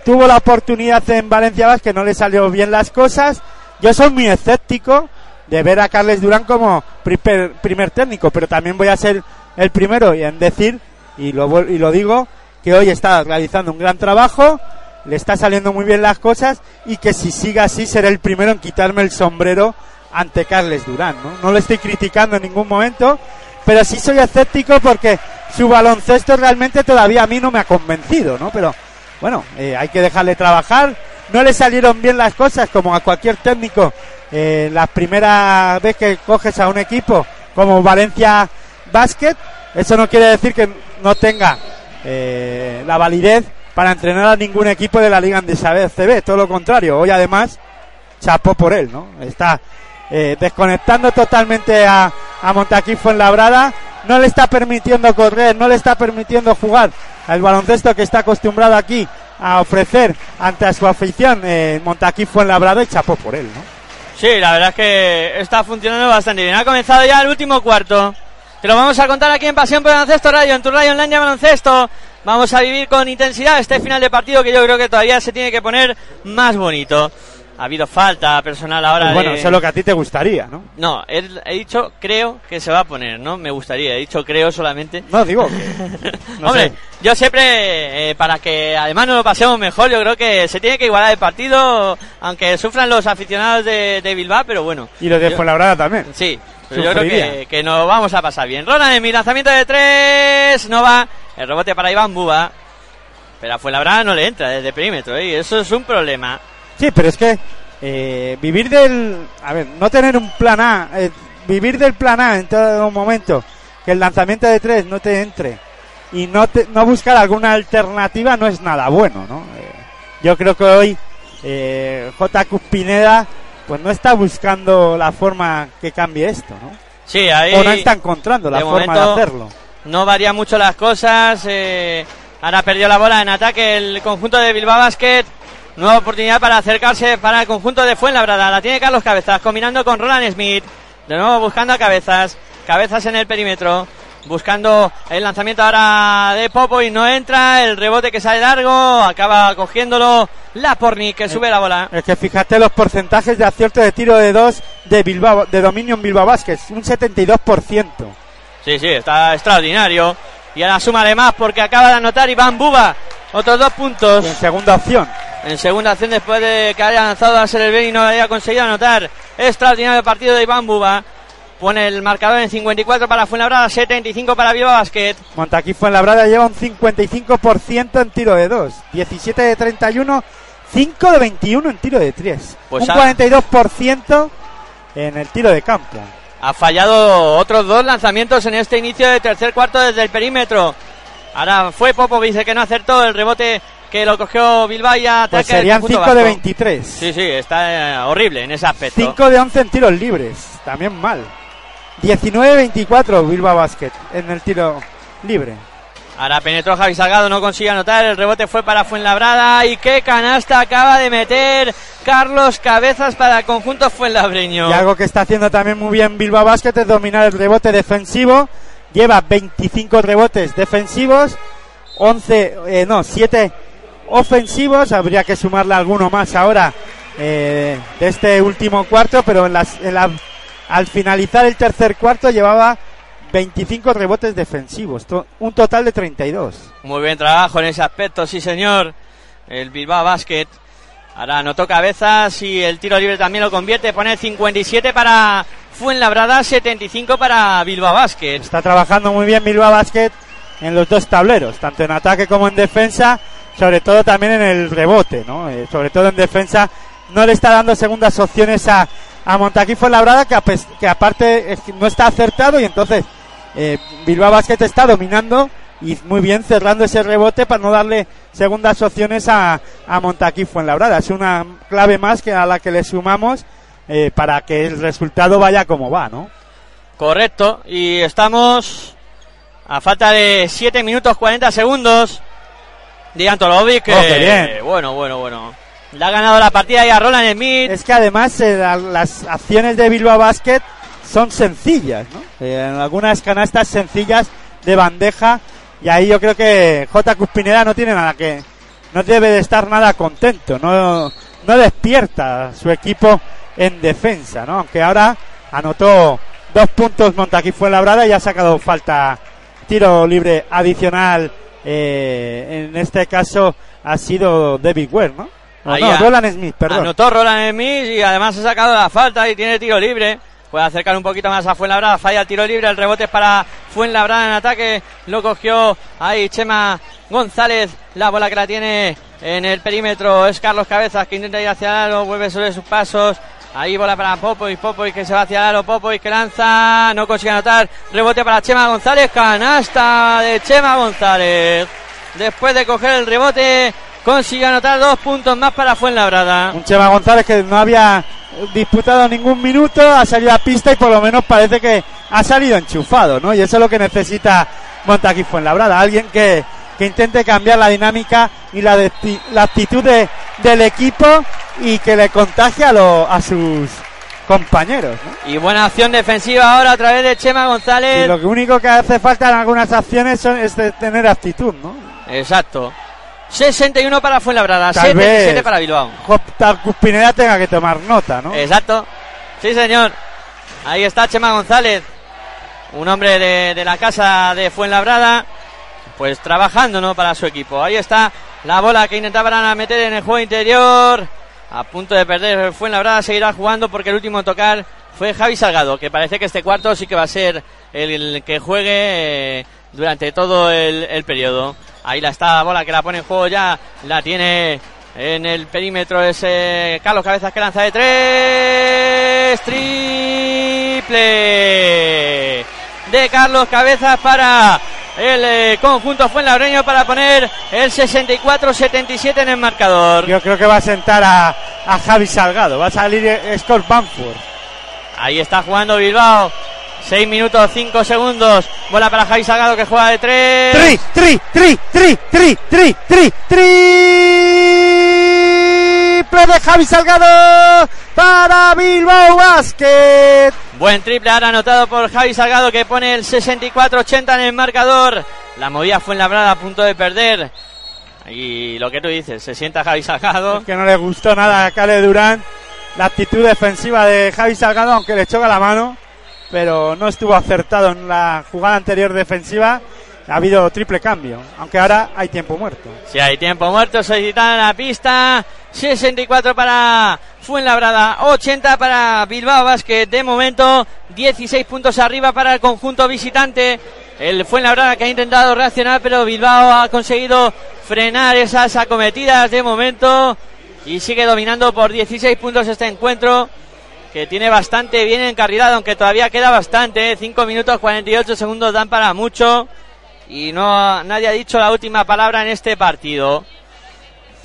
Tuvo la oportunidad en Valencia Basket, no le salió bien las cosas. Yo soy muy escéptico de ver a Carles Durán como primer, primer técnico, pero también voy a ser el primero en decir, y lo, y lo digo, que hoy está realizando un gran trabajo, le está saliendo muy bien las cosas y que si sigue así seré el primero en quitarme el sombrero ante Carles Durán. ¿no? no le estoy criticando en ningún momento, pero sí soy escéptico porque su baloncesto realmente todavía a mí no me ha convencido, ¿no? Pero bueno, eh, hay que dejarle trabajar. No le salieron bien las cosas como a cualquier técnico. Eh, la primera vez que coges a un equipo como Valencia Basket, eso no quiere decir que no tenga eh, la validez para entrenar a ningún equipo de la Liga Andesa CB. Todo lo contrario, hoy además chapó por él, ¿no? Está desconectando totalmente a, a Montaquí Fuenlabrada, no le está permitiendo correr, no le está permitiendo jugar al baloncesto que está acostumbrado aquí a ofrecer ante su afición eh, Montaquí Fuenlabrada y chapó por él, ¿no? Sí, la verdad es que está funcionando bastante bien. Ha comenzado ya el último cuarto. Te lo vamos a contar aquí en Pasión por Baloncesto Radio, en tu radio online baloncesto. Vamos a vivir con intensidad este final de partido que yo creo que todavía se tiene que poner más bonito. Ha habido falta personal ahora. Pues bueno, de- eso es lo que a ti te gustaría, ¿no? No, he, he dicho creo que se va a poner, ¿no? Me gustaría, he dicho creo solamente. No, digo que... no Hombre, sé. yo siempre, eh, para que además nos lo pasemos mejor, yo creo que se tiene que igualar el partido, aunque sufran los aficionados de, de Bilbao, pero bueno. Y los de Fuenlabrada también. Sí, pero yo creo que, que nos vamos a pasar bien. Roland en mi lanzamiento de tres, no va. El rebote para Iván Buba. Pero a Fuenlabrada no le entra desde perímetro, ¿eh? y eso es un problema. Sí, pero es que eh, vivir del... A ver, no tener un plan A, eh, vivir del plan A en todo momento, que el lanzamiento de tres no te entre y no, te- no buscar alguna alternativa no es nada bueno, ¿no? Eh, yo creo que hoy eh, J. Pineda pues no está buscando la forma que cambie esto, ¿no? Sí, ahí O no está encontrando la de forma de hacerlo. no varía mucho las cosas. eh, ahora perdió la bola en ataque el conjunto de Bilbao Basket. Nueva oportunidad para acercarse para el conjunto de Fuenlabrada. La tiene Carlos Cabezas combinando con Roland Smith. De nuevo buscando a Cabezas. Cabezas en el perímetro. Buscando el lanzamiento ahora de Popo y no entra. El rebote que sale largo. Acaba cogiéndolo la Porni que sube la bola. Es que fíjate los porcentajes de acierto de tiro de dos de Bilbao, de dominio en Bilbao Basket, un 72%. Sí, sí, está extraordinario. Y ahora súmale más porque acaba de anotar Iván Buba. Otros dos puntos. En segunda opción. En segunda acción después de que haya lanzado a Server y no haya conseguido anotar. Extraordinario partido de Iván Buba. Pone el marcador en 54 para Fuenlabrada, 75 para Viva Basket. Montaquí Fuenlabrada lleva un 55% en tiro de 2, 17 de 31, 5 de 21 en tiro de 3. Pues un ha- 42% en el tiro de campo. Ha fallado otros dos lanzamientos en este inicio de tercer cuarto desde el perímetro. Ahora fue Popovic el que no acertó el rebote que lo cogió Bilbao y ataque Pues serían conjunto 5 de vasco. 23. Sí, sí, está eh, horrible en ese aspecto. 5 de 11 en tiros libres, también mal. 19-24 Bilbao Basket en el tiro libre. Ahora penetró Javi Salgado, no consigue anotar. El rebote fue para Fuenlabrada. Y qué canasta acaba de meter Carlos Cabezas para el conjunto Fuenlabreño. Y algo que está haciendo también muy bien Bilbao Basket es dominar el rebote defensivo. Lleva 25 rebotes defensivos, 11, eh, no, 7 ofensivos. Habría que sumarle alguno más ahora eh, de este último cuarto, pero en las, al finalizar el tercer cuarto llevaba 25 rebotes defensivos, un total de 32. Muy buen trabajo en ese aspecto, sí señor. El Bilbao Basket. Ahora anotó cabezas y el tiro libre también lo convierte. Pone 57 para Fuenlabrada, 75 para Bilbao Basket. Está trabajando muy bien Bilbao Basket en los dos tableros, tanto en ataque como en defensa, sobre todo también en el rebote, ¿no? Eh, sobre todo en defensa no le está dando segundas opciones a, a Montaquí Fuenlabrada, que, que aparte no está acertado y entonces eh, Bilbao Basket está dominando y muy bien cerrando ese rebote para no darle segundas opciones a, a Montaquí Fuenlabrada. Es una clave más que a la que le sumamos eh, para que el resultado vaya como va, ¿no? Correcto. Y estamos a falta de 7 minutos 40 segundos. Digan Tolovic que... Oh, bien. Bueno, bueno, bueno. Le ha ganado la partida ya a Roland Smith. Es que además eh, la- las acciones de Bilbao Basket son sencillas, ¿no? Eh, en algunas canastas sencillas de bandeja y ahí yo creo que J. Cuspinera no tiene nada que no debe de estar nada contento, no no despierta su equipo en defensa, ¿no? Aunque ahora anotó dos puntos Montaquí fue labrada y ha sacado falta tiro libre adicional eh, en este caso ha sido David Ware, ¿no? No, no, Roland Smith, perdón. Anotó Roland Smith y además ha sacado la falta y tiene tiro libre. Puede acercar un poquito más a Fuenlabrada. Falla el tiro libre. El rebote es para Fuenlabrada en ataque. Lo cogió ahí Chema González. La bola que la tiene en el perímetro es Carlos Cabezas que intenta ir hacia el. Vuelve sobre sus pasos. Ahí bola para Popovic, Popovic que se va hacia el aro, Popovic que lanza, no consigue anotar, rebote para Chema González, canasta de Chema González. Después de coger el rebote, consigue anotar dos puntos más para Fuenlabrada. Un Chema González que no había disputado ningún minuto, ha salido a pista y por lo menos parece que ha salido enchufado, ¿no? Y eso es lo que necesita Montaquí Fuenlabrada, alguien que, que intente cambiar la dinámica y la, de- la actitud de- del equipo y que le contagie a, lo- a sus compañeros, ¿no? Y buena acción defensiva ahora a través de Chema Y González. lo único que hace falta en algunas acciones son- es de tener actitud, ¿no? Exacto. 61 para Fuenlabrada, Tal 77 vez. para Bilbao. Tenga que tomar nota, ¿no? Exacto. Sí, señor. Ahí está Chema González. Un hombre de, de la casa de Fuenlabrada. Pues trabajando, ¿no? Para su equipo. Ahí está la bola que intentaban meter en el juego interior. A punto de perder Fuenlabrada. Seguirá jugando porque el último en tocar fue Javi Salgado. Que parece que este cuarto sí que va a ser el, el que juegue eh, durante todo el, el periodo. Ahí la está la bola que la pone en juego ya. La tiene en el perímetro ese Carlos Cabezas que lanza de tres. Triple de Carlos Cabezas para el eh, conjunto Fuenlabreño para poner el 64-77 en el marcador. Yo creo que va a sentar a, a Javi Salgado, va a salir Scott Bamford. Ahí está jugando Bilbao. 6 minutos 5 segundos. Bola para Javi Salgado que juega de 3. Tri, tri, tri, tri, tri, tri, tri, triple de Javi Salgado para Bilbao Basket. Buen triple ahora anotado por Javi Salgado que pone el 64-80 en el marcador. La movida fue en la brada a punto de perder. Y lo que tú dices, se sienta Javi Salgado. Que no le gustó nada a Cale Durán la actitud defensiva de Javi Salgado, aunque le choca la mano, pero no estuvo acertado en la jugada anterior defensiva ha habido triple cambio, aunque ahora hay tiempo muerto. Si hay tiempo muerto, solicitan la pista. 64 para Fuenlabrada, 80 para Bilbao Basket. De momento, 16 puntos arriba para el conjunto visitante. El Fuenlabrada que ha intentado reaccionar, pero Bilbao ha conseguido frenar esas acometidas de momento. Y sigue dominando por 16 puntos este encuentro. Que tiene bastante bien encarrilado, aunque todavía queda bastante. 5 minutos 48 segundos dan para mucho. Y no nadie ha dicho la última palabra en este partido.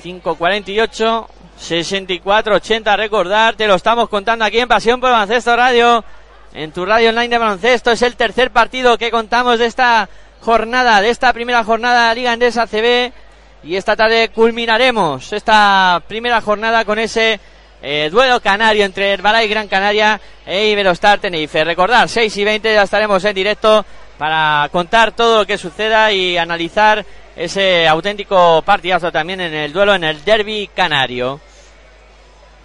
5.48, 64-80, recordar, te lo estamos contando aquí en Pasión por Baloncesto Radio, en tu radio online de baloncesto. Es el tercer partido que contamos de esta jornada, de esta primera jornada de Liga Endesa CB. Y esta tarde culminaremos esta primera jornada con ese eh, duelo canario entre Herbala y Gran Canaria e Iberostar Tenerife. Recordar, 6 y 20 ya estaremos en directo para contar todo lo que suceda y analizar ese auténtico partidazo también en el duelo en el derby canario.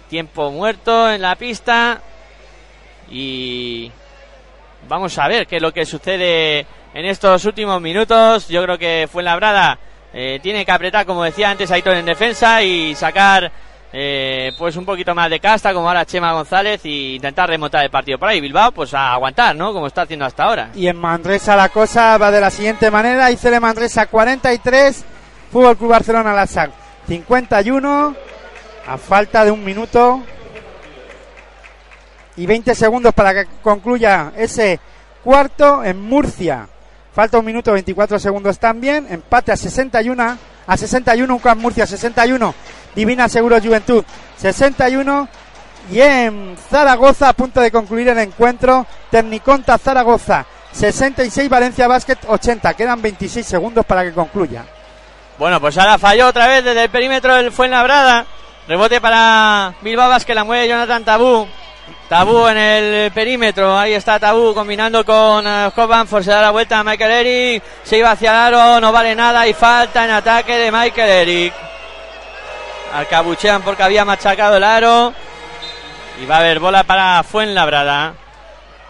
Tiempo muerto en la pista y vamos a ver qué es lo que sucede en estos últimos minutos. Yo creo que fue labrada. Eh, tiene que apretar, como decía antes, Aitor en defensa y sacar eh, pues un poquito más de casta, como ahora Chema González, y intentar remontar el partido por ahí. Bilbao, pues a aguantar, ¿no? Como está haciendo hasta ahora. Y en Manresa la cosa va de la siguiente manera. ICL Manresa 43, Fútbol Club Barcelona la SAC 51, a falta de un minuto y 20 segundos para que concluya ese cuarto en Murcia. Falta un minuto 24 segundos también. Empate a 61. A 61, UCAM Murcia 61. Divina Seguro Juventud 61. Y en Zaragoza, a punto de concluir el encuentro, Tecniconta Zaragoza 66, Valencia Basket 80. Quedan 26 segundos para que concluya. Bueno, pues ahora falló otra vez desde el perímetro del Fuenlabrada. Rebote para Bilbao que la mueve Jonathan Tabú. Tabú en el perímetro, ahí está Tabú combinando con uh, Banford, se da la vuelta a Michael Eric, se iba hacia el aro, no vale nada y falta en ataque de Michael Eric. Alcabuchean porque había machacado el aro y va a haber bola para Fuenlabrada.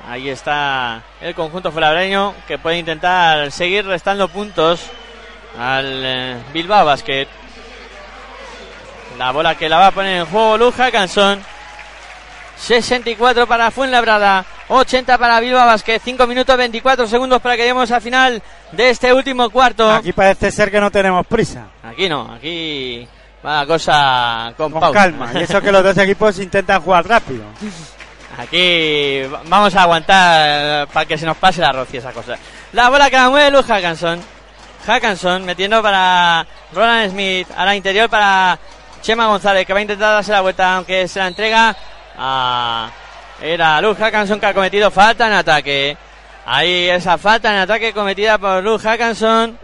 Ahí está el conjunto fuenlabreño que puede intentar seguir restando puntos al eh, Bilbao Basket. La bola que la va a poner en juego Luja Cansón. 64 para Fuenlabrada, 80 para Bilbao Basket, 5 minutos 24 segundos para que lleguemos al final de este último cuarto. Aquí parece ser que no tenemos prisa. Aquí no, aquí va la cosa con, Con pausa. calma. Y eso que los dos equipos intentan jugar rápido. Aquí vamos a aguantar para que se nos pase arroz y esa cosa. La bola que la mueve Luz Hackanson. Hackanson metiendo para Roland Smith. A la interior para Chema González que va a intentar darse la vuelta aunque se la entrega a... Era Luz Hackanson que ha cometido falta en ataque. Ahí esa falta en ataque cometida por Luz Hackanson.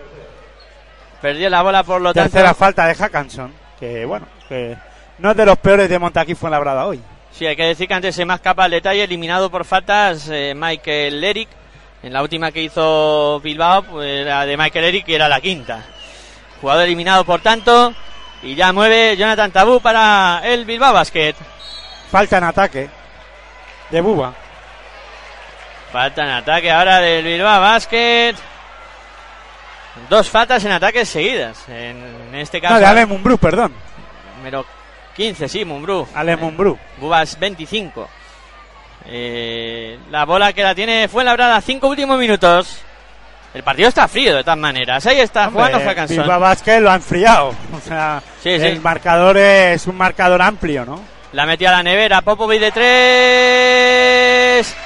Perdió la bola por lo tanto. Tercera falta de Hackanson. Que bueno, que no es de los peores de Montaquí Fuenlabrada hoy. Sí, hay que decir que antes se más capa el detalle, eliminado por faltas eh, Michael Eric. En la última que hizo Bilbao, pues era de Michael Eric y era la quinta. Jugador eliminado por tanto. Y ya mueve Jonathan Tabú para el Bilbao Basket. Falta en ataque de Buba. Falta en ataque ahora del Bilbao Basket. Dos faltas en ataques seguidas. En, este caso, No, de Ale Mumbrú, perdón. número 15, sí, Mumbrú. Ale Mumbrú. Bubas 25. Eh, la bola que la tiene fue labrada. Cinco últimos minutos. El partido está frío de todas maneras. Ahí está jugando Hackanson. Bilbao Basket lo ha enfriado. O sea, Sí, sí. el marcador es un marcador amplio, ¿no? La metió a la nevera. Popovic de tres.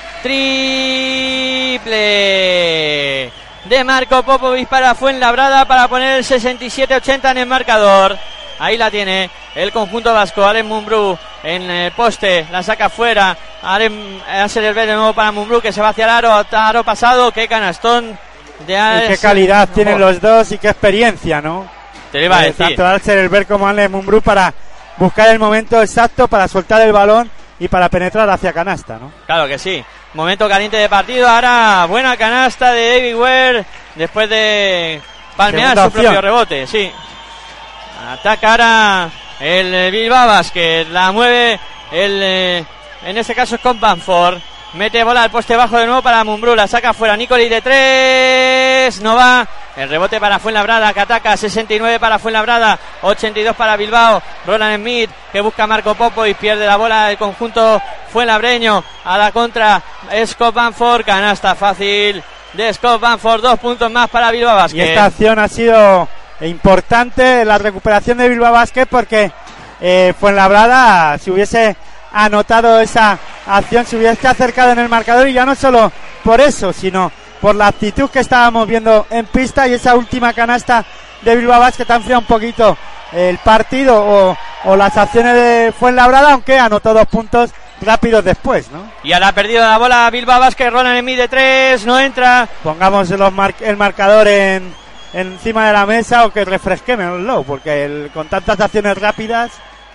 Triple. De Marco Popovic para Fuenlabrada para poner el 67-80 en el marcador. Ahí la tiene el conjunto vasco. Alen Mumbrú en el poste. La saca fuera. Alen hace el de nuevo para Mumbrú que se va hacia el aro. Aro pasado. Qué canastón de Y qué calidad tienen los dos y qué experiencia, ¿no? Te lo iba a Eh, decir. Tanto Alcer como Ale Mumbrú para buscar el momento exacto para soltar el balón y para penetrar hacia canasta, ¿no? Claro que sí. Momento caliente de partido. Ahora buena canasta de David Ware después de palmear Segunda su opción. propio rebote. Sí. Ataca ahora el Bilbao Basket. La mueve el, eh, en este caso es con Banford. Mete bola al poste bajo de nuevo para Mumbrú. La saca fuera Nicoli de tres. No va. El rebote para Fuenlabrada que ataca. 69 para Fuenlabrada. 82 para Bilbao. Roland Smith que busca a Marco Popo y pierde la bola el conjunto Fuenlabreño. A la contra Scott Banford. Canasta fácil de Scott Banford. Dos puntos más para Bilbao Y Basket. esta acción ha sido importante, la recuperación de Bilbao Basket, porque eh, Fuenlabrada, si hubiese anotado esa acción, se hubiese acercado en el marcador y ya no solo por eso, sino por la actitud que estábamos viendo en pista y esa última canasta de Bilbao Basket ha enfriado un poquito el partido o, o las acciones de Fuenlabrada, aunque anotó dos puntos rápidos después, ¿no? Y ahora ha perdido la bola Bilbao Basket. Roland Smith de tres. No entra. pongamos los mar- el marcador en, encima de la mesa o que refresquémoslo, porque el- con tantas acciones rápidas,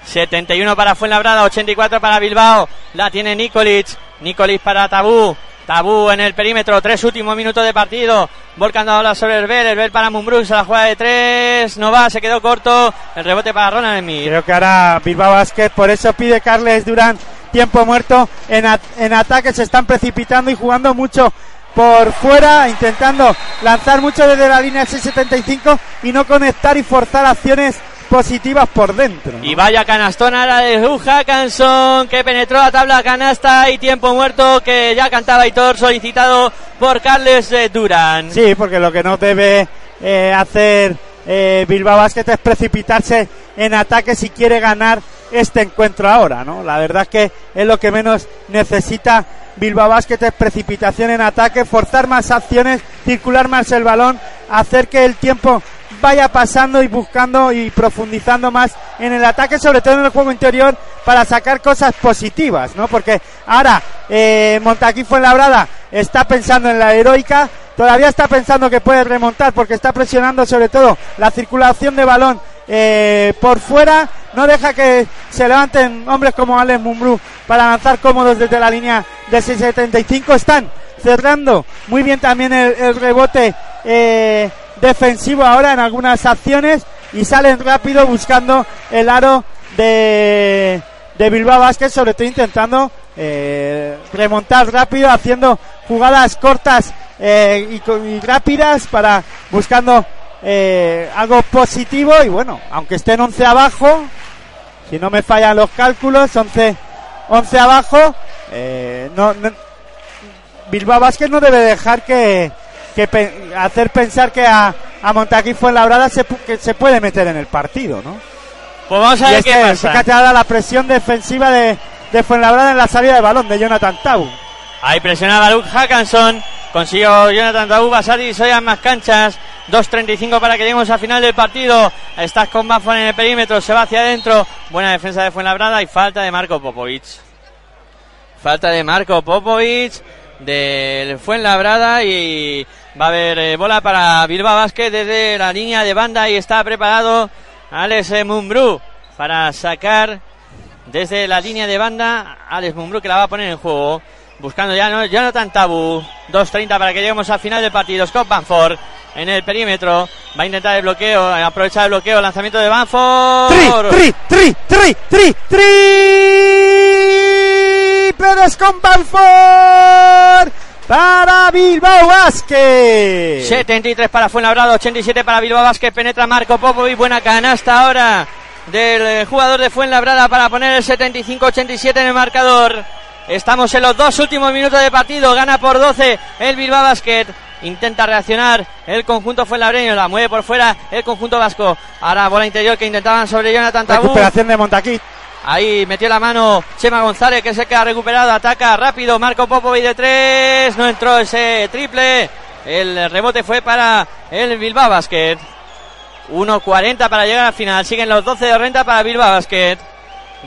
71 para Fuenlabrada, 84 para Bilbao. La tiene Nikolic. Nikolic para Tabú. Tabú en el perímetro, tres últimos minutos de partido. Volcando ahora sobre el Bel. El Bel para Mumbrux. La jugada de tres. No va, se quedó corto. El rebote para Ronald creo que ahora Bilbao Basket, por eso pide Carles Durán tiempo muerto en, at- en ataque, se están precipitando y jugando mucho por fuera, intentando lanzar mucho desde la línea 675 y no conectar y forzar acciones positivas por dentro. ¿no? Y vaya canastón ahora de Hugh Hackanson que penetró la tabla canasta y tiempo muerto que ya cantaba Hitor solicitado por Carles eh, Durán. Sí, porque lo que no debe eh, hacer eh, Bilbao Basket es precipitarse en ataque si quiere ganar este encuentro ahora, ¿no? La verdad es que es lo que menos necesita Bilbao Basket es precipitación en ataque, forzar más acciones, circular más el balón, hacer que el tiempo vaya pasando y buscando y profundizando más en el ataque, sobre todo en el juego interior, para sacar cosas positivas, ¿no? Porque ahora eh, Montaquí Fuenlabrada está pensando en la heroica, todavía está pensando que puede remontar porque está presionando sobre todo la circulación de balón eh, por fuera, no deja que se levanten hombres como Alex Mumbrú para lanzar cómodos desde la línea de 675, están cerrando muy bien también el, rebote eh, defensivo ahora en algunas acciones y salen rápido buscando el aro de, de Bilbao Basket, sobre todo intentando eh, remontar rápido, haciendo jugadas cortas eh, y, rápidas para buscando eh, algo positivo. Y bueno, aunque estén 11 abajo, si no me fallan los cálculos, 11, 11 abajo, eh, no, no- Bilbao Basket no debe dejar que, que pe- hacer pensar que a, a Montaquí Fuenlabrada se, que se puede meter en el partido, ¿no? Pues vamos a Y ver es qué pasa. fíjate ahora la presión defensiva de, de Fuenlabrada en la salida de balón de Jonathan Tau. Ahí presionaba Luke Hackanson. Consiguió Jonathan Taú Basari. Soy a más canchas. 2.35 para que lleguemos al final del partido. Estás con Banford en el perímetro. Se va hacia adentro. Buena defensa de Fuenlabrada y falta de Marco Popovic. Falta de Marco Popovic del Fuenlabrada y va a haber eh, bola para Bilbao Basket desde la línea de banda y está preparado Alex eh, Mumbrú para sacar desde la línea de banda. Alex Mumbrú que la va a poner en juego buscando ya no, Jonathan Tabu 2.30 para que lleguemos al final del partido. Scott Banford en el perímetro va a intentar el bloqueo aprovechar el bloqueo lanzamiento de Banford. Tri, tri, tri, tri, tri, de Scott Banford para Bilbao Basket. 73 para Fuenlabrada, 87 para Bilbao Basket, penetra Marco Popovic, buena canasta ahora del eh, jugador de Fuenlabrada para poner el 75-87 en el marcador. Estamos en los dos últimos minutos de partido, gana por 12 el Bilbao Basket. Intenta reaccionar el conjunto Fuenlabreño, la mueve por fuera el conjunto vasco. Ahora bola interior que intentaban sobre Jonathan Tabú. Recuperación de Montaquí. Ahí metió la mano Chema González que se queda recuperado, ataca rápido Marco Popovic de tres, no entró ese triple, el rebote fue para el Bilbao Basket. 1.40 para llegar al final, siguen los 12 de renta para Bilbao Basket.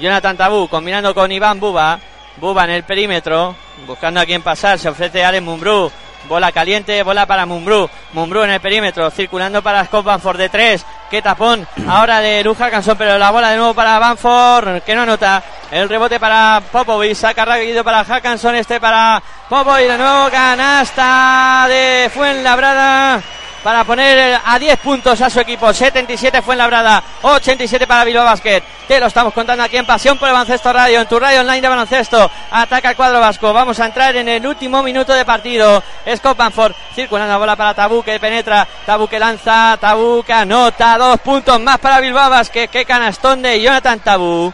Jonathan Tabú combinando con Iván Buba, Buba en el perímetro, buscando a quién pasar, se ofrece Alex Mumbrú. Bola caliente, bola para Mumbrú. Mumbrú en el perímetro, circulando para Scott Banford de tres. Qué tapón ahora de Luja Cansón, pero la bola de nuevo para Banford, que no anota. El rebote para Popovic, saca rápido para Hackanson, este para Popovic, de nuevo canasta de Fuenlabrada. Para poner a 10 puntos a su equipo. 77 fue en Labrada, 87 para Bilbao Basket. Te lo estamos contando aquí en Pasión por el Baloncesto Radio, en tu radio online de baloncesto. Ataca el cuadro vasco. Vamos a entrar en el último minuto de partido. Scott Banford circulando la bola para Tabú que penetra. Tabú que lanza. Tabú que anota. Dos puntos más para Bilbao Basket. Qué canastón de Jonathan Tabú.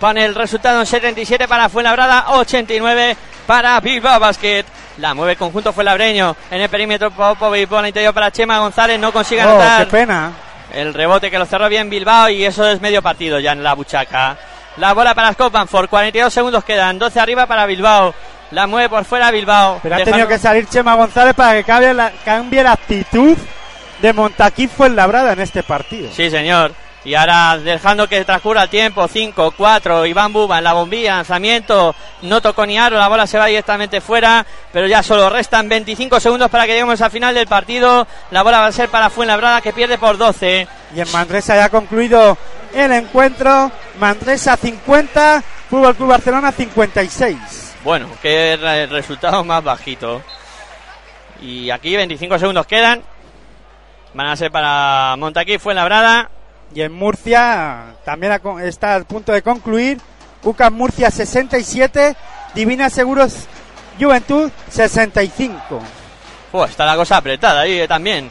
Pone el resultado en 77 para Fuenlabrada, 89 para Bilbao Basket. La mueve el conjunto Fuenlabreño en el perímetro Popovic, bola interior para Chema González, no consigue Oh, anotar. qué pena. El rebote que lo cerró bien Bilbao y eso es medio partido ya en la buchaca. La bola para Scott Banford, 42 segundos quedan, 12 arriba para Bilbao. La mueve por fuera Bilbao. Pero ha tenido que salir Chema González para que cambie la, cambie la actitud de Montaquí Fuenlabrada en este partido. Sí, señor. Y ahora dejando que transcurra el tiempo, 5, 4, Iván Buba en la bombilla, lanzamiento, no tocó ni aro, la bola se va directamente fuera, pero ya solo restan 25 segundos para que lleguemos al final del partido. La bola va a ser para Fuenlabrada que pierde por 12. Y en Manresa ya ha concluido el encuentro. Manresa 50, Fútbol Club Barcelona 56. Bueno, qué re- resultado más bajito. Y aquí 25 segundos quedan. Van a ser para Montaquí, Fuenlabrada. Y en Murcia también está al punto de concluir. UCAM Murcia 67, Divina Seguros Juventud 65. Uf, está la cosa apretada ahí eh, también.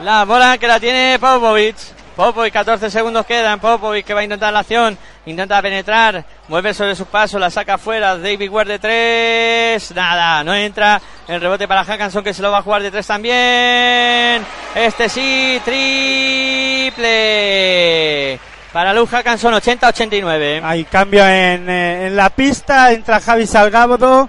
La bola que la tiene Popovic. Popovic, 14 segundos quedan. Popovic que va a intentar la acción. Intenta penetrar. Mueve sobre sus pasos. La saca fuera. David Ware de 3. Nada, no entra. El rebote para Hackanson que se lo va a jugar de 3 también. Este sí, triple. Para Luz Hackanson, 80-89. Hay cambio en, eh, en la pista, entra Javi Salgado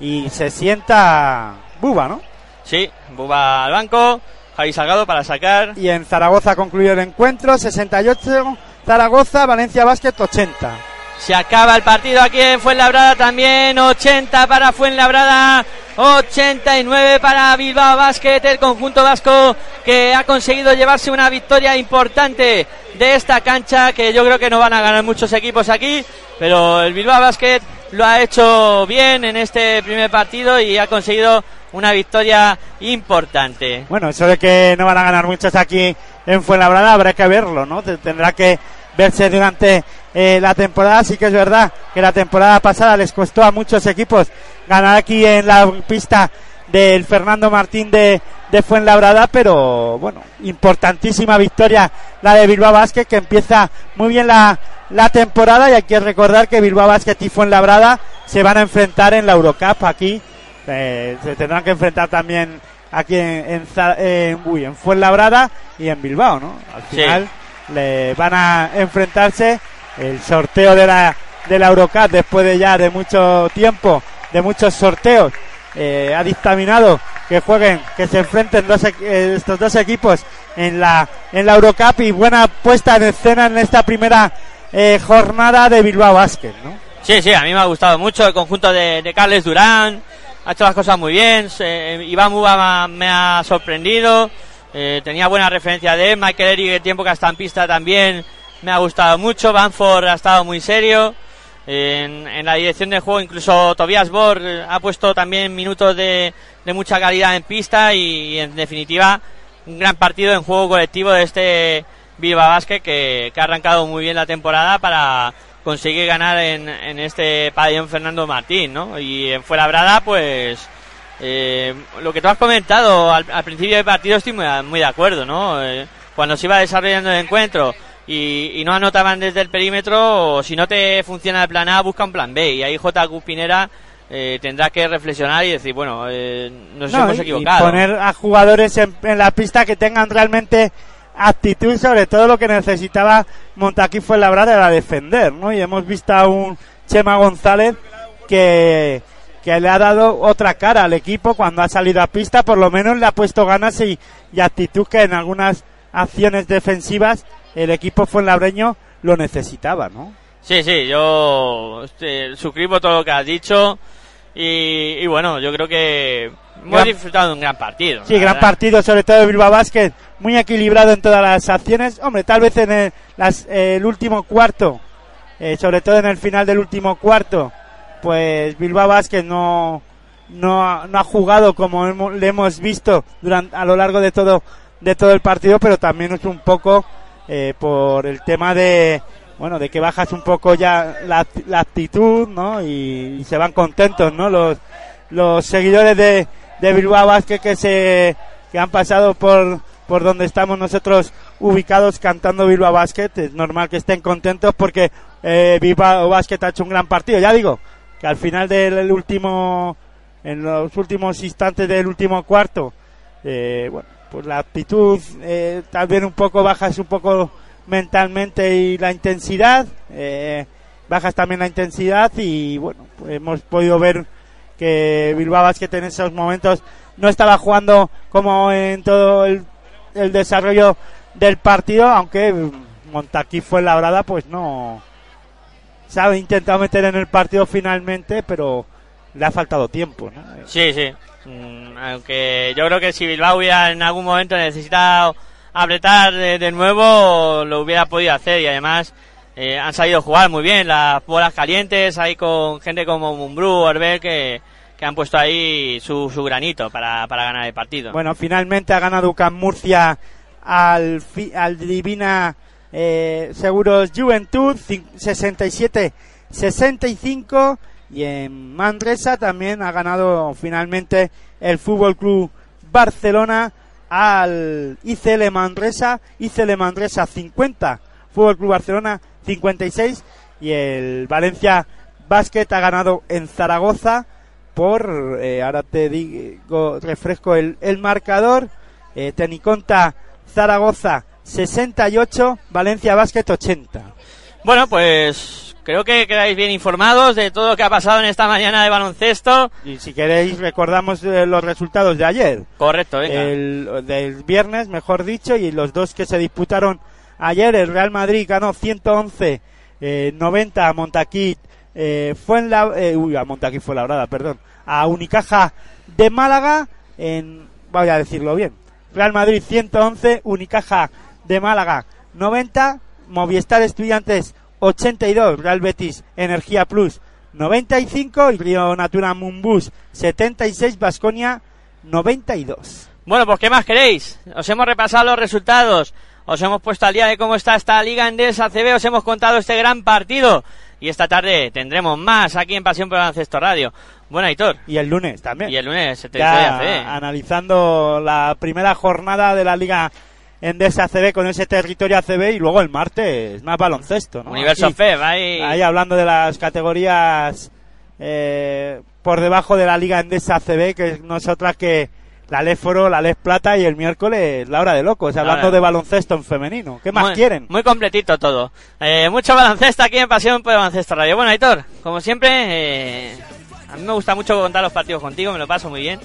y se sienta Buba, ¿no? Sí, Buba al banco. Javi Salgado para sacar. Y en Zaragoza concluyó el encuentro, 68 Zaragoza, Valencia Basket 80. Se acaba el partido aquí en Fuenlabrada también. 80 para Fuenlabrada. 89 para Bilbao Basket. El conjunto vasco que ha conseguido llevarse una victoria importante de esta cancha. Que yo creo que no van a ganar muchos equipos aquí. Pero el Bilbao Basket lo ha hecho bien en este primer partido y ha conseguido una victoria importante. Bueno, eso de que no van a ganar muchos aquí en Fuenlabrada habrá que verlo, ¿no? Te- Tendrá que verse durante eh, la temporada. Sí que es verdad que la temporada pasada les costó a muchos equipos ganar aquí en la pista del Fernando Martín de, de Fuenlabrada, pero bueno, importantísima victoria la de Bilbao Basket que empieza muy bien la, la temporada y hay que recordar que Bilbao Basket y Fuenlabrada se van a enfrentar en la Eurocup aquí. Eh, se tendrán que enfrentar también aquí en, en, Za- en, uy, en Fuenlabrada y en Bilbao, ¿no? Al Sí. final le van a enfrentarse el sorteo de la, de la Eurocup después de ya de mucho tiempo, de muchos sorteos. Eh, ha dictaminado que jueguen, que se enfrenten dos, eh, estos dos equipos en la, en la Eurocup y buena puesta en escena en esta primera eh, jornada de Bilbao Basket, ¿no? Sí, sí, a mí me ha gustado mucho el conjunto de, de Carles Durán. Ha hecho las cosas muy bien. se- Iván Buba me ha- sorprendido. eh, tenía buena referencia de él. Michael Eric, el tiempo que ha en pista también me ha gustado mucho. Banford ha estado muy serio. En, en la dirección del juego, incluso Tobias Borg eh, ha puesto también minutos de, de mucha calidad en pista y, en definitiva un gran partido en juego colectivo de este Bilbao Basket que, que ha arrancado muy bien la temporada para conseguir ganar en, en este pabellón Fernando Martín, ¿no? Y en Fuenlabrada, pues eh, lo que tú has comentado al, al principio del partido estoy muy, muy de acuerdo, ¿no? Eh, cuando se iba desarrollando el encuentro y, y no anotaban desde el perímetro, o si no te funciona el plan A, busca un plan B. Y ahí JQ Pinera eh, tendrá que reflexionar y decir, bueno, eh, nos No, hemos equivocado. Y poner a jugadores en, en la pista que tengan realmente actitud, sobre todo lo que necesitaba Montaquí fue la era defender, ¿no? Y hemos visto a un Chema González que, que le ha dado otra cara al equipo cuando ha salido a pista, por lo menos le ha puesto ganas y, y actitud que en algunas acciones defensivas el equipo fuenlabreño lo necesitaba, ¿no? Sí, sí, yo este, suscribo todo lo que has dicho y, y bueno, yo creo que hemos disfrutado de un gran partido. Sí, gran verdad. partido, sobre todo de Bilbao Basket, muy equilibrado en todas las acciones. Hombre, tal vez en el, las- eh, el último cuarto, eh, sobre todo en el final del último cuarto, pues Bilbao Basket no, no, ha- no ha jugado como hemos- le hemos visto durante, a lo largo de todo de todo el partido, pero también es un poco eh, por el tema de, bueno, de que bajas un poco ya la, la actitud, ¿no? Y, se van contentos, ¿no? Los, los seguidores de, de Bilbao Basket que se, que han pasado por, por donde estamos nosotros ubicados cantando Bilbao Basket, es normal que estén contentos porque eh, Bilbao Basket ha hecho un gran partido, ya digo, que al final del último, en los últimos instantes del último cuarto, eh, bueno, pues la actitud eh, vez un poco bajas un poco mentalmente y la intensidad, eh, bajas también la intensidad y bueno, pues hemos podido ver que Bilbao Basket en esos momentos no estaba jugando como en todo el, el desarrollo del partido, aunque Montaquí fue labrada, pues no se ha intentado meter en el partido finalmente, pero le ha faltado tiempo, ¿no? Sí, sí. Mm, aunque yo creo que si Bilbao hubiera en algún momento necesitado apretar de, nuevo, lo hubiera podido hacer y además eh, han sabido jugar muy bien las bolas calientes, ahí con gente como Mumbrú, Orbel, que, que han puesto ahí su, su granito para, ganar el partido. Bueno, finalmente ha ganado UCAM Murcia al, fi- al Divina eh, Seguros Juventud cin- 67-65 y en Manresa también ha ganado finalmente el Fútbol Club Barcelona al ICL Manresa, ICL Manresa 50, Fútbol Club Barcelona 56 y el Valencia Basket ha ganado en Zaragoza por, eh, ahora te digo, refresco el, el marcador, eh, Teniconta Zaragoza 68, Valencia Basket 80. Bueno, pues creo que quedáis bien informados de todo lo que ha pasado en esta mañana de baloncesto. Y si queréis recordamos eh, los resultados de ayer. Correcto, venga. el del viernes, mejor dicho, y los dos que se disputaron ayer, el Real Madrid ganó 111 eh, 90 a Montaquí, eh, fue en la, eh, uy, a Montaquí fue labrada, perdón, a Unicaja de Málaga, en, voy a decirlo bien, Real Madrid 111, Unicaja de Málaga 90, Movistar Estudiantes 82, Real Betis Energía Plus 95 y Río Natura Mumbus 76, Basconia 92. Bueno, pues ¿qué más queréis? Os hemos repasado los resultados, os hemos puesto al día de cómo está esta Liga Endesa CB, os hemos contado este gran partido y esta tarde tendremos más aquí en Pasión por el Baloncesto Radio. Bueno, Aitor, Y el lunes también. y el lunes se te Ya analizando la primera jornada de la Liga Endesa ACB con ese territorio ACB y luego el martes más baloncesto, ¿no? Universo Aquí- FEB, ahí... Ahí hablando de las categorías eh, por debajo de la Liga Endesa ACB, que no es otra que la Leforo, la Les Plata y el miércoles la hora de locos, hablando de baloncesto en femenino. ¿Qué más muy, quieren? Muy completito todo. Eh, mucho baloncesto aquí en Pasión por Baloncesto Radio. Bueno, Aitor, como siempre, eh, a mí me gusta mucho contar los partidos contigo, me lo paso muy bien.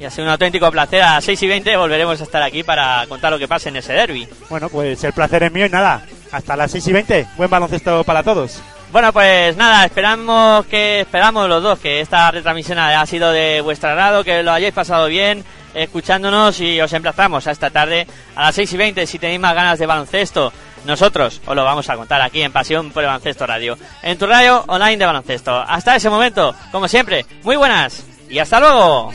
Y ha sido un auténtico placer. A las 6 y 20 volveremos a estar aquí para contar lo que pasa en ese derby. Bueno, pues el placer es mío y nada. Hasta las 6 y 20. Buen baloncesto para todos. Bueno, pues nada, esperamos que esperamos los dos que esta retransmisión ha sido de vuestro agrado, que lo hayáis pasado bien escuchándonos y os emplazamos a esta tarde a las 6 y 20 si tenéis más ganas de baloncesto. Nosotros os lo vamos a contar aquí en Pasión por el Baloncesto Radio, en tu radio online de baloncesto. Hasta ese momento, como siempre, muy buenas y hasta luego.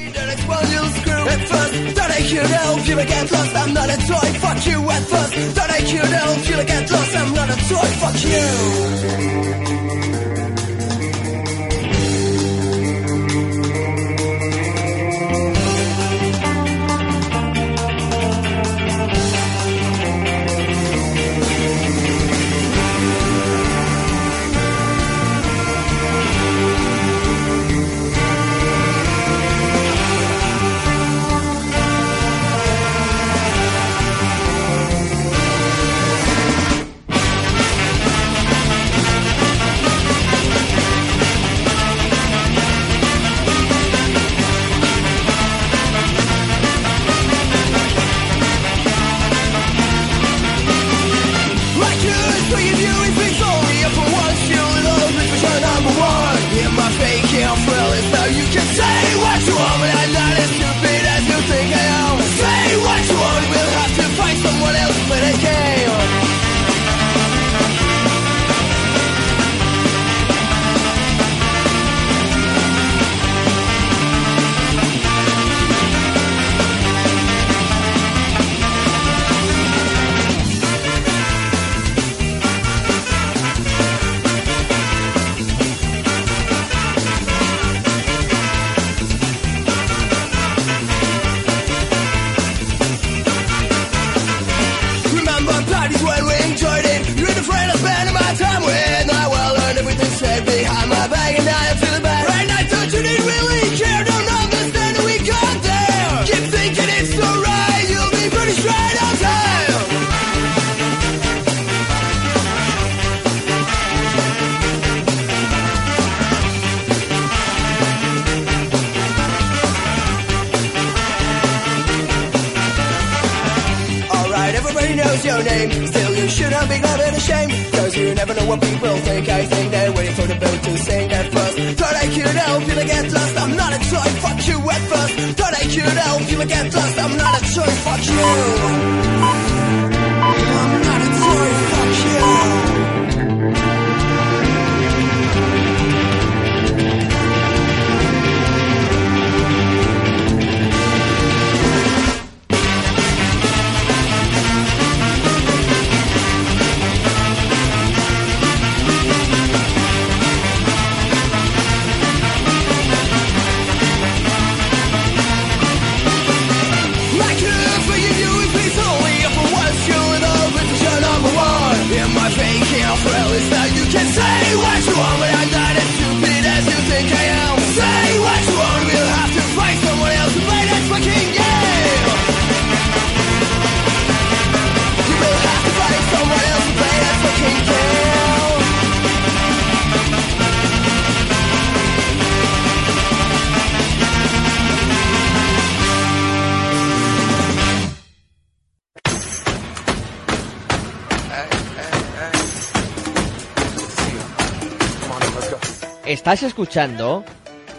Estás escuchando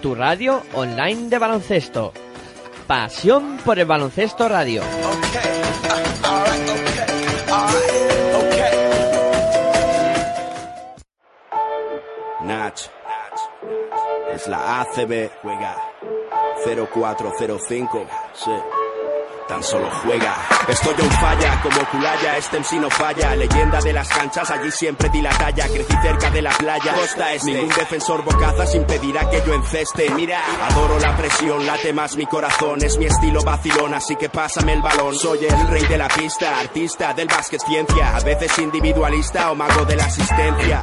tu radio online de baloncesto. Pasión por el baloncesto radio. Es la ACB, juega 0405, sí. Tan solo juega. Estoy en falla, como Culaya, este MC no falla. Leyenda de las canchas, allí siempre di la talla. Crecí cerca de la playa, costa este. Ningún defensor bocazas impedirá que yo enceste. Mira, adoro la presión, late más mi corazón. Es mi estilo vacilón, así que pásame el balón. Soy el rey de la pista, artista del básquet ciencia. A veces individualista o mago de la asistencia.